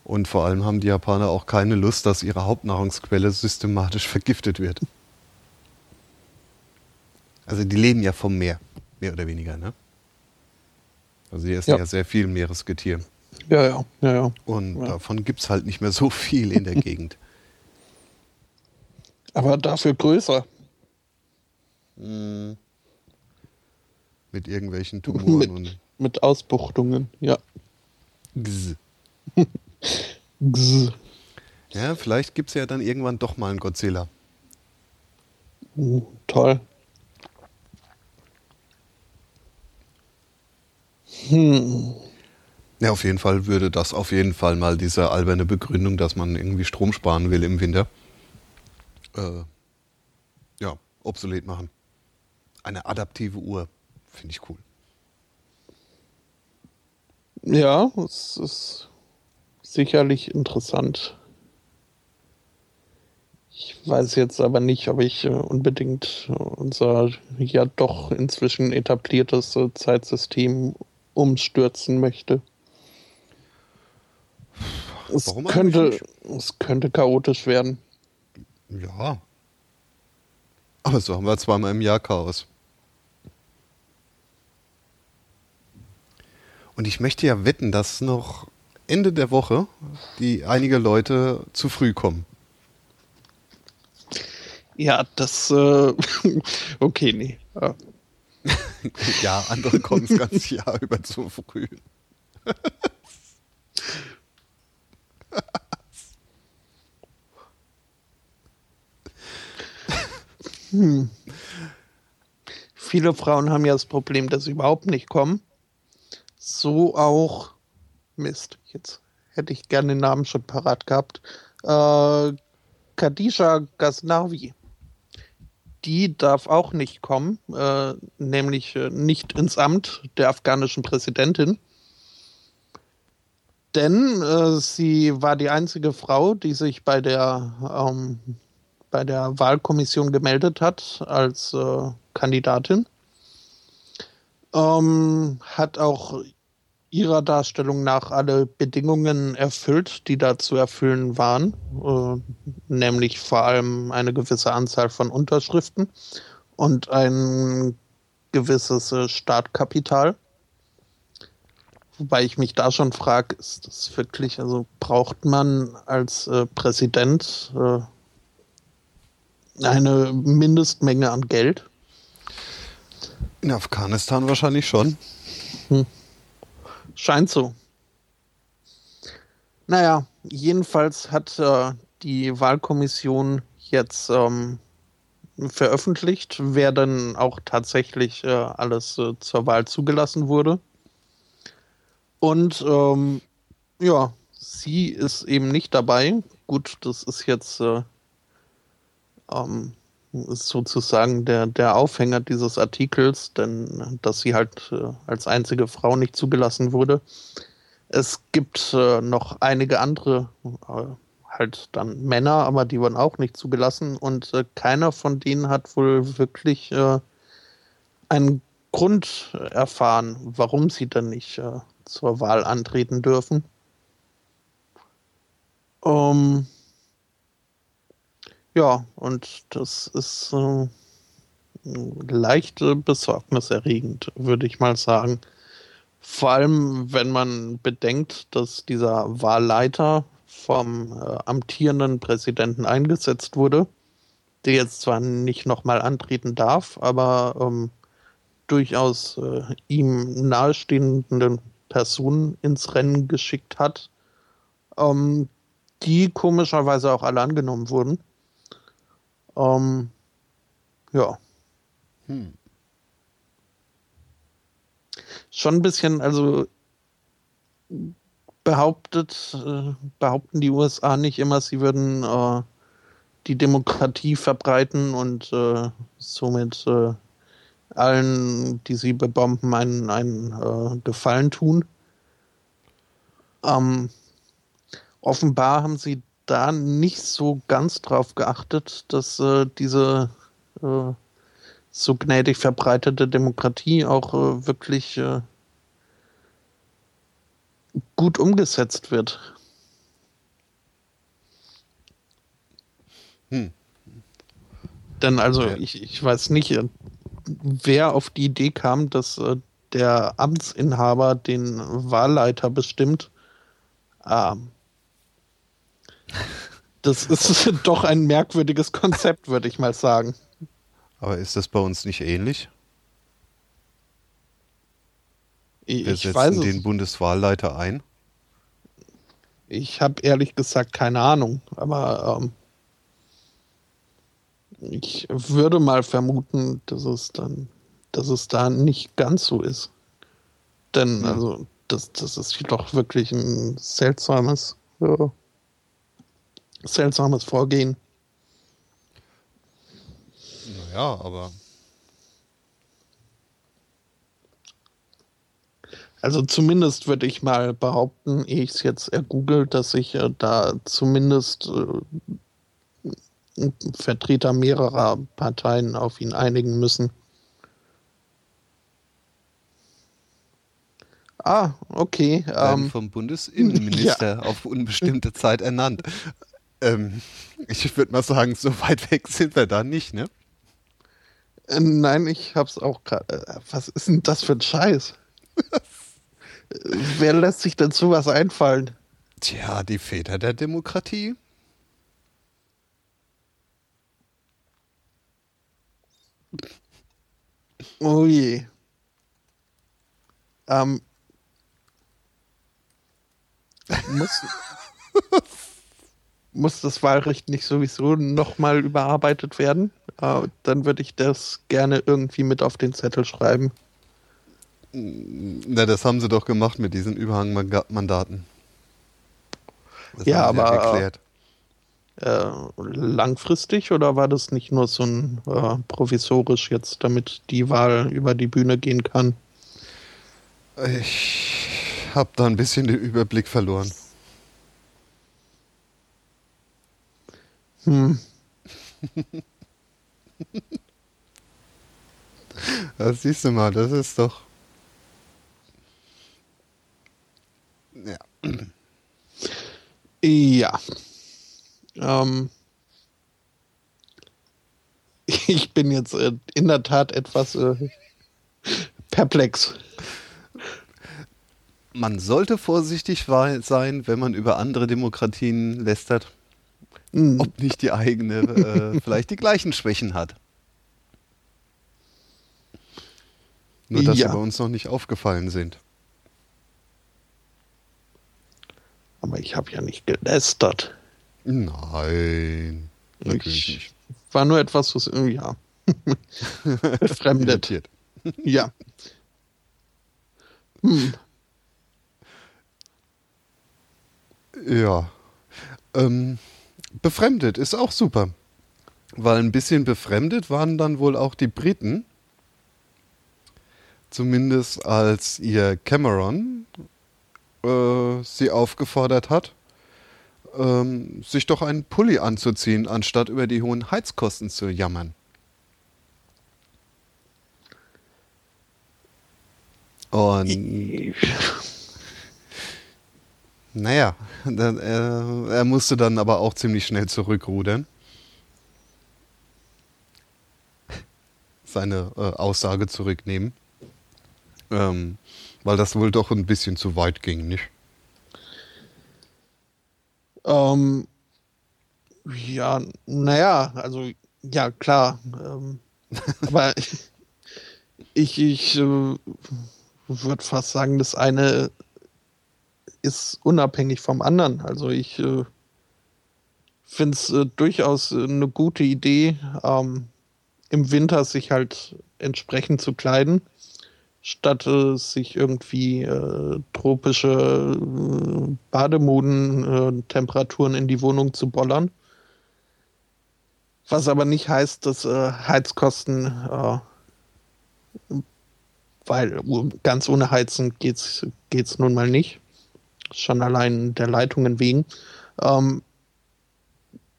Und vor allem haben die Japaner auch keine Lust, dass ihre Hauptnahrungsquelle systematisch vergiftet wird. Also die leben ja vom Meer, mehr oder weniger, ne? Also die essen ja, Ja. sehr viel Meeresgetier. ja, ja, ja, ja. Und Ja. davon gibt es halt nicht mehr so viel in der Gegend. Aber dafür größer. Mit irgendwelchen Tumoren Mit, und mit Ausbuchtungen, ja. Gz. Gz. Ja, vielleicht gibt es ja dann irgendwann doch mal einen Godzilla. Uh, toll. Hm. Ja, auf jeden Fall würde das auf jeden Fall mal diese alberne Begründung, dass man irgendwie Strom sparen will im Winter, äh, ja, obsolet machen. Eine adaptive Uhr, finde ich cool. Ja, es ist sicherlich interessant. Ich weiß jetzt aber nicht, ob ich äh, unbedingt unser ja doch inzwischen etabliertes äh, Zeitsystem umstürzen möchte. Es Warum könnte, es könnte chaotisch werden. Ja. Aber so haben wir zweimal im Jahr Chaos. Und ich möchte ja wetten, dass noch Ende der Woche die einige Leute zu früh kommen. Ja, das, äh, okay, nee. Äh, Ja, andere kommen das ganze Jahr über zu früh. Viele Frauen haben ja das Problem, dass sie überhaupt nicht kommen. So auch, Mist, jetzt hätte ich gerne den Namen schon parat gehabt. Äh, Khadija Ghaznavi. Die darf auch nicht kommen, äh, nämlich äh, nicht ins Amt der afghanischen Präsidentin. Denn äh, sie war die einzige Frau, die sich bei der, ähm, bei der Wahlkommission gemeldet hat als äh, Kandidatin. Ähm, hat auch ihrer Darstellung nach alle Bedingungen erfüllt, die da zu erfüllen waren, äh, nämlich vor allem eine gewisse Anzahl von Unterschriften und ein gewisses äh, Startkapital. Wobei ich mich da schon frage, ist das wirklich, also braucht man als äh, Präsident äh, eine Mindestmenge an Geld? In Afghanistan wahrscheinlich schon. Scheint so. Naja, jedenfalls hat äh, die Wahlkommission jetzt ähm, veröffentlicht, wer dann auch tatsächlich äh, alles äh, zur Wahl zugelassen wurde. Und ähm, ja, sie ist eben nicht dabei. Gut, das ist jetzt äh, ähm, sozusagen der, der Aufhänger dieses Artikels, denn dass sie halt äh, als einzige Frau nicht zugelassen wurde. Es gibt äh, noch einige andere, äh, halt dann Männer, aber die wurden auch nicht zugelassen und äh, keiner von denen hat wohl wirklich äh, einen Grund erfahren, warum sie dann nicht äh, zur Wahl antreten dürfen. Ähm, ja, und das ist äh, leicht besorgniserregend, würde ich mal sagen. Vor allem, wenn man bedenkt, dass dieser Wahlleiter vom äh, amtierenden Präsidenten eingesetzt wurde, der jetzt zwar nicht nochmal antreten darf, aber ähm, durchaus äh, ihm nahestehenden Personen ins Rennen geschickt hat, ähm, die komischerweise auch alle angenommen wurden. Ähm, ja. Hm. Schon ein bisschen, also behauptet, äh, behaupten die USA nicht immer, sie würden äh, die Demokratie verbreiten und äh, somit äh, allen, die sie bebomben, einen, einen äh, Gefallen tun. Ähm, offenbar haben sie da nicht so ganz drauf geachtet, dass äh, diese äh, so gnädig verbreitete Demokratie auch äh, wirklich äh, gut umgesetzt wird. Hm. Denn also Ja. ich, ich weiß nicht, äh, wer auf die Idee kam, dass äh, der Amtsinhaber den Wahlleiter bestimmt. Ähm, das ist doch ein merkwürdiges Konzept, würde ich mal sagen. Aber ist das bei uns nicht ähnlich? Ich, Wir setzen den es. Bundeswahlleiter ein. Ich habe ehrlich gesagt keine Ahnung, aber ähm, ich würde mal vermuten, dass es dann, dass es da nicht ganz so ist. Denn, Hm. also, das, das ist doch wirklich ein seltsames, ja, seltsames Vorgehen. Naja, aber Also zumindest würde ich mal behaupten, ehe ich es jetzt ergoogelt, dass sich äh, da zumindest äh, Vertreter mehrerer Parteien auf ihn einigen müssen. Ah, okay. Ähm, vom Bundesinnenminister auf unbestimmte Zeit ernannt. Ähm, ich würde mal sagen, so weit weg sind wir da nicht, ne? äh, nein, ich hab's auch gerade. Äh, was ist denn das für ein Scheiß? Wer lässt sich denn sowas einfallen? Tja, die Väter der Demokratie. Oh je. Ähm, muss, muss das Wahlrecht nicht sowieso nochmal überarbeitet werden? Äh, dann würde ich das gerne irgendwie mit auf den Zettel schreiben. Na, das haben sie doch gemacht mit diesen Überhangmandaten. Das Ja, aber, erklärt. Äh, langfristig oder war das nicht nur so ein äh, provisorisch jetzt, damit die Wahl über die Bühne gehen kann? Ich habe da ein bisschen den Überblick verloren. Hm. Das siehst du mal, das ist doch. Ja. Ja. Ähm, ich bin jetzt äh, in der Tat etwas äh, perplex. Man sollte vorsichtig sein, wenn man über andere Demokratien lästert, Hm, ob nicht die eigene äh, vielleicht die gleichen Schwächen hat. Nur dass Ja. sie bei uns noch nicht aufgefallen sind. Aber ich habe ja nicht gelästert. Nein, natürlich Ich nicht. war nur etwas, was äh, ja. Irritiert. Ja. Hm. Ja. Ähm, befremdet ist auch super. Weil ein bisschen befremdet waren dann wohl auch die Briten. Zumindest als ihr Cameron äh, sie aufgefordert hat, ähm, sich doch einen Pulli anzuziehen, anstatt über die hohen Heizkosten zu jammern. Und naja, dann, äh, er musste dann aber auch ziemlich schnell zurückrudern. Seine äh, Aussage zurücknehmen. Ähm, weil das wohl doch ein bisschen zu weit ging, nicht? Ähm, ja, naja, also ja, klar. Ähm, aber ich, ich äh, würde fast sagen, das eine ist unabhängig vom anderen. Also ich äh, finde es äh, durchaus äh, eine gute Idee, ähm, im Winter sich halt entsprechend zu kleiden, statt äh, sich irgendwie äh, tropische äh, Bademoden-Temperaturen in die Wohnung zu bollern. Was aber nicht heißt, dass Heizkosten, weil ganz ohne Heizen geht's geht's nun mal nicht. Schon allein der Leitungen wegen. Ähm,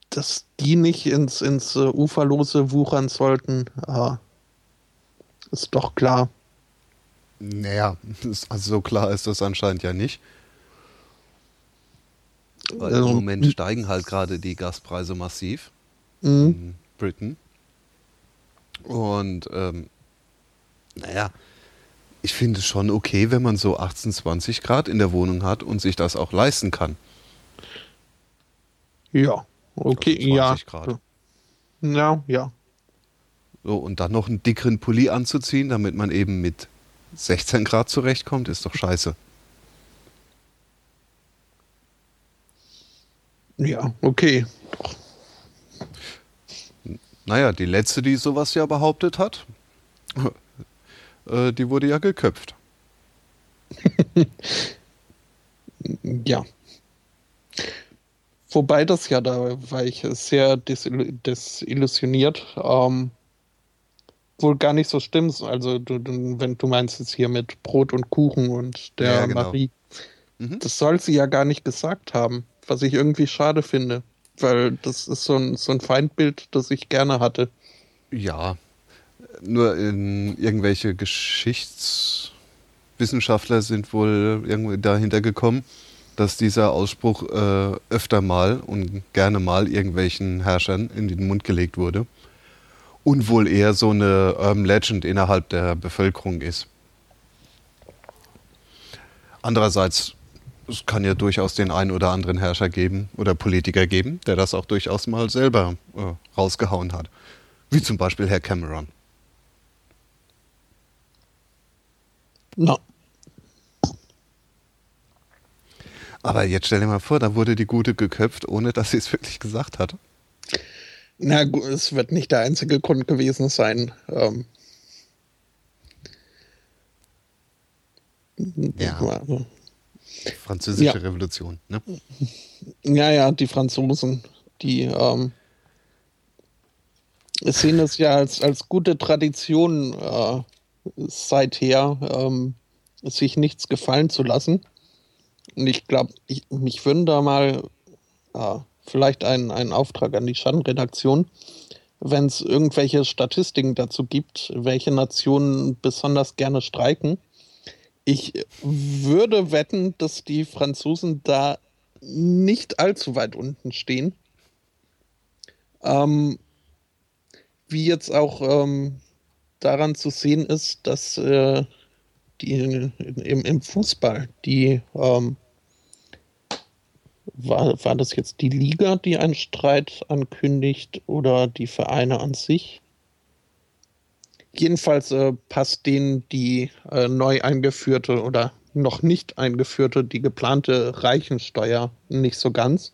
dass die nicht ins, ins äh, Uferlose wuchern sollten, äh, ist doch klar. Naja, also so klar ist das anscheinend ja nicht. Weil Also, im Moment steigen halt gerade die Gaspreise massiv Mhm. in Britain. Und ähm, naja, ich finde es schon okay, wenn man so 18, 20 Grad in der Wohnung hat und sich das auch leisten kann. Ja, okay, Also 20 ja. Grad. Ja, ja. So, und dann noch einen dickeren Pulli anzuziehen, damit man eben mit 16 Grad zurechtkommt, ist doch scheiße. Ja, okay. Naja, die letzte, die sowas ja behauptet hat, äh, die wurde ja geköpft. ja. Wobei das ja, da war ich sehr desillusioniert, ähm, wohl gar nicht so stimmt. Also, du, du, wenn du meinst jetzt hier mit Brot und Kuchen und der ja, genau. Marie, mhm. das soll sie ja gar nicht gesagt haben, was ich irgendwie schade finde, weil das ist so ein, so ein Feindbild, das ich gerne hatte. Ja, nur in irgendwelche Geschichtswissenschaftler sind wohl irgendwie dahinter gekommen, dass dieser Ausspruch äh, öfter mal und gerne mal irgendwelchen Herrschern in den Mund gelegt wurde und wohl eher so eine Urban Legend innerhalb der Bevölkerung ist. Andererseits, es kann ja durchaus den einen oder anderen Herrscher geben oder Politiker geben, der das auch durchaus mal selber äh, rausgehauen hat. Wie zum Beispiel Herr Cameron. No. Aber jetzt stell dir mal vor, da wurde die Gute geköpft, ohne dass sie es wirklich gesagt hat. Na gut, es wird nicht der einzige Grund gewesen sein. Ähm ja. Französische ja. Revolution, ne? Ja, ja, die Franzosen, die ähm, sehen es ja als, als gute Tradition äh, seither, ähm, sich nichts gefallen zu lassen. Und ich glaube, mich würden da mal äh, vielleicht einen, einen Auftrag an die Schattenredaktion, wenn es irgendwelche Statistiken dazu gibt, welche Nationen besonders gerne streiken. Ich würde wetten, dass die Franzosen da nicht allzu weit unten stehen. Ähm, wie jetzt auch ähm, daran zu sehen ist, dass äh, die, im, im, Fußball die ähm, war, war das jetzt die Liga, die einen Streit ankündigt oder die Vereine an sich? Jedenfalls äh, passt denen die äh, neu eingeführte oder noch nicht eingeführte, die geplante Reichensteuer nicht so ganz.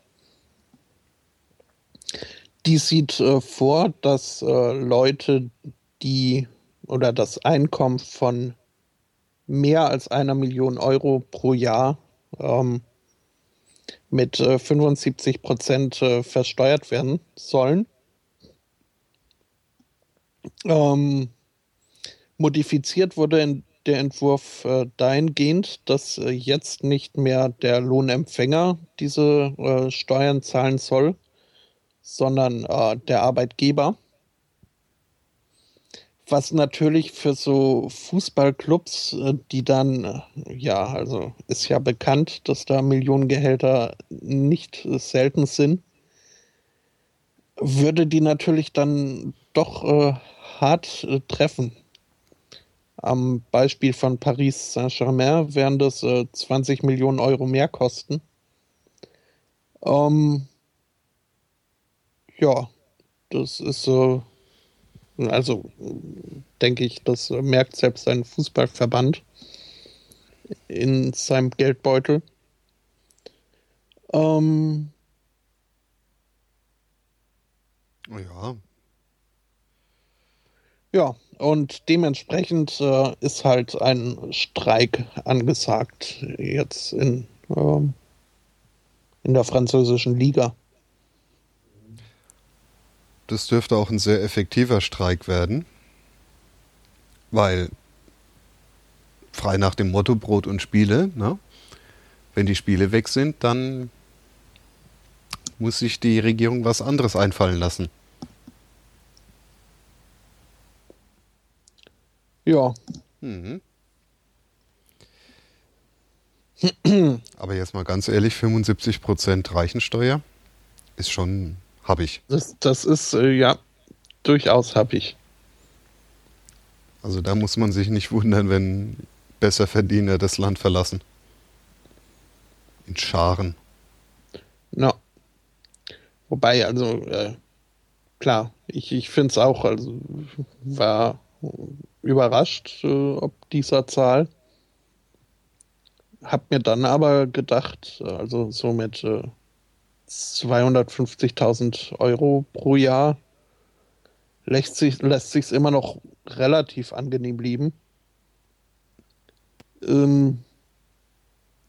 Die sieht äh, vor, dass äh, Leute, die oder das Einkommen von mehr als einer Million Euro pro Jahr ähm, mit äh, 75 Prozent äh, versteuert werden sollen. Ähm, modifiziert wurde der Entwurf äh, dahingehend, dass äh, jetzt nicht mehr der Lohnempfänger diese äh, Steuern zahlen soll, sondern äh, der Arbeitgeber was natürlich für so Fußballclubs, äh, die dann, äh, ja, also ist ja bekannt, dass da Millionengehälter nicht selten sind, würde die natürlich dann doch äh, hart äh, treffen. Am Beispiel von Paris Saint-Germain wären das äh, 20 Millionen Euro mehr kosten. Ähm, ja, das ist so also denke ich, das merkt selbst ein Fußballverband in seinem Geldbeutel. Ähm, ja. Ja, und dementsprechend äh, ist halt ein Streik angesagt jetzt in, ähm, in der französischen Liga. Das dürfte auch ein sehr effektiver Streik werden, weil frei nach dem Motto Brot und Spiele, ne? wenn die Spiele weg sind, dann muss sich die Regierung was anderes einfallen lassen. Ja. Mhm. Aber jetzt mal ganz ehrlich, 75% Reichensteuer ist schon habe ich. Das, das ist, äh, ja, durchaus habe ich. Also da muss man sich nicht wundern, wenn Besserverdiener das Land verlassen. In Scharen. Ja. Wobei, also, äh, klar, ich, ich finde es auch, also war überrascht, äh, ob dieser Zahl. Hab mir dann aber gedacht, also so mit äh, 250.000 Euro pro Jahr lässt sich lässt sich's immer noch relativ angenehm blieben. Ähm,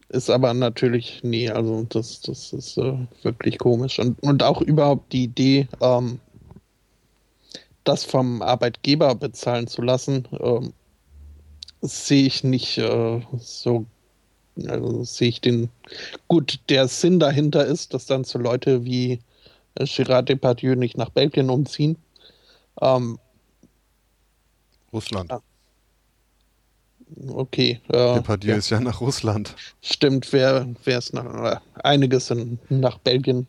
ist aber natürlich, nee, also das, das ist äh, wirklich komisch. Und, und auch überhaupt die Idee, ähm, das vom Arbeitgeber bezahlen zu lassen, ähm, sehe ich nicht äh, so, also sehe ich den, gut, der Sinn dahinter ist, dass dann so Leute wie äh, Gerard Depardieu nicht nach Belgien umziehen. Ähm, Russland. okay. Äh, Depardieu ja. ist ja nach Russland. Stimmt, wer wer es nach äh, einiges sind nach Belgien.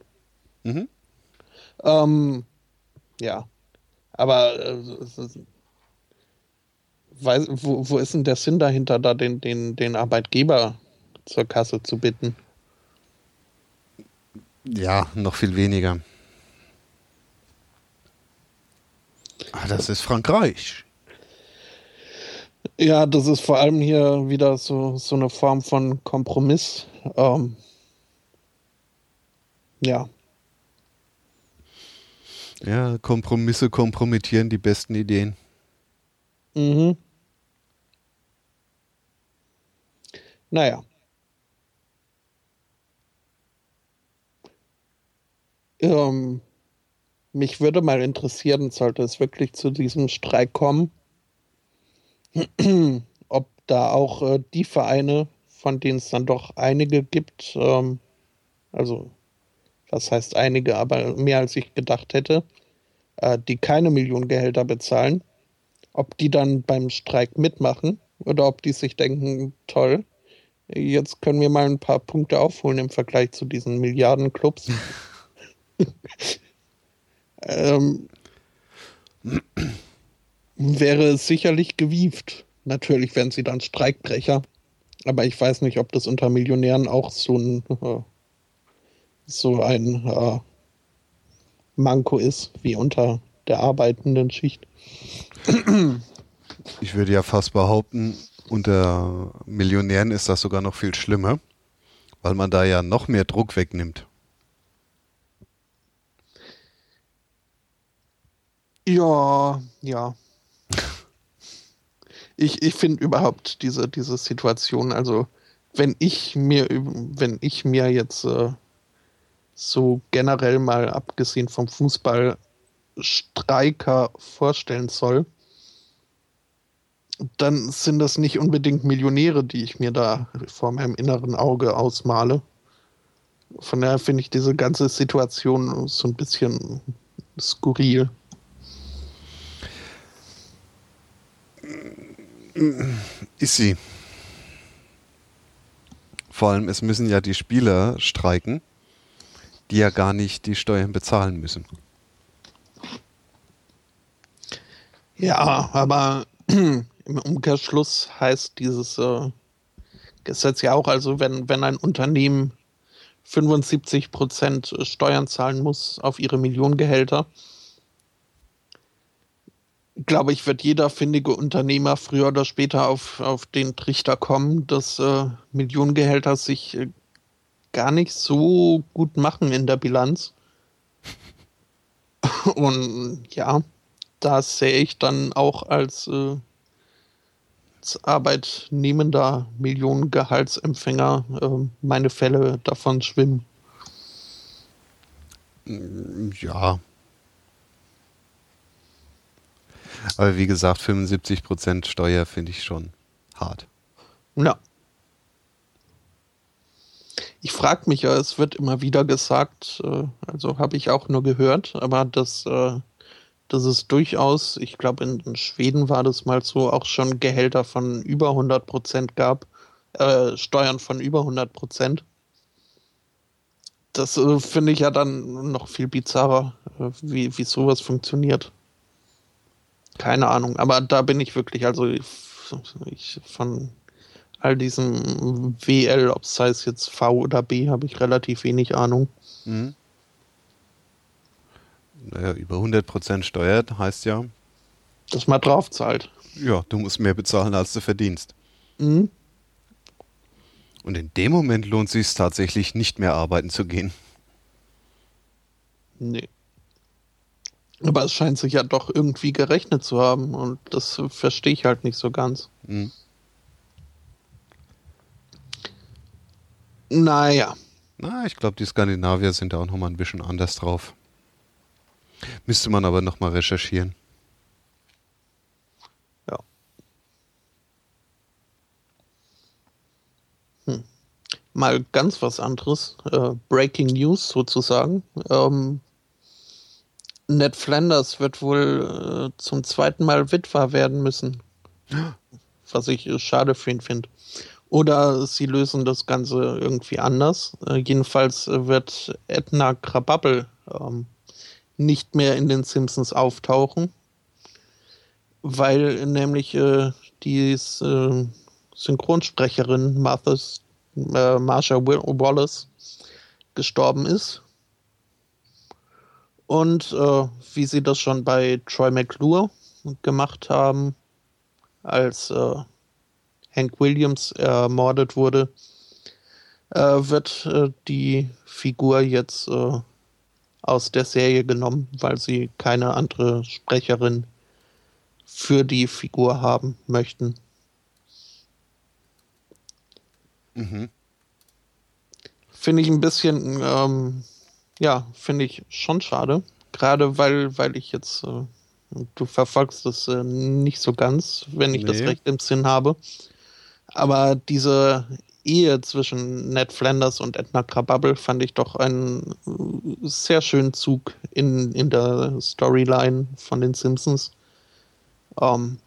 Mhm. Ähm, ja, aber äh, ist- weiß, wo, wo ist denn der Sinn dahinter, da den, den, den Arbeitgeber zur Kasse zu bitten? Ja, noch viel weniger. Ah, das ist Frankreich. Ja, das ist vor allem hier wieder so, so eine Form von Kompromiss. Ähm, ja, Ja, Kompromisse kompromittieren die besten Ideen. mhm. Naja. Ähm, mich würde mal interessieren, sollte es wirklich zu diesem Streik kommen, ob da auch äh, die Vereine, von denen es dann doch einige gibt, ähm, also was heißt einige, aber mehr als ich gedacht hätte, äh, die keine Millionengehälter bezahlen, ob die dann beim Streik mitmachen oder ob die sich denken, toll, jetzt können wir mal ein paar Punkte aufholen im Vergleich zu diesen Milliardenclubs. ähm, wäre es sicherlich gewieft. Natürlich wären sie dann Streikbrecher. Aber ich weiß nicht, ob das unter Millionären auch so ein, äh, so ein äh, Manko ist, wie unter der arbeitenden Schicht. Ich würde ja fast behaupten, unter Millionären ist das sogar noch viel schlimmer, weil man da ja noch mehr Druck wegnimmt. Ja, ja. Ich, ich finde überhaupt diese, diese Situation, also wenn ich mir, wenn ich mir jetzt äh, so generell mal abgesehen vom Fußball Streiker vorstellen soll, dann sind das nicht unbedingt Millionäre, die ich mir da vor meinem inneren Auge ausmale. Von daher finde ich diese ganze Situation so ein bisschen skurril. Ist sie. Vor allem, es müssen ja die Spieler streiken, die ja gar nicht die Steuern bezahlen müssen. Ja, aber im Umkehrschluss heißt dieses äh, Gesetz ja auch, also wenn, wenn ein Unternehmen 75 Prozent Steuern zahlen muss auf ihre Millionengehälter, glaube ich, wird jeder findige Unternehmer früher oder später auf, auf den Trichter kommen, dass äh, Millionengehälter sich äh, gar nicht so gut machen in der Bilanz. Und ja, das sehe ich dann auch als, äh, als arbeitnehmender Millionengehaltsempfänger äh, meine Fälle davon schwimmen. Ja. Aber wie gesagt, 75% Steuer finde ich schon hart. Ja. Ich frage mich ja, es wird immer wieder gesagt, äh, also habe ich auch nur gehört, aber dass, äh, dass es durchaus, ich glaube in, Schweden war das mal so, auch schon Gehälter von über 100 Prozent gab, äh, Steuern von über 100 Prozent. Das äh, finde ich ja dann noch viel bizarrer, äh, wie, wie sowas funktioniert. Keine Ahnung, aber da bin ich wirklich, also ich, von all diesem WL, ob es heißt jetzt V oder B, habe ich relativ wenig Ahnung. Mhm. Naja, über 100% Steuer heißt ja, Dass man drauf zahlt. ja, du musst mehr bezahlen, als du verdienst. Mhm. Und in dem Moment lohnt sich tatsächlich nicht mehr arbeiten zu gehen. Nee. Aber es scheint sich ja doch irgendwie gerechnet zu haben und das verstehe ich halt nicht so ganz. Mhm. Naja. Na, ich glaube, die Skandinavier sind da auch nochmal ein bisschen anders drauf. Müsste man aber nochmal recherchieren. Ja. Hm. Mal ganz was anderes. Äh, Breaking News sozusagen. Ähm, Ned Flanders wird wohl äh, zum zweiten Mal Witwer werden müssen. Was ich äh, schade für ihn finde. Oder sie lösen das Ganze irgendwie anders. Äh, jedenfalls wird Edna Krabappel ähm, nicht mehr in den Simpsons auftauchen, weil nämlich äh, die äh, Synchronsprecherin Martha's, äh, Marsha Wallace gestorben ist. Und äh, wie sie das schon bei Troy McClure gemacht haben, als äh, Hank Williams ermordet wurde, äh, wird äh, die Figur jetzt äh, aus der Serie genommen, weil sie keine andere Sprecherin für die Figur haben möchten. Mhm. Finde ich ein bisschen, ähm, ja, finde ich schon schade. Gerade weil, weil ich jetzt, äh, du verfolgst das äh, nicht so ganz, wenn ich nee. das recht im Sinn habe. Aber diese Ehe zwischen Ned Flanders und Edna Krabappel fand ich doch einen sehr schönen Zug in, in der Storyline von den Simpsons. Ähm,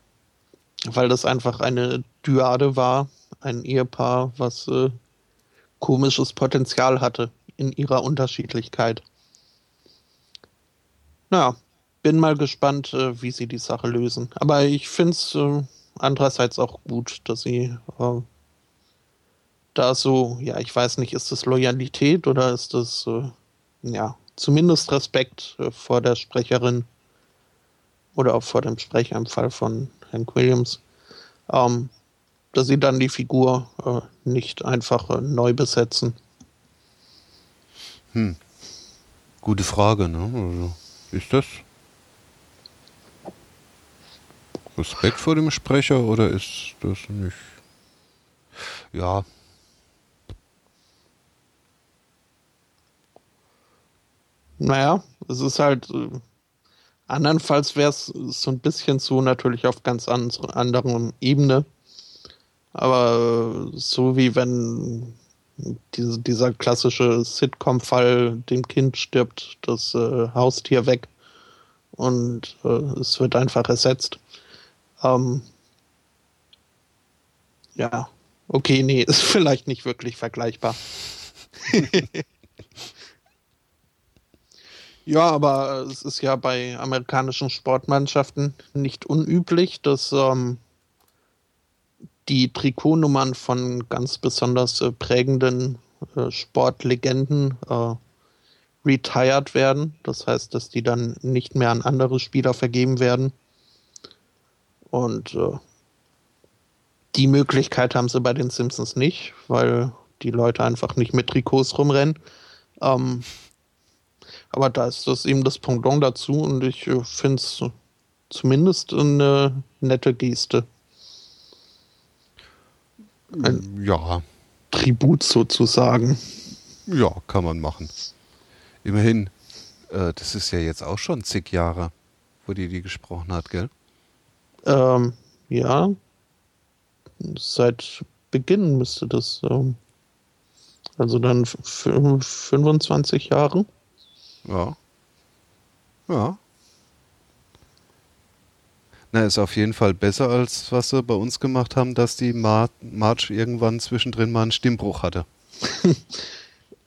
weil das einfach eine Dyade war, ein Ehepaar, was äh, komisches Potenzial hatte in ihrer Unterschiedlichkeit. Naja, bin mal gespannt, äh, wie sie die Sache lösen. Aber ich finde es äh, andererseits auch gut, dass sie äh, da so, ja, ich weiß nicht, ist das Loyalität oder ist das, äh, ja, zumindest Respekt äh, vor der Sprecherin oder auch vor dem Sprecher im Fall von Hank Williams, ähm, dass sie dann die Figur äh, nicht einfach neu besetzen. Hm. Gute Frage, ne? Also, ist das Respekt vor dem Sprecher oder ist das nicht? Ja, Naja, es ist halt. Äh, andernfalls wäre es so ein bisschen so natürlich auf ganz an, anderen Ebene. Aber äh, so wie wenn diese, dieser klassische Sitcom-Fall, dem Kind stirbt das äh, Haustier weg und äh, es wird einfach ersetzt. Ähm, ja, okay, nee, ist vielleicht nicht wirklich vergleichbar. Ja, aber es ist ja bei amerikanischen Sportmannschaften nicht unüblich, dass ähm, die Trikotnummern von ganz besonders äh, prägenden äh, Sportlegenden äh, retired werden. Das heißt, dass die dann nicht mehr an andere Spieler vergeben werden. Und äh, die Möglichkeit haben sie bei den Simpsons nicht, weil die Leute einfach nicht mit Trikots rumrennen. Ähm, aber da ist das eben das Pendant dazu und ich äh, finde es zumindest eine nette Geste. Ein ja. Tribut sozusagen. Ja, kann man machen. Immerhin, äh, das ist ja jetzt auch schon zig Jahre, wo die die gesprochen hat, gell? Ähm, ja. Seit Beginn müsste das. Ähm, also dann 25 Jahre. Ja. Ja. Na, ist auf jeden Fall besser, als was sie bei uns gemacht haben, dass die Mar March irgendwann zwischendrin mal einen Stimmbruch hatte.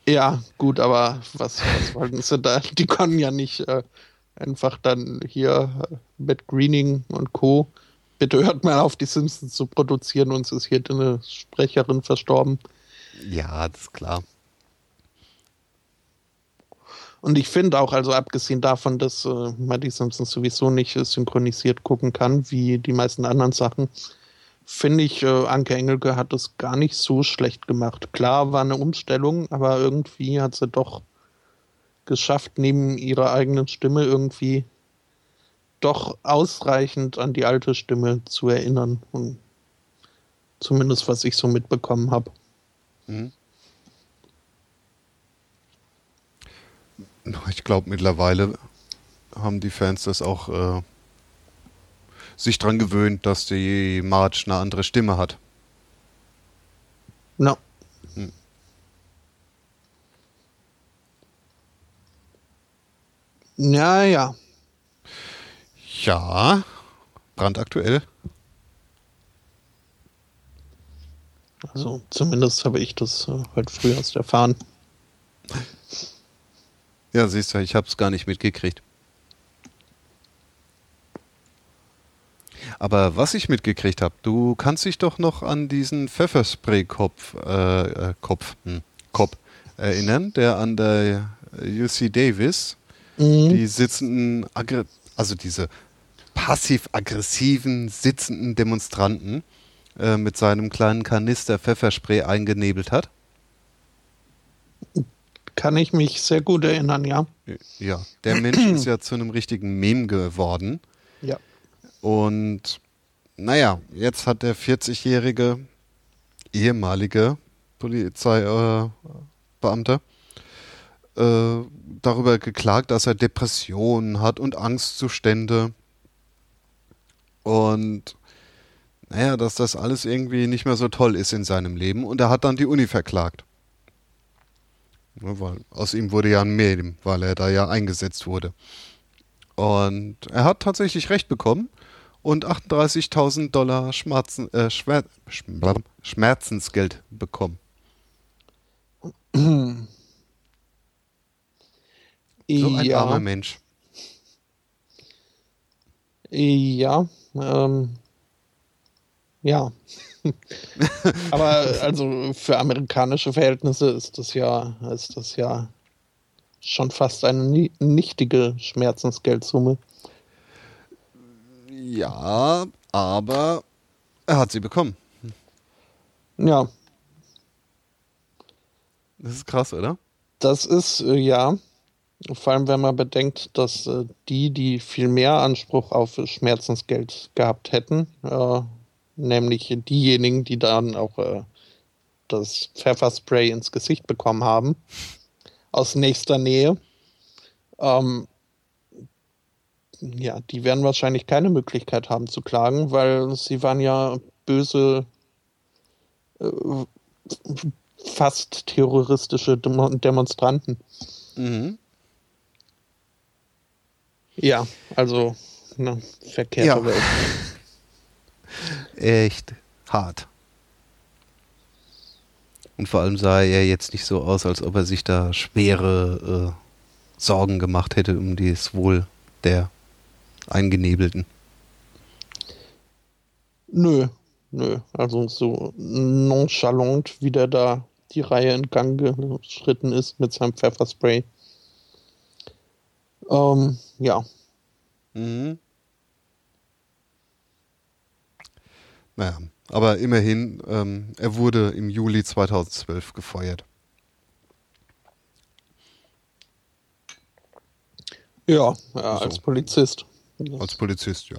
ja, gut, aber was, was wollten sie da? Die konnten ja nicht äh, einfach dann hier äh, mit Greening und Co. Bitte hört mal auf, die Simpsons zu produzieren, uns ist hier eine Sprecherin verstorben. Ja, das ist klar. Und ich finde auch, also abgesehen davon, dass äh, man die Simpsons sowieso nicht äh, synchronisiert gucken kann, wie die meisten anderen Sachen, finde ich, äh, Anke Engelke hat das gar nicht so schlecht gemacht. Klar war eine Umstellung, aber irgendwie hat sie doch geschafft, neben ihrer eigenen Stimme irgendwie doch ausreichend an die alte Stimme zu erinnern. Und zumindest was ich so mitbekommen habe. Mhm. Ich glaube, mittlerweile haben die Fans das auch äh, sich dran gewöhnt, dass die Marge eine andere Stimme hat. No. Hm. Ja, ja. Ja, brandaktuell. Also zumindest habe ich das äh, heute früh erst erfahren. Ja, siehst du, ich habe es gar nicht mitgekriegt. Aber was ich mitgekriegt habe, du kannst dich doch noch an diesen Pfefferspray-Kopf äh, äh, Kopf, hm, Kopf erinnern, der an der UC Davis mhm. die sitzenden, also diese passiv-aggressiven sitzenden Demonstranten äh, mit seinem kleinen Kanister Pfefferspray eingenebelt hat? Kann ich mich sehr gut erinnern, ja. Ja, der Mensch ist ja zu einem richtigen Meme geworden. Ja. Und naja, jetzt hat der 40-jährige ehemalige Polizeibeamte äh, äh, darüber geklagt, dass er Depressionen hat und Angstzustände. Und naja, dass das alles irgendwie nicht mehr so toll ist in seinem Leben. Und er hat dann die Uni verklagt. Ja, weil aus ihm wurde ja ein Meme, weil er da ja eingesetzt wurde. Und er hat tatsächlich recht bekommen und 38.000 Dollar Schmerzen, äh, Schmer Schmerzensgeld bekommen. so ein ja. armer Mensch. Ja, ähm, ja. Aber also für amerikanische Verhältnisse ist das ja, ist das ja schon fast eine nichtige Schmerzensgeldsumme. Ja, aber er hat sie bekommen. Ja. Das ist krass, oder? Das ist, äh, ja. Vor allem, wenn man bedenkt, dass äh, die, die viel mehr Anspruch auf Schmerzensgeld gehabt hätten, äh, nämlich diejenigen, die dann auch äh, das Pfefferspray ins Gesicht bekommen haben, aus nächster Nähe, ähm, ja, die werden wahrscheinlich keine Möglichkeit haben zu klagen, weil sie waren ja böse, äh, fast terroristische Demonstranten. Mhm. Ja, also eine verkehrte ja. Welt. Echt hart. Und vor allem sah er jetzt nicht so aus, als ob er sich da schwere äh, Sorgen gemacht hätte um das Wohl der Eingenebelten. Nö, nö. Also so nonchalant, wie der da die Reihe in Gang geschritten ist mit seinem Pfefferspray. Ähm, ja. Mhm. Naja, aber immerhin, ähm, er wurde im Juli 2012 gefeuert. Ja, ja als Polizist. Als Polizist, ja.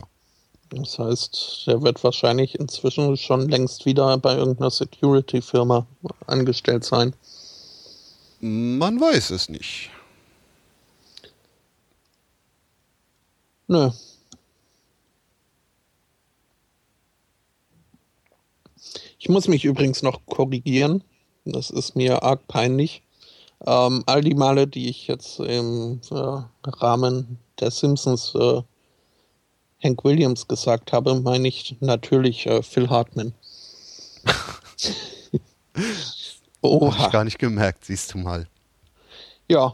Das heißt, er wird wahrscheinlich inzwischen schon längst wieder bei irgendeiner Security-Firma angestellt sein. Man weiß es nicht. Nö. Ich muss mich übrigens noch korrigieren. Das ist mir arg peinlich. Ähm, all die Male, die ich jetzt im äh, Rahmen der Simpsons äh, Hank Williams gesagt habe, meine ich natürlich äh, Phil Hartman. oh, Hab ich gar nicht gemerkt, siehst du mal. Ja.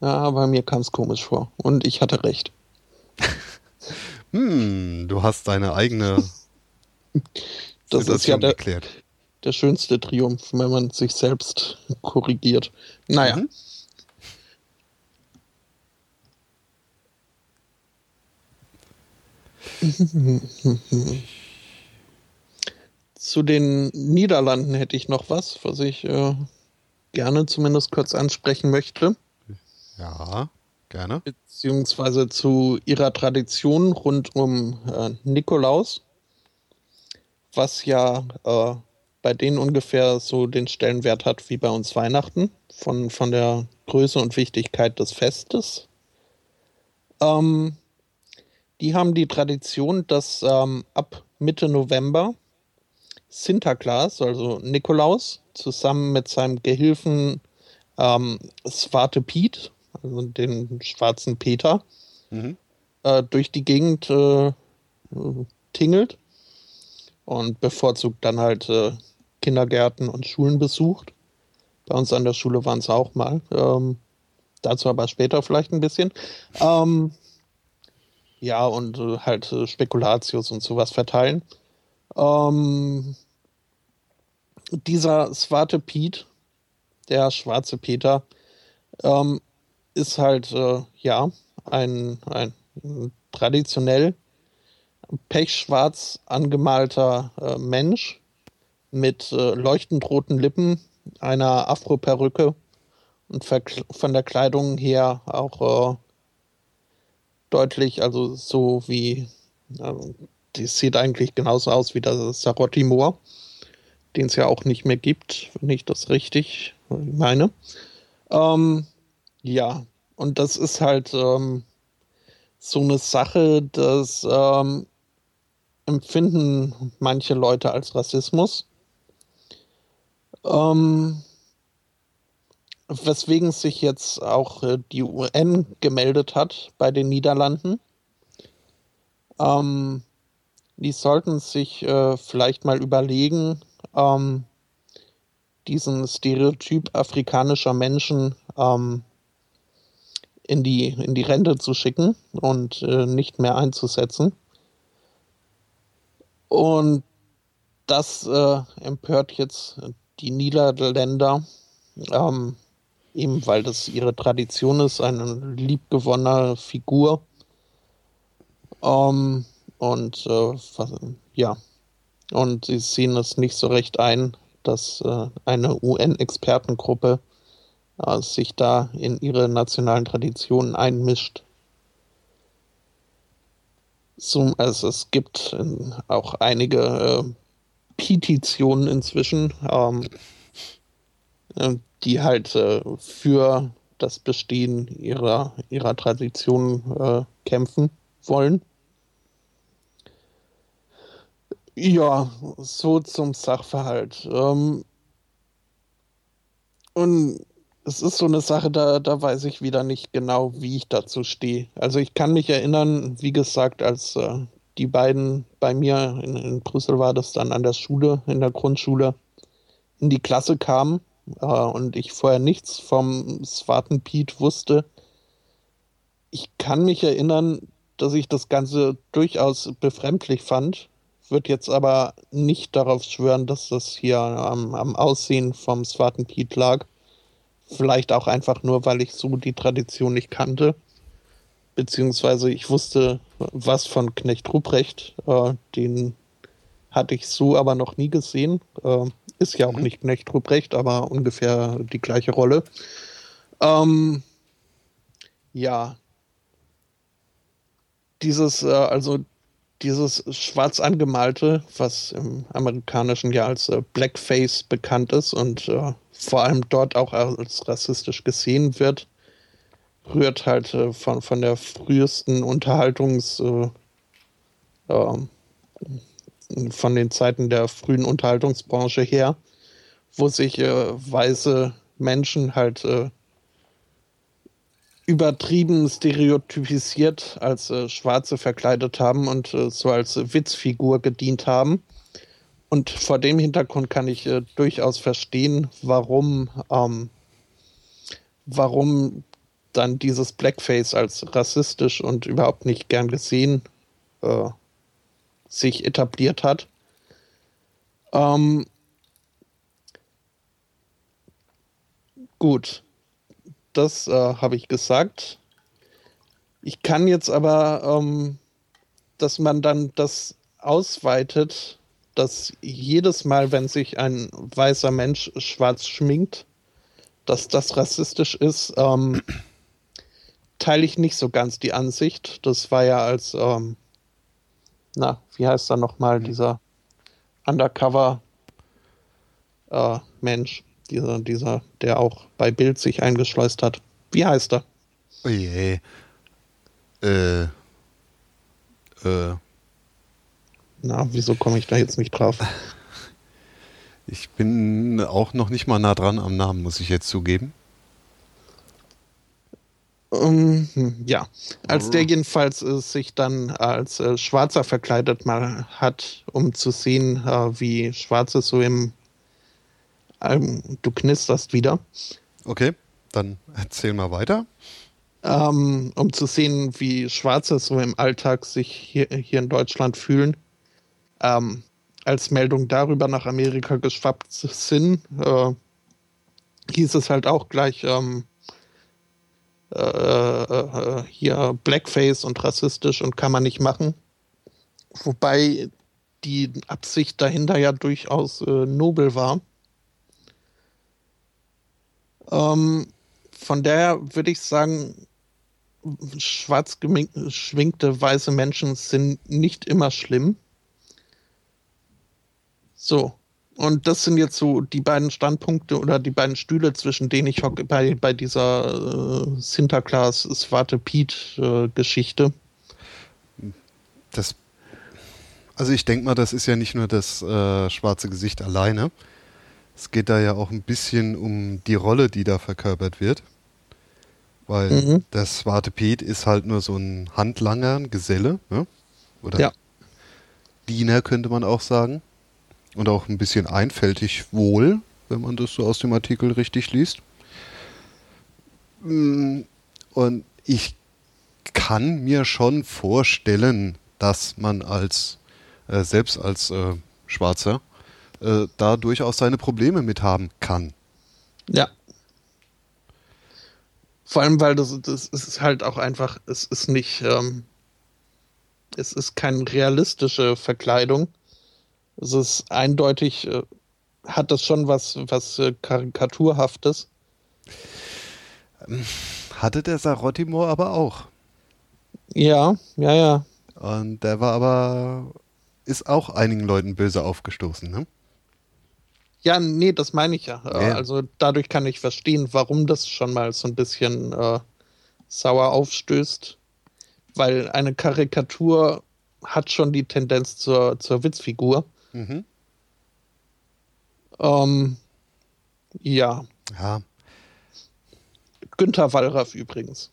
Ja, aber mir kam es komisch vor. Und ich hatte recht. hm, du hast deine eigene das ist ja der, geklärt. der schönste Triumph, wenn man sich selbst korrigiert. Naja. Mhm. Zu den Niederlanden hätte ich noch was, was ich äh, gerne zumindest kurz ansprechen möchte. Ja, gerne. Beziehungsweise zu ihrer Tradition rund um äh, Nikolaus, was ja äh, bei denen ungefähr so den Stellenwert hat wie bei uns Weihnachten, von, von der Größe und Wichtigkeit des Festes. Ähm, die haben die Tradition, dass ähm, ab Mitte November Sinterklaas, also Nikolaus, zusammen mit seinem Gehilfen ähm, Swarte Piet, also den schwarzen Peter, mhm. äh, durch die Gegend äh, tingelt und bevorzugt dann halt äh, Kindergärten und Schulen besucht. Bei uns an der Schule waren es auch mal. Ähm, dazu aber später vielleicht ein bisschen. Ähm, ja, und äh, halt äh, Spekulatius und sowas verteilen. Ähm, dieser Swarte Piet, der schwarze Peter, ähm, ist halt, äh, ja, ein, ein traditionell pechschwarz angemalter äh, Mensch mit äh, leuchtend roten Lippen, einer Afro-Perücke und von der Kleidung her auch äh, deutlich, also so wie, die sieht eigentlich genauso aus wie das Sarotti Moor den es ja auch nicht mehr gibt, wenn ich das richtig meine. Ähm, ja, und das ist halt ähm, so eine Sache, das ähm, empfinden manche Leute als Rassismus. Ähm, weswegen sich jetzt auch äh, die UN gemeldet hat bei den Niederlanden. Ähm, die sollten sich äh, vielleicht mal überlegen, ähm, diesen Stereotyp afrikanischer Menschen ähm, in, die, in die Rente zu schicken und äh, nicht mehr einzusetzen. Und das äh, empört jetzt die Niederländer, ähm, eben weil das ihre Tradition ist, eine liebgewonnene Figur. Ähm, und äh, ja, und sie sehen es nicht so recht ein, dass äh, eine UN-Expertengruppe äh, sich da in ihre nationalen Traditionen einmischt. So, also es gibt äh, auch einige äh, Petitionen inzwischen, ähm, äh, die halt äh, für das Bestehen ihrer, ihrer Tradition kämpfen wollen. Ja, so zum Sachverhalt. Ähm, und es ist so eine Sache, da, da weiß ich wieder nicht genau, wie ich dazu stehe. Also ich kann mich erinnern, wie gesagt, als äh, die beiden bei mir in, in, Brüssel war das dann an der Schule, in der Grundschule, in die Klasse kamen äh, und ich vorher nichts vom Swarten Piet wusste. Ich kann mich erinnern, dass ich das Ganze durchaus befremdlich fand würde jetzt aber nicht darauf schwören, dass das hier am, am Aussehen vom Swarten Piet lag. Vielleicht auch einfach nur, weil ich so die Tradition nicht kannte. Beziehungsweise ich wusste was von Knecht Ruprecht. Äh, den hatte ich so aber noch nie gesehen. Äh, ist ja auch mhm. nicht Knecht Ruprecht, aber ungefähr die gleiche Rolle. Ähm, ja. Dieses, äh, also dieses schwarz angemalte, was im amerikanischen ja als äh, Blackface bekannt ist und äh, vor allem dort auch als rassistisch gesehen wird, rührt halt äh, von, von der frühesten Unterhaltungs- äh, ähm, von den Zeiten der frühen Unterhaltungsbranche her, wo sich äh, weiße Menschen halt äh, übertrieben stereotypisiert als äh, Schwarze verkleidet haben und äh, so als Witzfigur gedient haben. Und vor dem Hintergrund kann ich äh, durchaus verstehen, warum, ähm, warum dann dieses Blackface als rassistisch und überhaupt nicht gern gesehen äh, sich etabliert hat. Ähm, gut, das äh, habe ich gesagt. Ich kann jetzt aber, ähm, dass man dann das ausweitet, dass jedes Mal, wenn sich ein weißer Mensch schwarz schminkt, dass das rassistisch ist, ähm, teile ich nicht so ganz die Ansicht. Das war ja als, ähm, na, wie heißt er nochmal, dieser Undercover äh, Mensch, dieser, dieser, der auch bei Bild sich eingeschleust hat. Wie heißt er? Oh je. Äh. Äh. Na, wieso komme ich da jetzt nicht drauf? Ich bin auch noch nicht mal nah dran am Namen, muss ich jetzt zugeben. Um, ähm, ja, als der jedenfalls äh, sich dann als äh, Schwarzer verkleidet mal hat, um zu sehen, äh, wie Schwarze so im ähm, Du knisterst wieder. Okay, dann erzähl mal weiter. Ähm, um zu sehen, wie Schwarze so im Alltag sich hier, hier in Deutschland fühlen. Ähm, als Meldung darüber nach Amerika geschwappt sind, äh, hieß es halt auch gleich, ähm, äh, äh, hier Blackface und rassistisch und kann man nicht machen. Wobei die Absicht dahinter ja durchaus äh, nobel war. Ähm, von daher würde ich sagen, schwarz geschminkte weiße Menschen sind nicht immer schlimm. So. Und das sind jetzt so die beiden Standpunkte oder die beiden Stühle, zwischen denen ich hocke bei, bei dieser äh, Sinterklaas Swarte Pete äh. Das, also ich denke mal, das ist ja nicht nur das äh, schwarze Gesicht alleine. Es geht da ja auch ein bisschen um die Rolle, die da verkörpert wird. Weil mhm. der Swarte Pete ist halt nur so ein Handlanger, ein Geselle, ne? oder ja. Diener könnte man auch sagen und auch ein bisschen einfältig wohl, wenn man das so aus dem Artikel richtig liest. Mm, und ich kann mir schon vorstellen, dass man als äh, selbst als äh, Schwarzer äh, da durchaus seine Probleme mit haben kann. Ja. Vor allem, weil das, das ist halt auch einfach, es ist nicht, ähm, es ist keine realistische Verkleidung es ist eindeutig, äh, hat das schon was, was äh, Karikaturhaftes. Hatte der Sarottimor aber auch. Ja, ja, ja. Und der war aber, ist auch einigen Leuten böse aufgestoßen, ne? Ja, nee, das meine ich ja. ja. Also dadurch kann ich verstehen, warum das schon mal so ein bisschen äh, sauer aufstößt. Weil eine Karikatur hat schon die Tendenz zur, zur Witzfigur. Mhm. Ähm, ja. Ja. Günther Wallraff übrigens.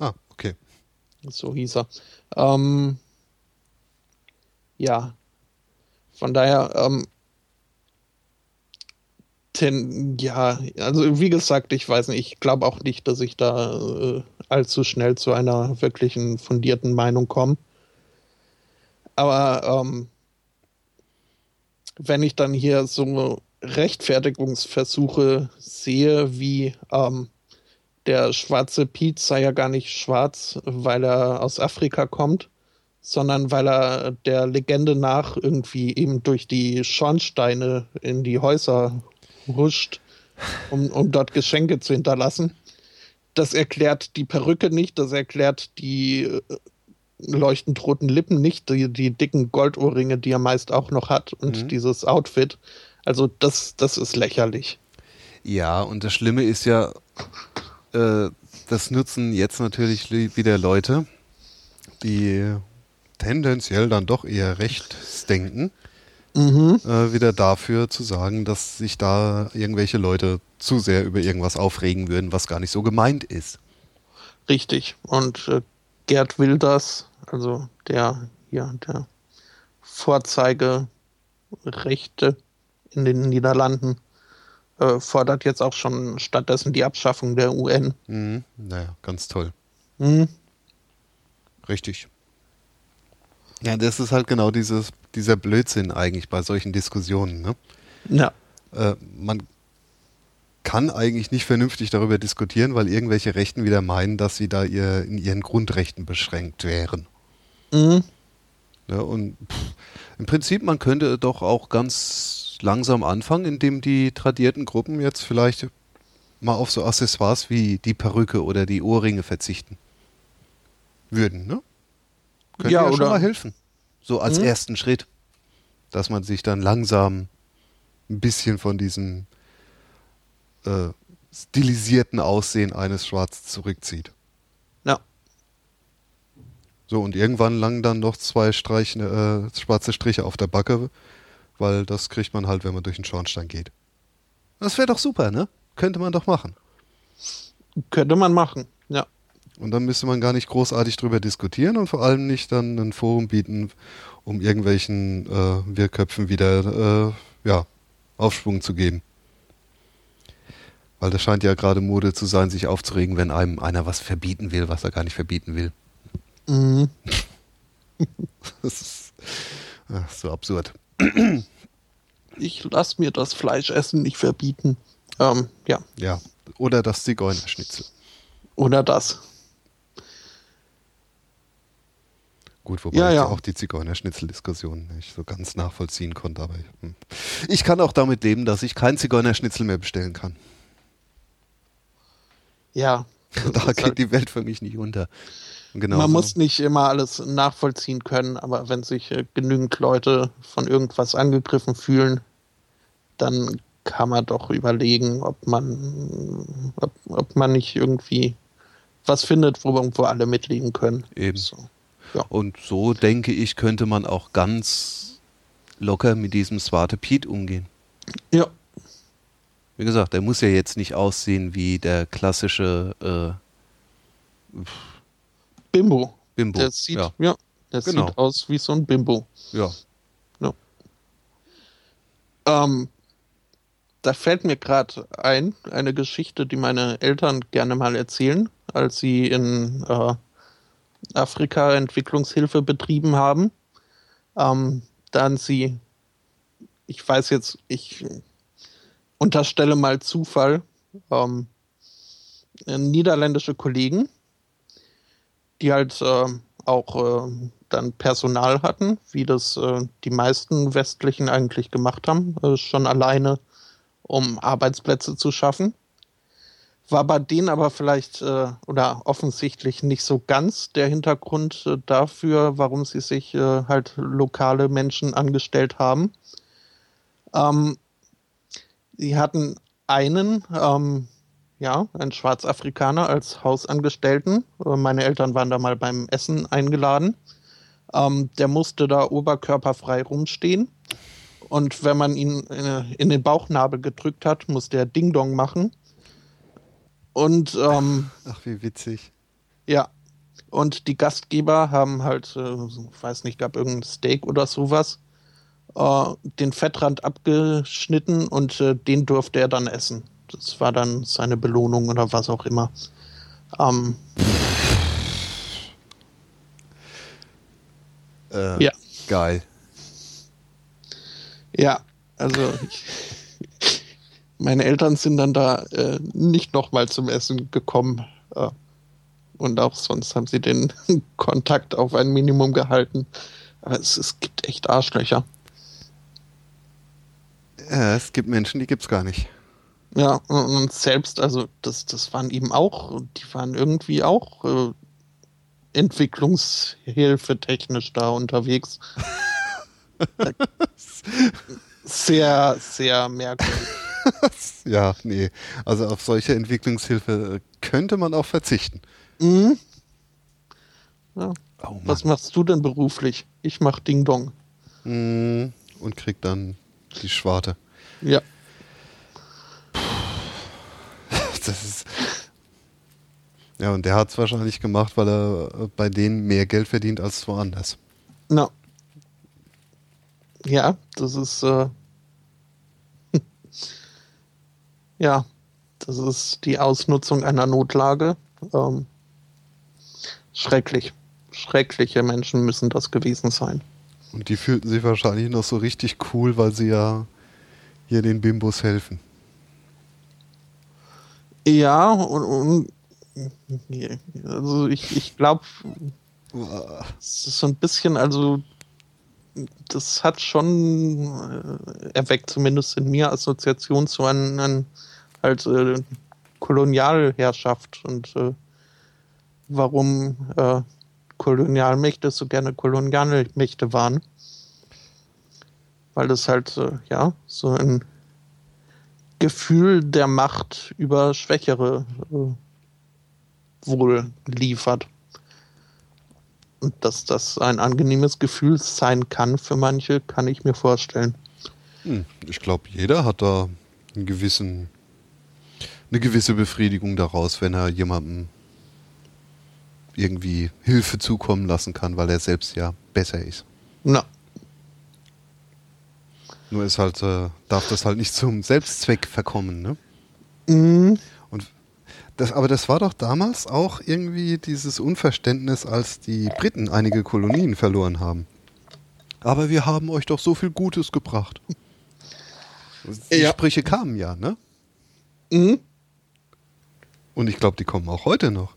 Ah, okay. So hieß er. Ähm, ja. Von daher, ähm, ten, ja, also wie gesagt, ich weiß nicht, ich glaube auch nicht, dass ich da äh, allzu schnell zu einer wirklichen fundierten Meinung komme. Aber ähm, wenn ich dann hier so Rechtfertigungsversuche sehe, wie ähm, der schwarze Pete sei ja gar nicht schwarz, weil er aus Afrika kommt, sondern weil er der Legende nach irgendwie eben durch die Schornsteine in die Häuser huscht, um, um dort Geschenke zu hinterlassen. Das erklärt die Perücke nicht, das erklärt die äh, leuchtend roten Lippen nicht, die, die dicken Goldohrringe, die er meist auch noch hat und mhm. dieses Outfit. Also das, das ist lächerlich. Ja, und das Schlimme ist ja, äh, das nutzen jetzt natürlich wieder Leute, die tendenziell dann doch eher rechts denken, mhm. äh, wieder dafür zu sagen, dass sich da irgendwelche Leute zu sehr über irgendwas aufregen würden, was gar nicht so gemeint ist. Richtig. Und äh, Gerd Wilders also der, ja, der Vorzeigerechte in den Niederlanden, äh, fordert jetzt auch schon stattdessen die Abschaffung der UN. Mhm. Naja, ganz toll. Mhm. Richtig. Ja, das ist halt genau dieses, dieser Blödsinn eigentlich bei solchen Diskussionen. Ne? Ja. Äh, man kann eigentlich nicht vernünftig darüber diskutieren, weil irgendwelche Rechten wieder meinen, dass sie da ihr, in ihren Grundrechten beschränkt wären. Mhm. Ja, und pff, im Prinzip, man könnte doch auch ganz langsam anfangen, indem die tradierten Gruppen jetzt vielleicht mal auf so Accessoires wie die Perücke oder die Ohrringe verzichten würden, ne? Könnte ja, ja schon mal helfen. So als mhm. ersten Schritt. Dass man sich dann langsam ein bisschen von diesem äh, stilisierten Aussehen eines Schwarz zurückzieht. Ja. So, und irgendwann langen dann noch zwei Streiche, äh, schwarze Striche auf der Backe, weil das kriegt man halt, wenn man durch den Schornstein geht. Das wäre doch super, ne? Könnte man doch machen. Könnte man machen. Und dann müsste man gar nicht großartig drüber diskutieren und vor allem nicht dann ein Forum bieten, um irgendwelchen äh, Wirrköpfen wieder äh, ja, Aufschwung zu geben. Weil das scheint ja gerade Mode zu sein, sich aufzuregen, wenn einem einer was verbieten will, was er gar nicht verbieten will. Mhm. das ist ach, so absurd. Ich lasse mir das Fleischessen nicht verbieten. Ähm, ja. Ja. Oder das Zigeunerschnitzel. Oder das. Gut, wobei ja, ja. ich auch die Zigeunerschnitzel-Diskussion nicht so ganz nachvollziehen konnte. Aber hm. ich kann auch damit leben, dass ich kein Zigeunerschnitzel mehr bestellen kann. Ja. da geht die Welt für mich nicht unter. Genau Man muss nicht immer alles nachvollziehen können, aber wenn sich äh, genügend Leute von irgendwas angegriffen fühlen, dann kann man doch überlegen, ob man, ob, ob man nicht irgendwie was findet, wo irgendwo alle mitleben können. Eben. So. Ja. Und so denke ich, könnte man auch ganz locker mit diesem Swarte Pete umgehen. Ja. Wie gesagt, der muss ja jetzt nicht aussehen wie der klassische äh, Bimbo. Bimbo. Der sieht, ja. ja der genau. sieht aus wie so ein Bimbo. Ja. ja. Ähm, da fällt mir gerade ein, eine Geschichte, die meine Eltern gerne mal erzählen, als sie in äh, Afrika Entwicklungshilfe betrieben haben. Ähm, dann sie, ich weiß jetzt, ich unterstelle mal Zufall, ähm, niederländische Kollegen, die halt äh, auch äh, dann Personal hatten, wie das äh, die meisten Westlichen eigentlich gemacht haben, äh, schon alleine, um Arbeitsplätze zu schaffen. War bei denen aber vielleicht äh, oder offensichtlich nicht so ganz der Hintergrund äh, dafür, warum sie sich halt lokale Menschen angestellt haben. Ähm, sie hatten einen, ähm, ja, ein Schwarzafrikaner als Hausangestellten. Äh, meine Eltern waren da mal beim Essen eingeladen. Ähm, der musste da oberkörperfrei rumstehen. Und wenn man ihn äh, in den Bauchnabel gedrückt hat, musste er Ding-Dong machen. Und ähm, ach, wie witzig. Ja. Und die Gastgeber haben halt, äh, weiß nicht, gab irgendein Steak oder sowas, äh, den Fettrand abgeschnitten und äh, den durfte er dann essen. Das war dann seine Belohnung oder was auch immer. Ähm, äh, ja. Geil. Ja, also ich, meine Eltern sind dann da äh, nicht nochmal zum Essen gekommen. Äh, und auch sonst haben sie den Kontakt auf ein Minimum gehalten. Aber es, es gibt echt Arschlöcher. Ja, es gibt Menschen, die gibt es gar nicht. Ja, und selbst, also das, das waren eben auch, die waren irgendwie auch äh, Entwicklungshilfe technisch da unterwegs. sehr, sehr merkwürdig. ja, nee. Also auf solche Entwicklungshilfe könnte man auch verzichten. Mhm. Ja. Oh Was machst du denn beruflich? Ich mach Ding Dong. Mhm. Und krieg dann die Schwarte. Ja. das ist. Ja, und der hat es wahrscheinlich gemacht, weil er bei denen mehr Geld verdient als woanders. Na. No. Ja, das ist. Äh ja, das ist die Ausnutzung einer Notlage. Ähm schrecklich. Schreckliche Menschen müssen das gewesen sein. Und die fühlten sich wahrscheinlich noch so richtig cool, weil sie ja hier den Bimbos helfen. Ja, und, und also ich, ich glaube, es ist so ein bisschen, also das hat schon äh, erweckt zumindest in mir Assoziation zu einem, einem halt äh, Kolonialherrschaft und äh, warum äh, Kolonialmächte so gerne Kolonialmächte waren. Weil das halt, äh, ja, so ein Gefühl der Macht über Schwächere äh, wohl liefert. Und dass das ein angenehmes Gefühl sein kann für manche, kann ich mir vorstellen. Hm, ich glaube, jeder hat da einen gewissen, eine gewisse Befriedigung daraus, wenn er jemandem irgendwie Hilfe zukommen lassen kann, weil er selbst ja besser ist. Na. Nur ist halt, äh, darf das halt nicht zum Selbstzweck verkommen, ne? Mhm. Und das, aber das war doch damals auch irgendwie dieses Unverständnis, als die Briten einige Kolonien verloren haben. Aber wir haben euch doch so viel Gutes gebracht. Die Ja. Sprüche kamen ja, ne? Mhm. Und ich glaube, die kommen auch heute noch.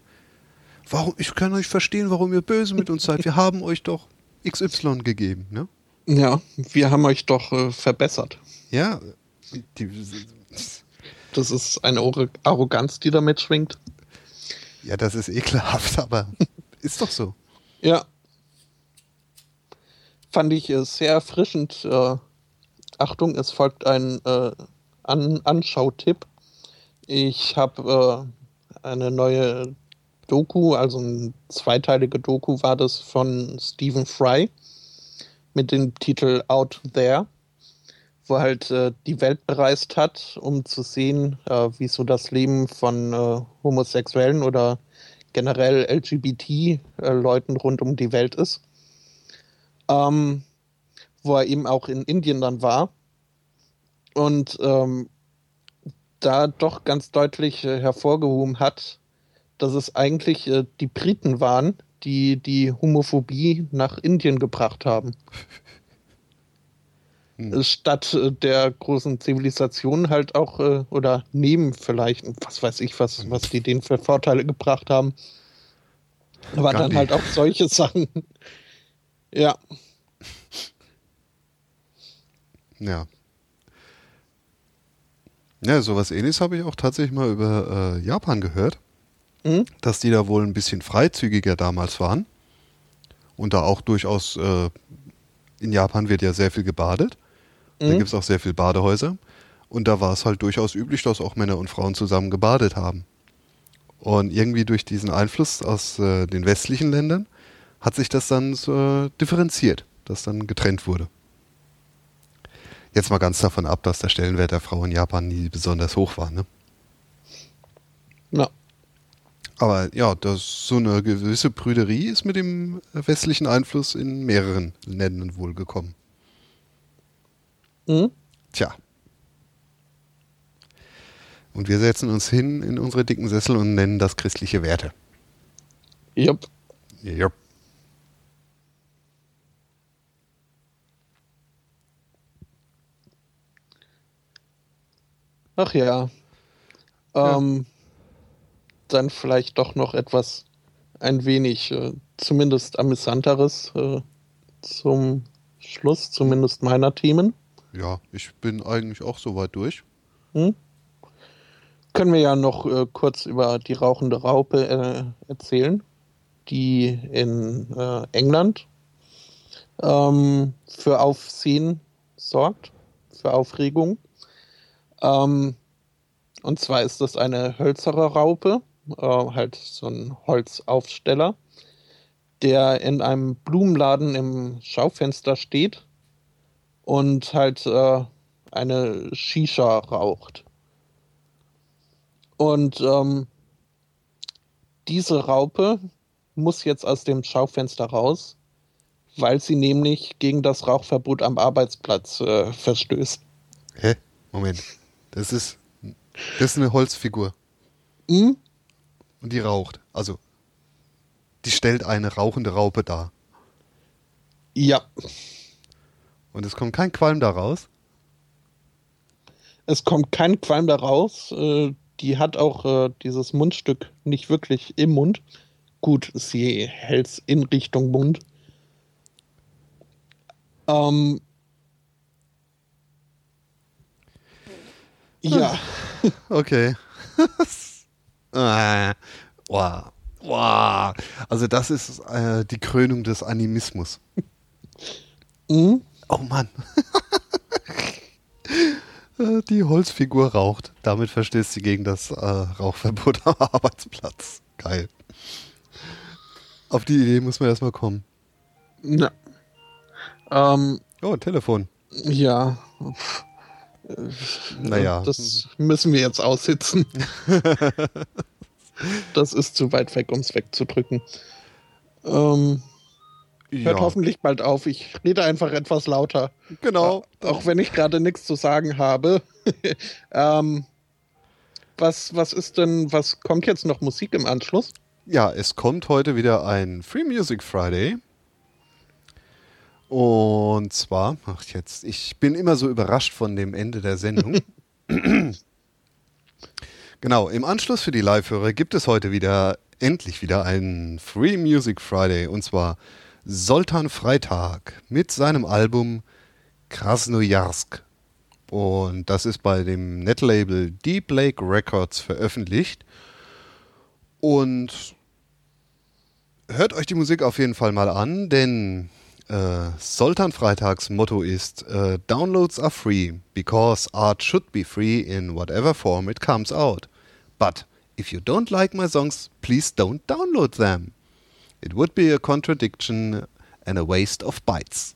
Warum, ich kann euch verstehen, warum ihr böse mit uns seid. Wir haben euch doch XY gegeben, ne? Ja, wir haben euch doch äh, verbessert. Ja, die, Das ist eine Arro- Arroganz, die damit schwingt. ja, das ist ekelhaft, aber ist doch so. Ja. Fand ich äh, sehr erfrischend. Äh, Achtung, es folgt ein äh, An Anschautipp. Ich habe äh, eine neue Doku, also eine zweiteilige Doku war das von Stephen Fry mit dem Titel Out There, wo er halt äh, die Welt bereist hat, um zu sehen, äh, wie so das Leben von äh, Homosexuellen oder generell LGBT-Leuten rund um die Welt ist. Ähm, wo er eben auch in Indien dann war. Und ähm, da doch ganz deutlich äh, hervorgehoben hat, dass es eigentlich äh, die Briten waren, die die Homophobie nach Indien gebracht haben. Hm. Äh, Statt äh, der großen Zivilisation halt auch, äh, oder neben vielleicht, was weiß ich, was, was die denen für Vorteile gebracht haben. Aber dann halt auch solche Sachen. Ja, Ja. Ja, sowas ähnliches habe ich auch tatsächlich mal über äh, Japan gehört, Mhm. dass die da wohl ein bisschen freizügiger damals waren. Und da auch durchaus, äh, in Japan wird ja sehr viel gebadet. Da Mhm. gibt es auch sehr viele Badehäuser. Und da war es halt durchaus üblich, dass auch Männer und Frauen zusammen gebadet haben. Und irgendwie durch diesen Einfluss aus äh, den westlichen Ländern hat sich das dann so, differenziert, dass dann getrennt wurde. Jetzt mal ganz davon ab, dass der Stellenwert der Frau in Japan nie besonders hoch war. Ne? ja. Aber ja, das, so eine gewisse Prüderie ist mit dem westlichen Einfluss in mehreren Ländern wohl gekommen. Mhm. Tja. Und wir setzen uns hin in unsere dicken Sessel und nennen das christliche Werte. Jupp. Ja. Ach ja. Ähm, Dann vielleicht doch noch etwas ein wenig, äh, zumindest amüsanteres äh, zum Schluss, zumindest meiner Themen. Ja, ich bin eigentlich auch soweit durch. Hm? Können wir ja noch äh, kurz über die rauchende Raupe äh, erzählen, die in äh, England ähm, für Aufsehen sorgt, für Aufregung. Ähm, und zwar ist das eine hölzere Raupe, äh, halt so ein Holzaufsteller, der in einem Blumenladen im Schaufenster steht und halt äh, eine Shisha raucht. Und ähm, diese Raupe muss jetzt aus dem Schaufenster raus, weil sie nämlich gegen das Rauchverbot am Arbeitsplatz äh, verstößt. Hä? Moment. Das ist, das ist eine Holzfigur. Hm? Und die raucht. Also, die stellt eine rauchende Raupe dar. Ja, Und es kommt kein Qualm daraus. es kommt kein Qualm da raus. Äh, die hat auch äh, dieses Mundstück nicht wirklich im Mund. Gut, sie hält es in Richtung Mund. Ähm, ja, Okay. Äh, wow. Wow. Also das ist äh, die Krönung des Animismus. Mhm. Oh Mann. Die Holzfigur raucht. Damit verstößt sie gegen das äh, Rauchverbot am Arbeitsplatz. Geil. Auf die Idee muss man erstmal kommen. Na. Ähm, Oh, Telefon. ja. Naja. Das müssen wir jetzt aussitzen. das ist zu weit weg, um es wegzudrücken. Ähm, hört Ja, hoffentlich bald auf. Ich rede einfach etwas lauter. genau. Auch wenn ich gerade nichts zu sagen habe. ähm, was, was ist denn, was kommt jetzt noch Musik im Anschluss? Ja, es kommt heute wieder ein Free Music Friday. Und zwar, ach jetzt, ich bin immer so überrascht von dem Ende der Sendung. genau, im Anschluss für die Live-Hörer gibt es heute wieder, endlich wieder einen Free Music Friday. Und zwar Soltan Freitag mit seinem Album Krasnojarsk. Und das ist bei dem Netlabel Deep Lake Records veröffentlicht. Und hört euch die Musik auf jeden Fall mal an, denn äh, Soltan Freitags Motto ist äh, Downloads are free because art should be free in whatever form it comes out. But if you don't like my songs, please don't download them. It would be a contradiction and a waste of bytes.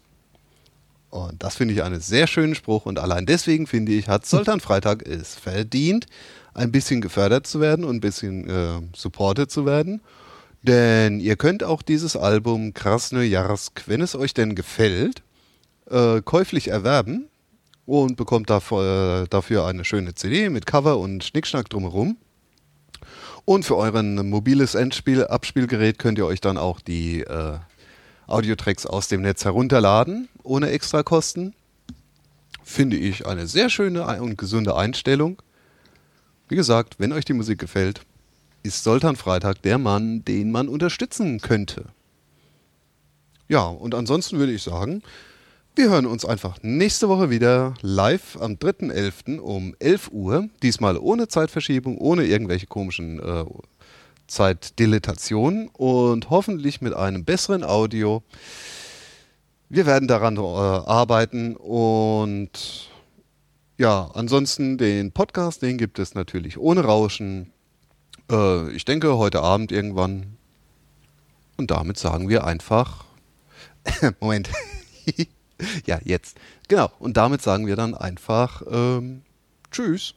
Und das finde ich einen sehr schönen Spruch und allein deswegen finde ich, hat Soltan Freitag es verdient, ein bisschen gefördert zu werden und ein bisschen äh, supported zu werden. Denn ihr könnt auch dieses Album Krasnojarsk, wenn es euch denn gefällt, äh, käuflich erwerben und bekommt dafür, äh, dafür eine schöne CD mit Cover und Schnickschnack drumherum. Und für euren mobiles Endspiel, Abspielgerät könnt ihr euch dann auch die äh, Audiotracks aus dem Netz herunterladen, ohne extra Kosten. Finde ich eine sehr schöne und gesunde Einstellung. Wie gesagt, wenn euch die Musik gefällt, ist Soltan Freitag der Mann, den man unterstützen könnte. Ja, und ansonsten würde ich sagen, wir hören uns einfach nächste Woche wieder live am 3.11. um 11 Uhr. Diesmal ohne Zeitverschiebung, ohne irgendwelche komischen äh, Zeitdilatationen und hoffentlich mit einem besseren Audio. Wir werden daran äh, arbeiten und ja, ansonsten den Podcast, den gibt es natürlich ohne Rauschen. Äh, ich denke heute Abend irgendwann. Und damit sagen wir einfach. Moment. ja, jetzt. Genau. Und damit sagen wir dann einfach ähm, Tschüss.